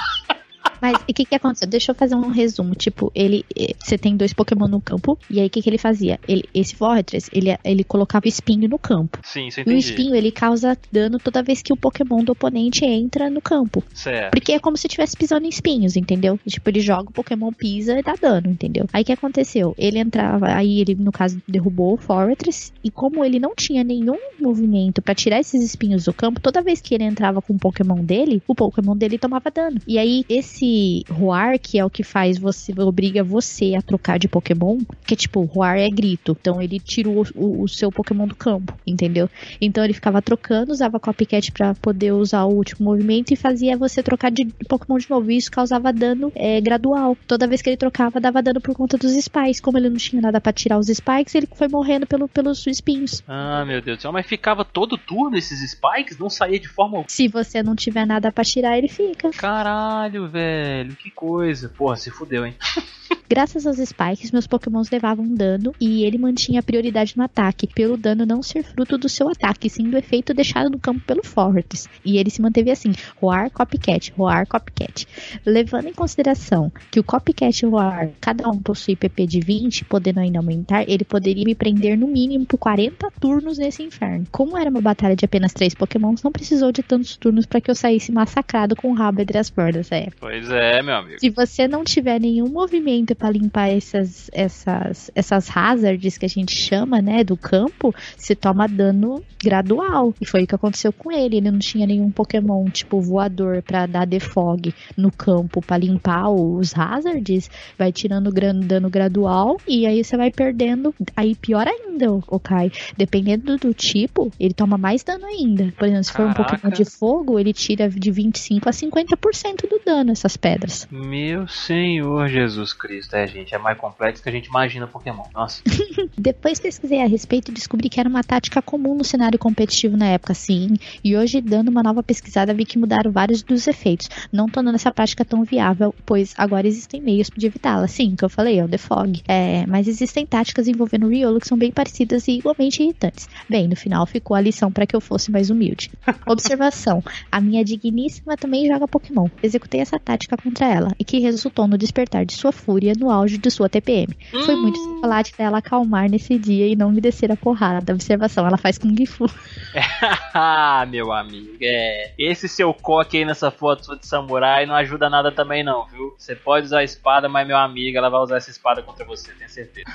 S3: Mas o que que aconteceu? Deixa eu fazer um resumo. Tipo, ele. eh, Você tem dois Pokémon no campo. E aí o que, que ele fazia? Ele, esse Fortress, ele, ele colocava espinho no campo.
S5: Sim, você
S3: E o
S5: entendi.
S3: espinho ele causa dano toda vez que o Pokémon do oponente entra no campo.
S5: Certo.
S3: Porque é como se estivesse pisando em espinhos, entendeu? Tipo, ele joga o Pokémon, pisa e dá dano, entendeu? Aí o que aconteceu? Ele entrava, aí ele, no caso, derrubou o Fortress, e como ele não tinha nenhum movimento pra tirar esses espinhos do campo, toda vez que ele entrava com o Pokémon dele, o Pokémon dele tomava dano. E aí, esse esse Roar, que é o que faz você, obriga você a trocar de Pokémon, que é tipo, Roar é grito. Então ele tira o, o, o seu Pokémon do campo, entendeu? Então ele ficava trocando, usava Copycat pra poder usar o último movimento e fazia você trocar de Pokémon de novo. E isso causava dano é, gradual. Toda vez que ele trocava, dava dano por conta dos Spikes. Como ele não tinha nada pra tirar os Spikes, ele foi morrendo pelo, pelos espinhos.
S5: Ah, meu Deus do céu, mas ficava todo turno esses spikes? Não saía de forma alguma.
S3: Se você não tiver nada pra tirar, ele fica.
S5: Caralho, velho, que coisa. Porra, se fudeu, hein? <laughs>
S3: Graças aos spikes, meus pokémons levavam dano e ele mantinha a prioridade no ataque, pelo dano não ser fruto do seu ataque, sim do efeito deixado no campo pelo Fortis. E ele se manteve assim, Roar Copycat, Roar Copycat. Levando em consideração que o Copycat e o Roar, cada um possui PP de 20, podendo ainda aumentar, ele poderia me prender no mínimo por 40 turnos nesse inferno. Como era uma batalha de apenas 3 pokémons, não precisou de tantos turnos para que eu saísse massacrado com o rabo entre as bordas, é.
S5: Pois é, meu amigo.
S3: Se você não tiver nenhum movimento para limpar essas, essas, essas hazards que a gente chama, né, do campo, você toma dano gradual. E foi o que aconteceu com ele. Ele não tinha nenhum Pokémon tipo voador para dar defog no campo para limpar os hazards. Vai tirando dano gradual e aí você vai perdendo. Aí pior ainda, o Kai. Dependendo do tipo, ele toma mais dano ainda. Por exemplo, se for
S5: Caraca.
S3: um Pokémon de fogo, ele tira de 25 a 50% do dano essas pedras.
S5: Meu Senhor Jesus Cristo. É, gente, é mais complexo que a gente imagina Pokémon. Nossa. <laughs>
S3: Depois pesquisei a respeito e descobri que era uma tática comum no cenário competitivo na época, sim. E hoje, dando uma nova pesquisada, vi que mudaram vários dos efeitos, não tornando essa prática tão viável, pois agora existem meios de evitá-la. Sim, que eu falei, é o defog. É, mas existem táticas envolvendo o Riolo que são bem parecidas e igualmente irritantes. Bem, no final ficou a lição para que eu fosse mais humilde. <laughs> Observação: a minha digníssima também joga Pokémon. Executei essa tática contra ela e que resultou no despertar de sua fúria no auge de sua TPM. Foi muito simpático ela acalmar nesse dia e não me descer a porrada. Observação: ela faz Kung Fu. <laughs>
S5: ah, meu amigo, é. Esse seu coque aí nessa foto de samurai não ajuda nada também, não, viu? Você pode usar a espada, mas meu amigo, ela vai usar essa espada contra você, tenho certeza.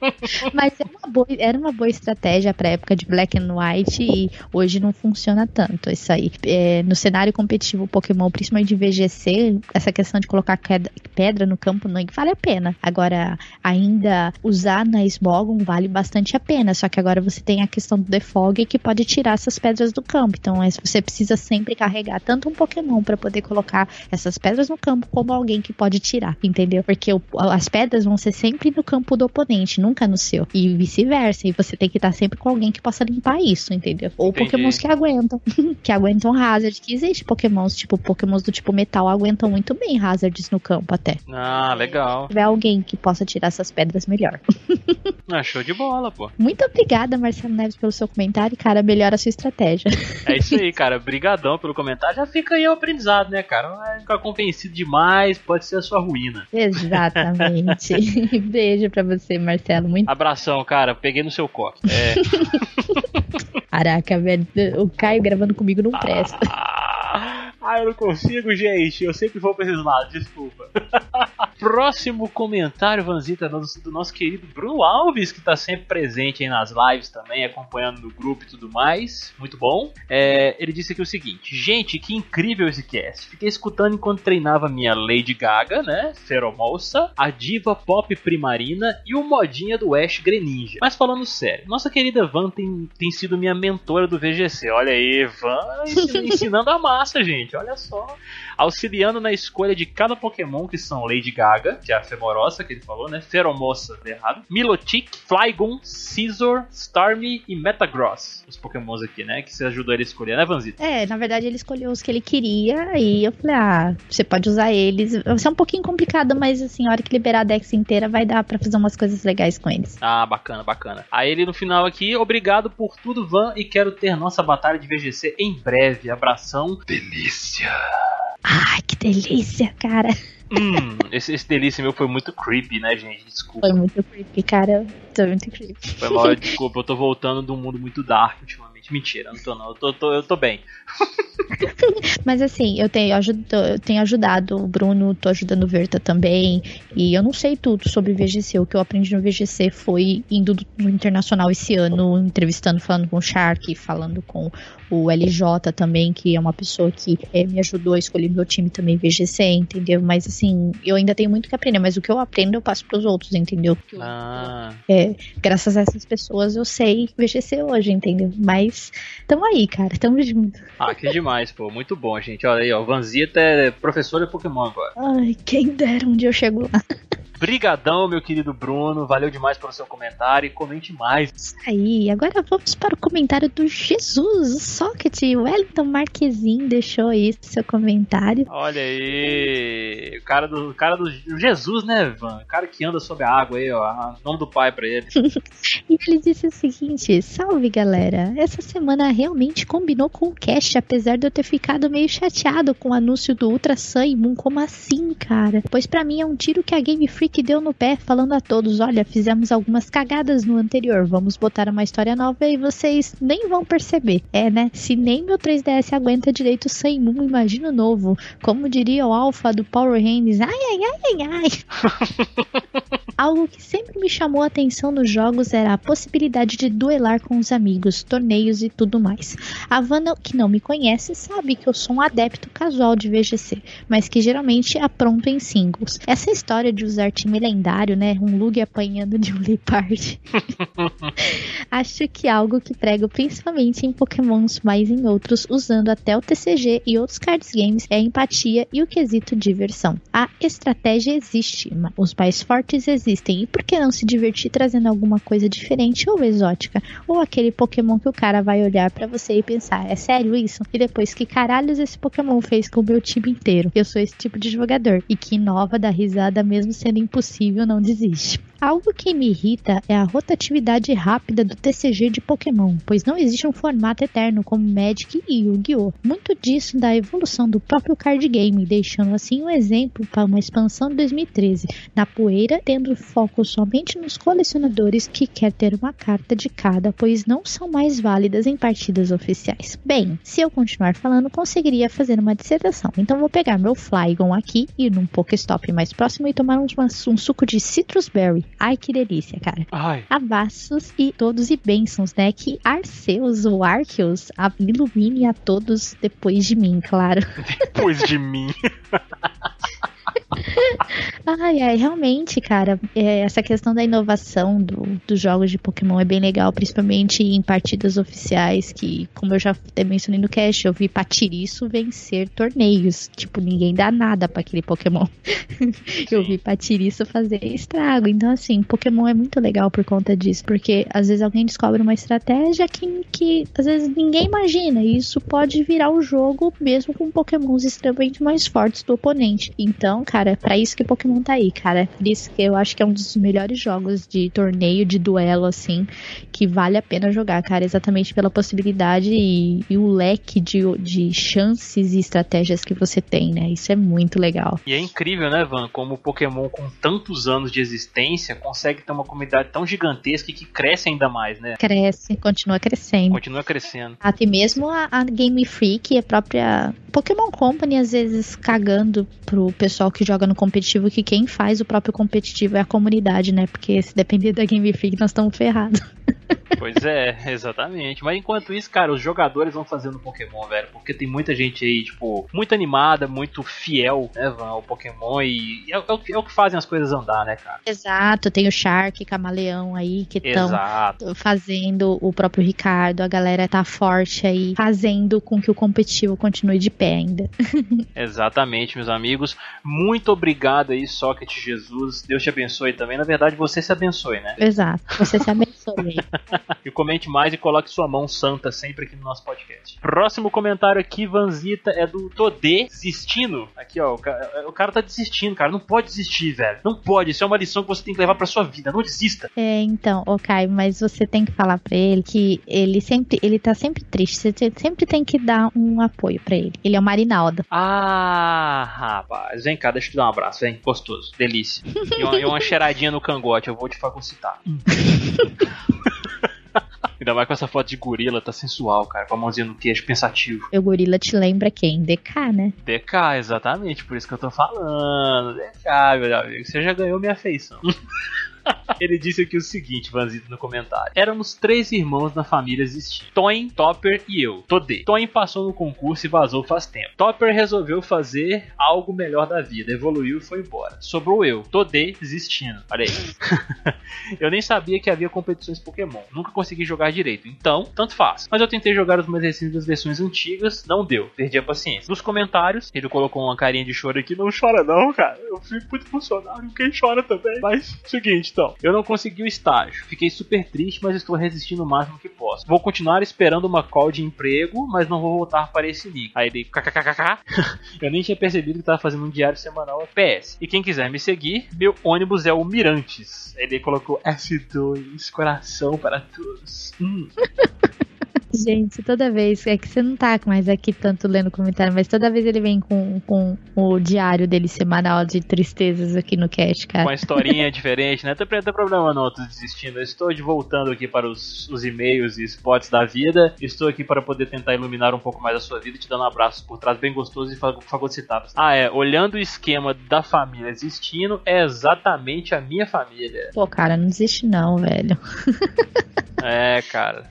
S5: <laughs>
S3: Mas era uma boa, era uma boa estratégia pra época de Black and White e hoje não funciona tanto isso aí. É, no cenário competitivo Pokémon, principalmente de VGC, essa questão de colocar pedra no campo não vale a pena. Agora, ainda usar na Smogon vale bastante a pena, só que agora você tem a questão do Defog que pode tirar essas pedras do campo. Então, é- você precisa sempre carregar tanto um Pokémon pra poder colocar essas pedras no campo, como alguém que pode tirar, entendeu? Porque o- as pedras vão ser sempre no campo do oponente, nunca no seu. E vice-versa. E você tem que estar sempre com alguém que possa limpar isso, entendeu? Ou
S5: Entendi.
S3: Pokémons que aguentam. <laughs> que aguentam hazard. Que existe Pokémons, tipo, Pokémons do tipo metal aguentam muito bem hazards no campo até.
S5: Ah, legal.
S3: Tiver alguém que possa tirar essas pedras melhor. <laughs>
S5: Ah, show de bola, pô.
S3: Muito obrigada, Marcelo Neves, pelo seu comentário. Cara, melhora a sua estratégia.
S5: É isso aí, <laughs> cara. Brigadão pelo comentário. Já fica aí o aprendizado, né, cara? Vai ficar convencido demais, pode ser a sua ruína.
S3: Exatamente. <laughs> Beijo pra você, Marcelo. Muito
S5: Abração, cara. Peguei no seu coque. É.
S3: caraca, velho. O Caio gravando comigo não presta.
S5: Ah, eu não consigo, gente. Eu sempre vou pra esses lados, desculpa. <laughs> Próximo comentário, Vanzita, do, do nosso querido Bruno Alves, que tá sempre presente aí nas lives também, acompanhando no grupo e tudo mais. Muito bom. É, ele disse aqui o seguinte: Gente, que incrível esse cast. Fiquei escutando enquanto treinava minha Lady Gaga, né? Feromosa, a diva pop primarina e o modinha do Ash Greninja. Mas falando sério, nossa querida Van tem, tem sido minha mentora do VGC. Olha aí, Van ensin- <laughs> ensinando a massa, gente. Olha só. Auxiliando na escolha de cada Pokémon, que são Lady Gaga, que é a Femorosa que ele falou, né? Feromosa, errado. Milotic, Flygon, Scizor, Starmie e Metagross. Os Pokémons aqui, né? Que você ajudou ele a escolher, né, Vanzita?
S3: É, na verdade ele escolheu os que ele queria e eu falei, ah, você pode usar eles. Vai ser um pouquinho complicado, mas assim, a hora que liberar a Dex inteira vai dar pra fazer umas coisas legais com eles.
S5: Ah, bacana, bacana. Aí ele no final aqui, obrigado por tudo, Van, e quero ter nossa batalha de VGC em breve. Abração. Delícia.
S3: Ai, que delícia, cara.
S5: Hum, esse, esse delícia meu foi muito creepy, né, gente? Desculpa.
S3: Foi muito creepy, cara. Foi muito creepy.
S5: Foi mal, desculpa, eu tô voltando de um mundo muito dark ultimamente. Ultimamente. Mentira, não tô não. Eu tô, tô- eu tô bem. <laughs>
S3: Mas assim, eu tenho, ajudo, eu tenho ajudado o Bruno, tô ajudando o Verta também. E eu não sei tudo sobre VGC. O que eu aprendi no VGC foi indo do- no internacional esse ano, entrevistando, falando com o Shark, falando com o LJ também, que é uma pessoa que eh, me ajudou a escolher meu time também VGC, entendeu? Mas assim, eu ainda tenho muito que aprender, mas o que eu aprendo eu passo pros outros, entendeu?
S5: Ah,
S3: É, graças a essas pessoas eu sei VGC hoje, entendeu? Mas tamo aí, cara, tamo junto.
S5: ah, que demais, pô. Muito bom, gente. Olha aí, ó. Vanzita é professora de Pokémon agora.
S3: Ai, quem dera um dia eu chego lá.
S5: Brigadão, meu querido Bruno. Valeu demais pelo seu comentário e comente mais.
S3: Isso aí, agora vamos para o comentário do Jesus, o Socket. O Wellington Marquezin deixou aí seu comentário.
S5: Olha aí. O cara do, o cara do Jesus, né, Van? O cara que anda sobre a água aí, ó. Nome do pai pra ele. <laughs>
S3: E ele disse o seguinte: Salve galera, essa semana realmente combinou com o cast, apesar de eu ter ficado meio chateado com o anúncio do Ultra Sun e Moon. Como assim, cara? Pois pra mim é um tiro que a Game Freak deu no pé, falando a todos: olha, fizemos algumas cagadas no anterior, vamos botar uma história nova e vocês nem vão perceber. É, né? Se nem meu 3DS aguenta direito e Moon, imagina o novo. Como diria o Alpha do Power Rangers: ai, ai, ai, ai, ai. <laughs> Algo que sempre me chamou a atenção nos jogos era a possibilidade de duelar com os amigos, torneios e tudo mais. A Vanna, que não me conhece, sabe que eu sou um adepto casual de VGC, mas que geralmente apronto em singles. Essa história de usar time lendário, né? Um Lug apanhando de um <laughs> Leopard. <laughs> Acho que é algo que prego principalmente em Pokémons, mas em outros, usando até o TCG e outros cards games, é a empatia e o quesito diversão. A estratégia existe, ma- os mais fortes existem, e por que não se divertir trazendo alguma coisa diferente ou exótica? Ou aquele Pokémon que o cara vai olhar pra você e pensar, é sério isso? E depois, que caralhos esse Pokémon fez com o meu time inteiro? Eu sou esse tipo de jogador, e que inova da risada mesmo sendo impossível, não desiste. Algo que me irrita é a rotatividade rápida do TCG de Pokémon, pois não existe um formato eterno como Magic e Yu-Gi-Oh! Muito disso da evolução do próprio card game, deixando assim um exemplo para uma expansão de 2013, na poeira, tendo foco somente nos colecionadores que quer ter uma carta de cada, pois não são mais válidas em partidas oficiais. Bem, se eu continuar falando, conseguiria fazer uma dissertação, então vou pegar meu Flygon aqui, ir num Pokéstop mais próximo e tomar um, um suco de Citrus Berry. Ai, que delícia, cara.
S5: Ai.
S3: Abraços e todos e bênçãos, né? Que Arceus ou Arceus ilumine a todos depois de mim, claro.
S5: Depois de mim. <laughs> <laughs>
S3: Ai, ai, realmente, cara, é, essa questão da inovação do- dos jogos de Pokémon é bem legal, principalmente em partidas oficiais, que, como eu já até mencionei no cast, eu vi Patiriço vencer torneios. Tipo, ninguém dá nada pra aquele Pokémon. <laughs> eu vi Patiriço fazer estrago. Então, assim, Pokémon é muito legal por conta disso, porque às vezes alguém descobre uma estratégia que, que às vezes ninguém imagina, e isso pode virar o jogo mesmo com Pokémons extremamente mais fortes do oponente. Então, cara, é pra isso que Pokémon tá aí, cara. Por isso que eu acho que é um dos melhores jogos de torneio, de duelo, assim, que vale a pena jogar, cara, exatamente pela possibilidade e, e o leque de, de chances e estratégias que você tem, né? Isso é muito legal.
S5: E é incrível, né, Van? Como o Pokémon, com tantos anos de existência, consegue ter uma comunidade tão gigantesca e que cresce ainda mais, né?
S3: Cresce, continua crescendo.
S5: Continua crescendo.
S3: Até mesmo a, a Game Freak e a própria Pokémon Company, às vezes cagando pro pessoal que joga no competitivo, que quem faz o próprio competitivo é a comunidade, né? Porque se depender da Game Freak, nós estamos ferrados.
S5: Pois é, exatamente. Mas enquanto isso, cara, os jogadores vão fazendo Pokémon, velho. Porque tem muita gente aí, tipo, muito animada, muito fiel, né, Van, ao Pokémon. E é, é o que- é o que fazem as coisas andar, né, cara?
S3: Exato, tem o Shark, Camaleão aí, que estão fazendo o próprio Ricardo, a galera tá forte aí, fazendo com que o competitivo continue de pé ainda. <laughs>
S5: Exatamente, meus amigos. Muito obrigado aí, Socket Jesus. Deus te abençoe também. Na verdade, você se abençoe, né?
S3: Exato, você se abençoe aí. <laughs>
S5: E comente mais e coloque sua mão santa sempre aqui no nosso podcast. Próximo comentário aqui, Vanzita, é do Todê desistindo. Aqui, ó, o cara, o cara tá desistindo, cara. Não pode desistir, velho. Não pode. Isso é uma lição que você tem que levar pra sua vida. Não desista.
S3: É, então, ô Kai, mas você tem que falar pra ele que ele sempre, ele tá sempre triste, você sempre tem que dar um apoio pra ele. Ele é o Marinaldo.
S5: Ah, rapaz. Vem cá, deixa eu te dar um abraço, vem. Gostoso. Delícia. E uma, e uma cheiradinha no cangote, eu vou te fagocitar. <laughs> <laughs> Ainda mais com essa foto de gorila, tá sensual, cara. Com a mãozinha no queixo, pensativo.
S3: O gorila te lembra quem? DK, né?
S5: DK, exatamente, por isso que eu tô falando. DK, meu amigo, você já ganhou minha afeição. <laughs> Ele disse aqui o seguinte, Vanzito, no comentário. Éramos três irmãos na família existir. Toin, Topper e eu. Todê. Toin passou no concurso e vazou faz tempo. Topper resolveu fazer algo melhor da vida. Evoluiu e foi embora. Sobrou eu. Todê desistindo. Olha aí. <laughs> eu nem sabia que havia competições Pokémon. Nunca consegui jogar direito. Então, tanto faz. Mas eu tentei jogar as mais recentes das versões antigas. Não deu. Perdi a paciência. Nos comentários, ele colocou uma carinha de choro aqui. Não chora não, cara. Eu fico muito funcionário. Quem chora também. Mas, seguinte, então. Eu não consegui o estágio. Fiquei super triste, mas estou resistindo o máximo que posso. Vou continuar esperando uma call de emprego, mas não vou voltar para esse nick. Aí ele, kkkk. <laughs> eu nem tinha percebido que estava fazendo um diário semanal PS. E quem quiser me seguir, meu ônibus é o Mirantes. Aí ele colocou S2, coração para todos. Hum. <laughs> <laughs>
S3: Gente, toda vez, é que você não tá mais aqui tanto lendo comentário, mas toda vez ele vem com, com o diário dele semanal de tristezas aqui no cast, cara.
S5: Com a historinha <laughs> diferente, né? Não tem problema não, tô desistindo. Eu estou de voltando aqui para os, os e-mails e spots da vida. Estou aqui para poder tentar iluminar um pouco mais a sua vida, te dando um abraço por trás bem gostoso e fagocitado. Ah, é, olhando o esquema da família existindo, é exatamente a minha família.
S3: Pô, cara, não existe não, velho. <laughs>
S5: É, cara.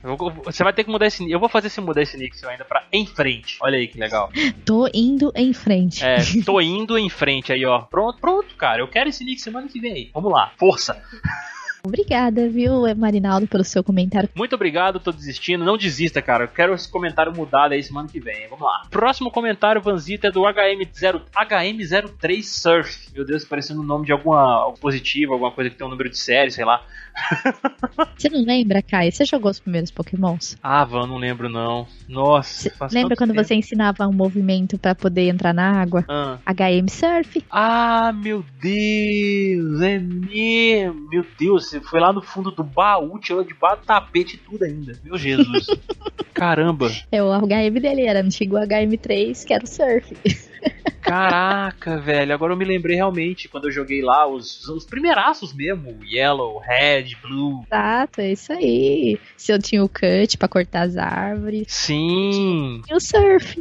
S5: Você vai ter que mudar esse Eu vou fazer você mudar esse nick seu ainda pra em frente. Olha aí que legal. <laughs>
S3: Tô indo em frente.
S5: É, <laughs> tô indo em frente aí, ó. Pronto, pronto, cara. Eu quero esse nick semana que vem aí. Vamos lá. Força. <laughs>
S3: Obrigada, viu, Marinaldo, pelo seu comentário.
S5: Muito obrigado, tô desistindo. Não desista, cara. Eu quero esse comentário mudado aí semana que vem. Vamos lá. Próximo comentário, Vanzita, é do HM0, HM03 Surf. Meu Deus, parecendo o nome de alguma positivo, alguma coisa que tem um número de série, sei lá. <laughs>
S3: Você não lembra, Kai? Você jogou os primeiros Pokémons?
S5: Ah, Van, não lembro não. Nossa,
S3: faz Lembra quando tempo. você ensinava um movimento para poder entrar na água?
S5: Ah.
S3: HM Surf?
S5: Ah, meu Deus, é mesmo. Meu Deus, você foi lá no fundo do baú, tirou de baixo do tapete e tudo ainda. Meu Jesus. <laughs> Caramba.
S3: É, o HM dele era antigo HM3, que era o Surf.
S5: Caraca, velho, agora eu me lembrei realmente quando eu joguei lá os, os primeiraços mesmo, Yellow, Red, Blue.
S3: Exato, é isso aí. Se eu tinha o cut para cortar as árvores.
S5: Sim.
S3: E o surf.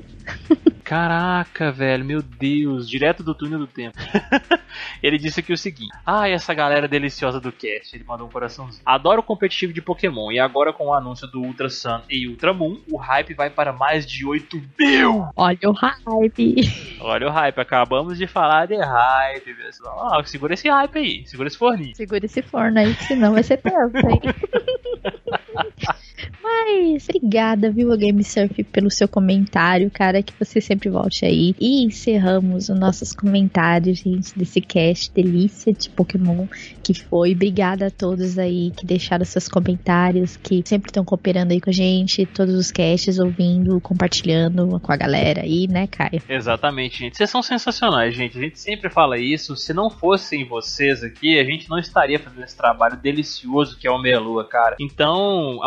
S5: Caraca, velho, meu Deus, direto do túnel do tempo. <laughs> ele disse aqui o seguinte: Ah, essa galera deliciosa do cast. Ele mandou um coraçãozinho. Adoro o competitivo de Pokémon e agora com o anúncio do Ultra Sun e Ultra Moon, o hype vai para mais de 8 mil.
S3: Olha o hype.
S5: Olha o hype, acabamos de falar de hype, pessoal. Ah, segura esse hype aí, segura esse forninho.
S3: Segura esse forno aí, que senão vai ser <laughs> tenso, hein? <laughs> Mas obrigada, viu, Game Surf, pelo seu comentário, cara, que você sempre volte aí. E encerramos os nossos comentários, gente, desse cast delícia de Pokémon que foi. Obrigada a todos aí que deixaram seus comentários, que sempre estão cooperando aí com a gente, todos os casts ouvindo, compartilhando com a galera aí, né, Caio?
S5: Exatamente, gente. Vocês são sensacionais, gente. A gente sempre fala isso. Se não fossem vocês aqui, a gente não estaria fazendo esse trabalho delicioso que é o Meia Lua, cara. Então,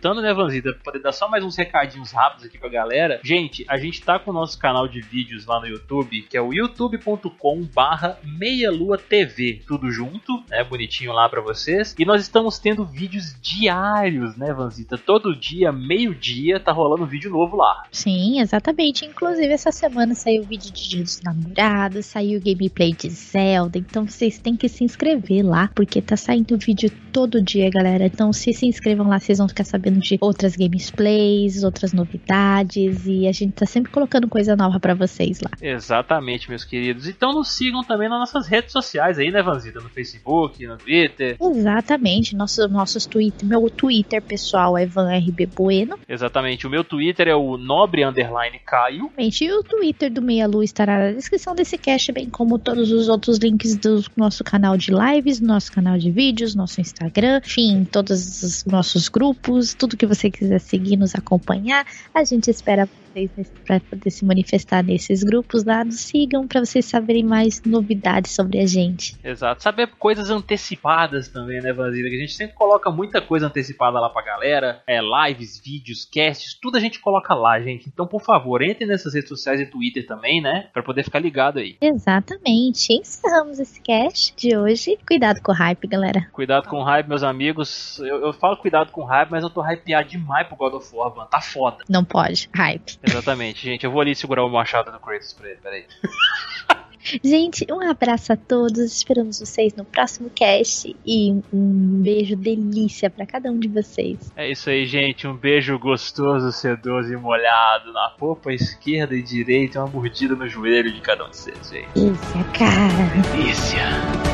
S5: aproveitando, né, Vanzita, pra poder dar só mais uns recadinhos rápidos aqui pra galera. Gente, a gente tá com o nosso canal de vídeos lá no YouTube, que é o youtube.com barra Meia Lua TV. Tudo junto, né? Bonitinho lá para vocês. E nós estamos tendo vídeos diários, né, Vanzita? Todo dia, meio-dia, tá rolando vídeo novo lá.
S3: Sim, exatamente. Inclusive, essa semana saiu vídeo de Dia dos Namorados, saiu gameplay de Zelda. Então vocês têm que se inscrever lá, porque tá saindo vídeo todo dia, galera. Então, se se inscrevam lá, vocês vão ficar sabendo de outras gameplays, outras novidades e a gente tá sempre colocando coisa nova para vocês lá.
S5: Exatamente, meus queridos. Então nos sigam também nas nossas redes sociais aí, né, Vanzita? No Facebook, no Twitter.
S3: Exatamente, nosso, nossos Twitter. Meu Twitter pessoal é VanRB Bueno.
S5: Exatamente, o meu Twitter é o Nobre Underline Caio.
S3: E o Twitter do Meia Lua estará na descrição desse cast, bem como todos os outros links do nosso canal de lives, nosso canal de vídeos, nosso Instagram, enfim, todos os nossos grupos, tudo que você quiser seguir, nos acompanhar. A gente espera vocês para poder se manifestar nesses grupos lá. Nos sigam para vocês saberem mais novidades sobre a gente.
S5: Exato. Saber coisas antecipadas também, né, Vanzila? Que a gente sempre coloca muita coisa antecipada lá pra galera. É, lives, vídeos, casts, tudo a gente coloca lá, gente. Então, por favor, entre nessas redes sociais e Twitter também, né? Pra poder ficar ligado aí.
S3: Exatamente. Encerramos esse cast de hoje. Cuidado com o hype, galera.
S5: Cuidado com o hype, meus amigos. Eu, eu falo cuidado com o hype, mas eu tô hypeado demais pro God of War, mano. Tá foda.
S3: Não pode. Hype.
S5: Exatamente, gente. Eu vou ali segurar o machado do Kratos pra ele, peraí. <laughs>
S3: Gente, um abraço a todos. Esperamos vocês no próximo cast. E um beijo delícia para cada um de vocês.
S5: É isso aí, gente. Um beijo gostoso, sedoso e molhado na popa esquerda e direita. Uma mordida no joelho de cada um de vocês, gente.
S3: Delícia, cara.
S5: Delícia.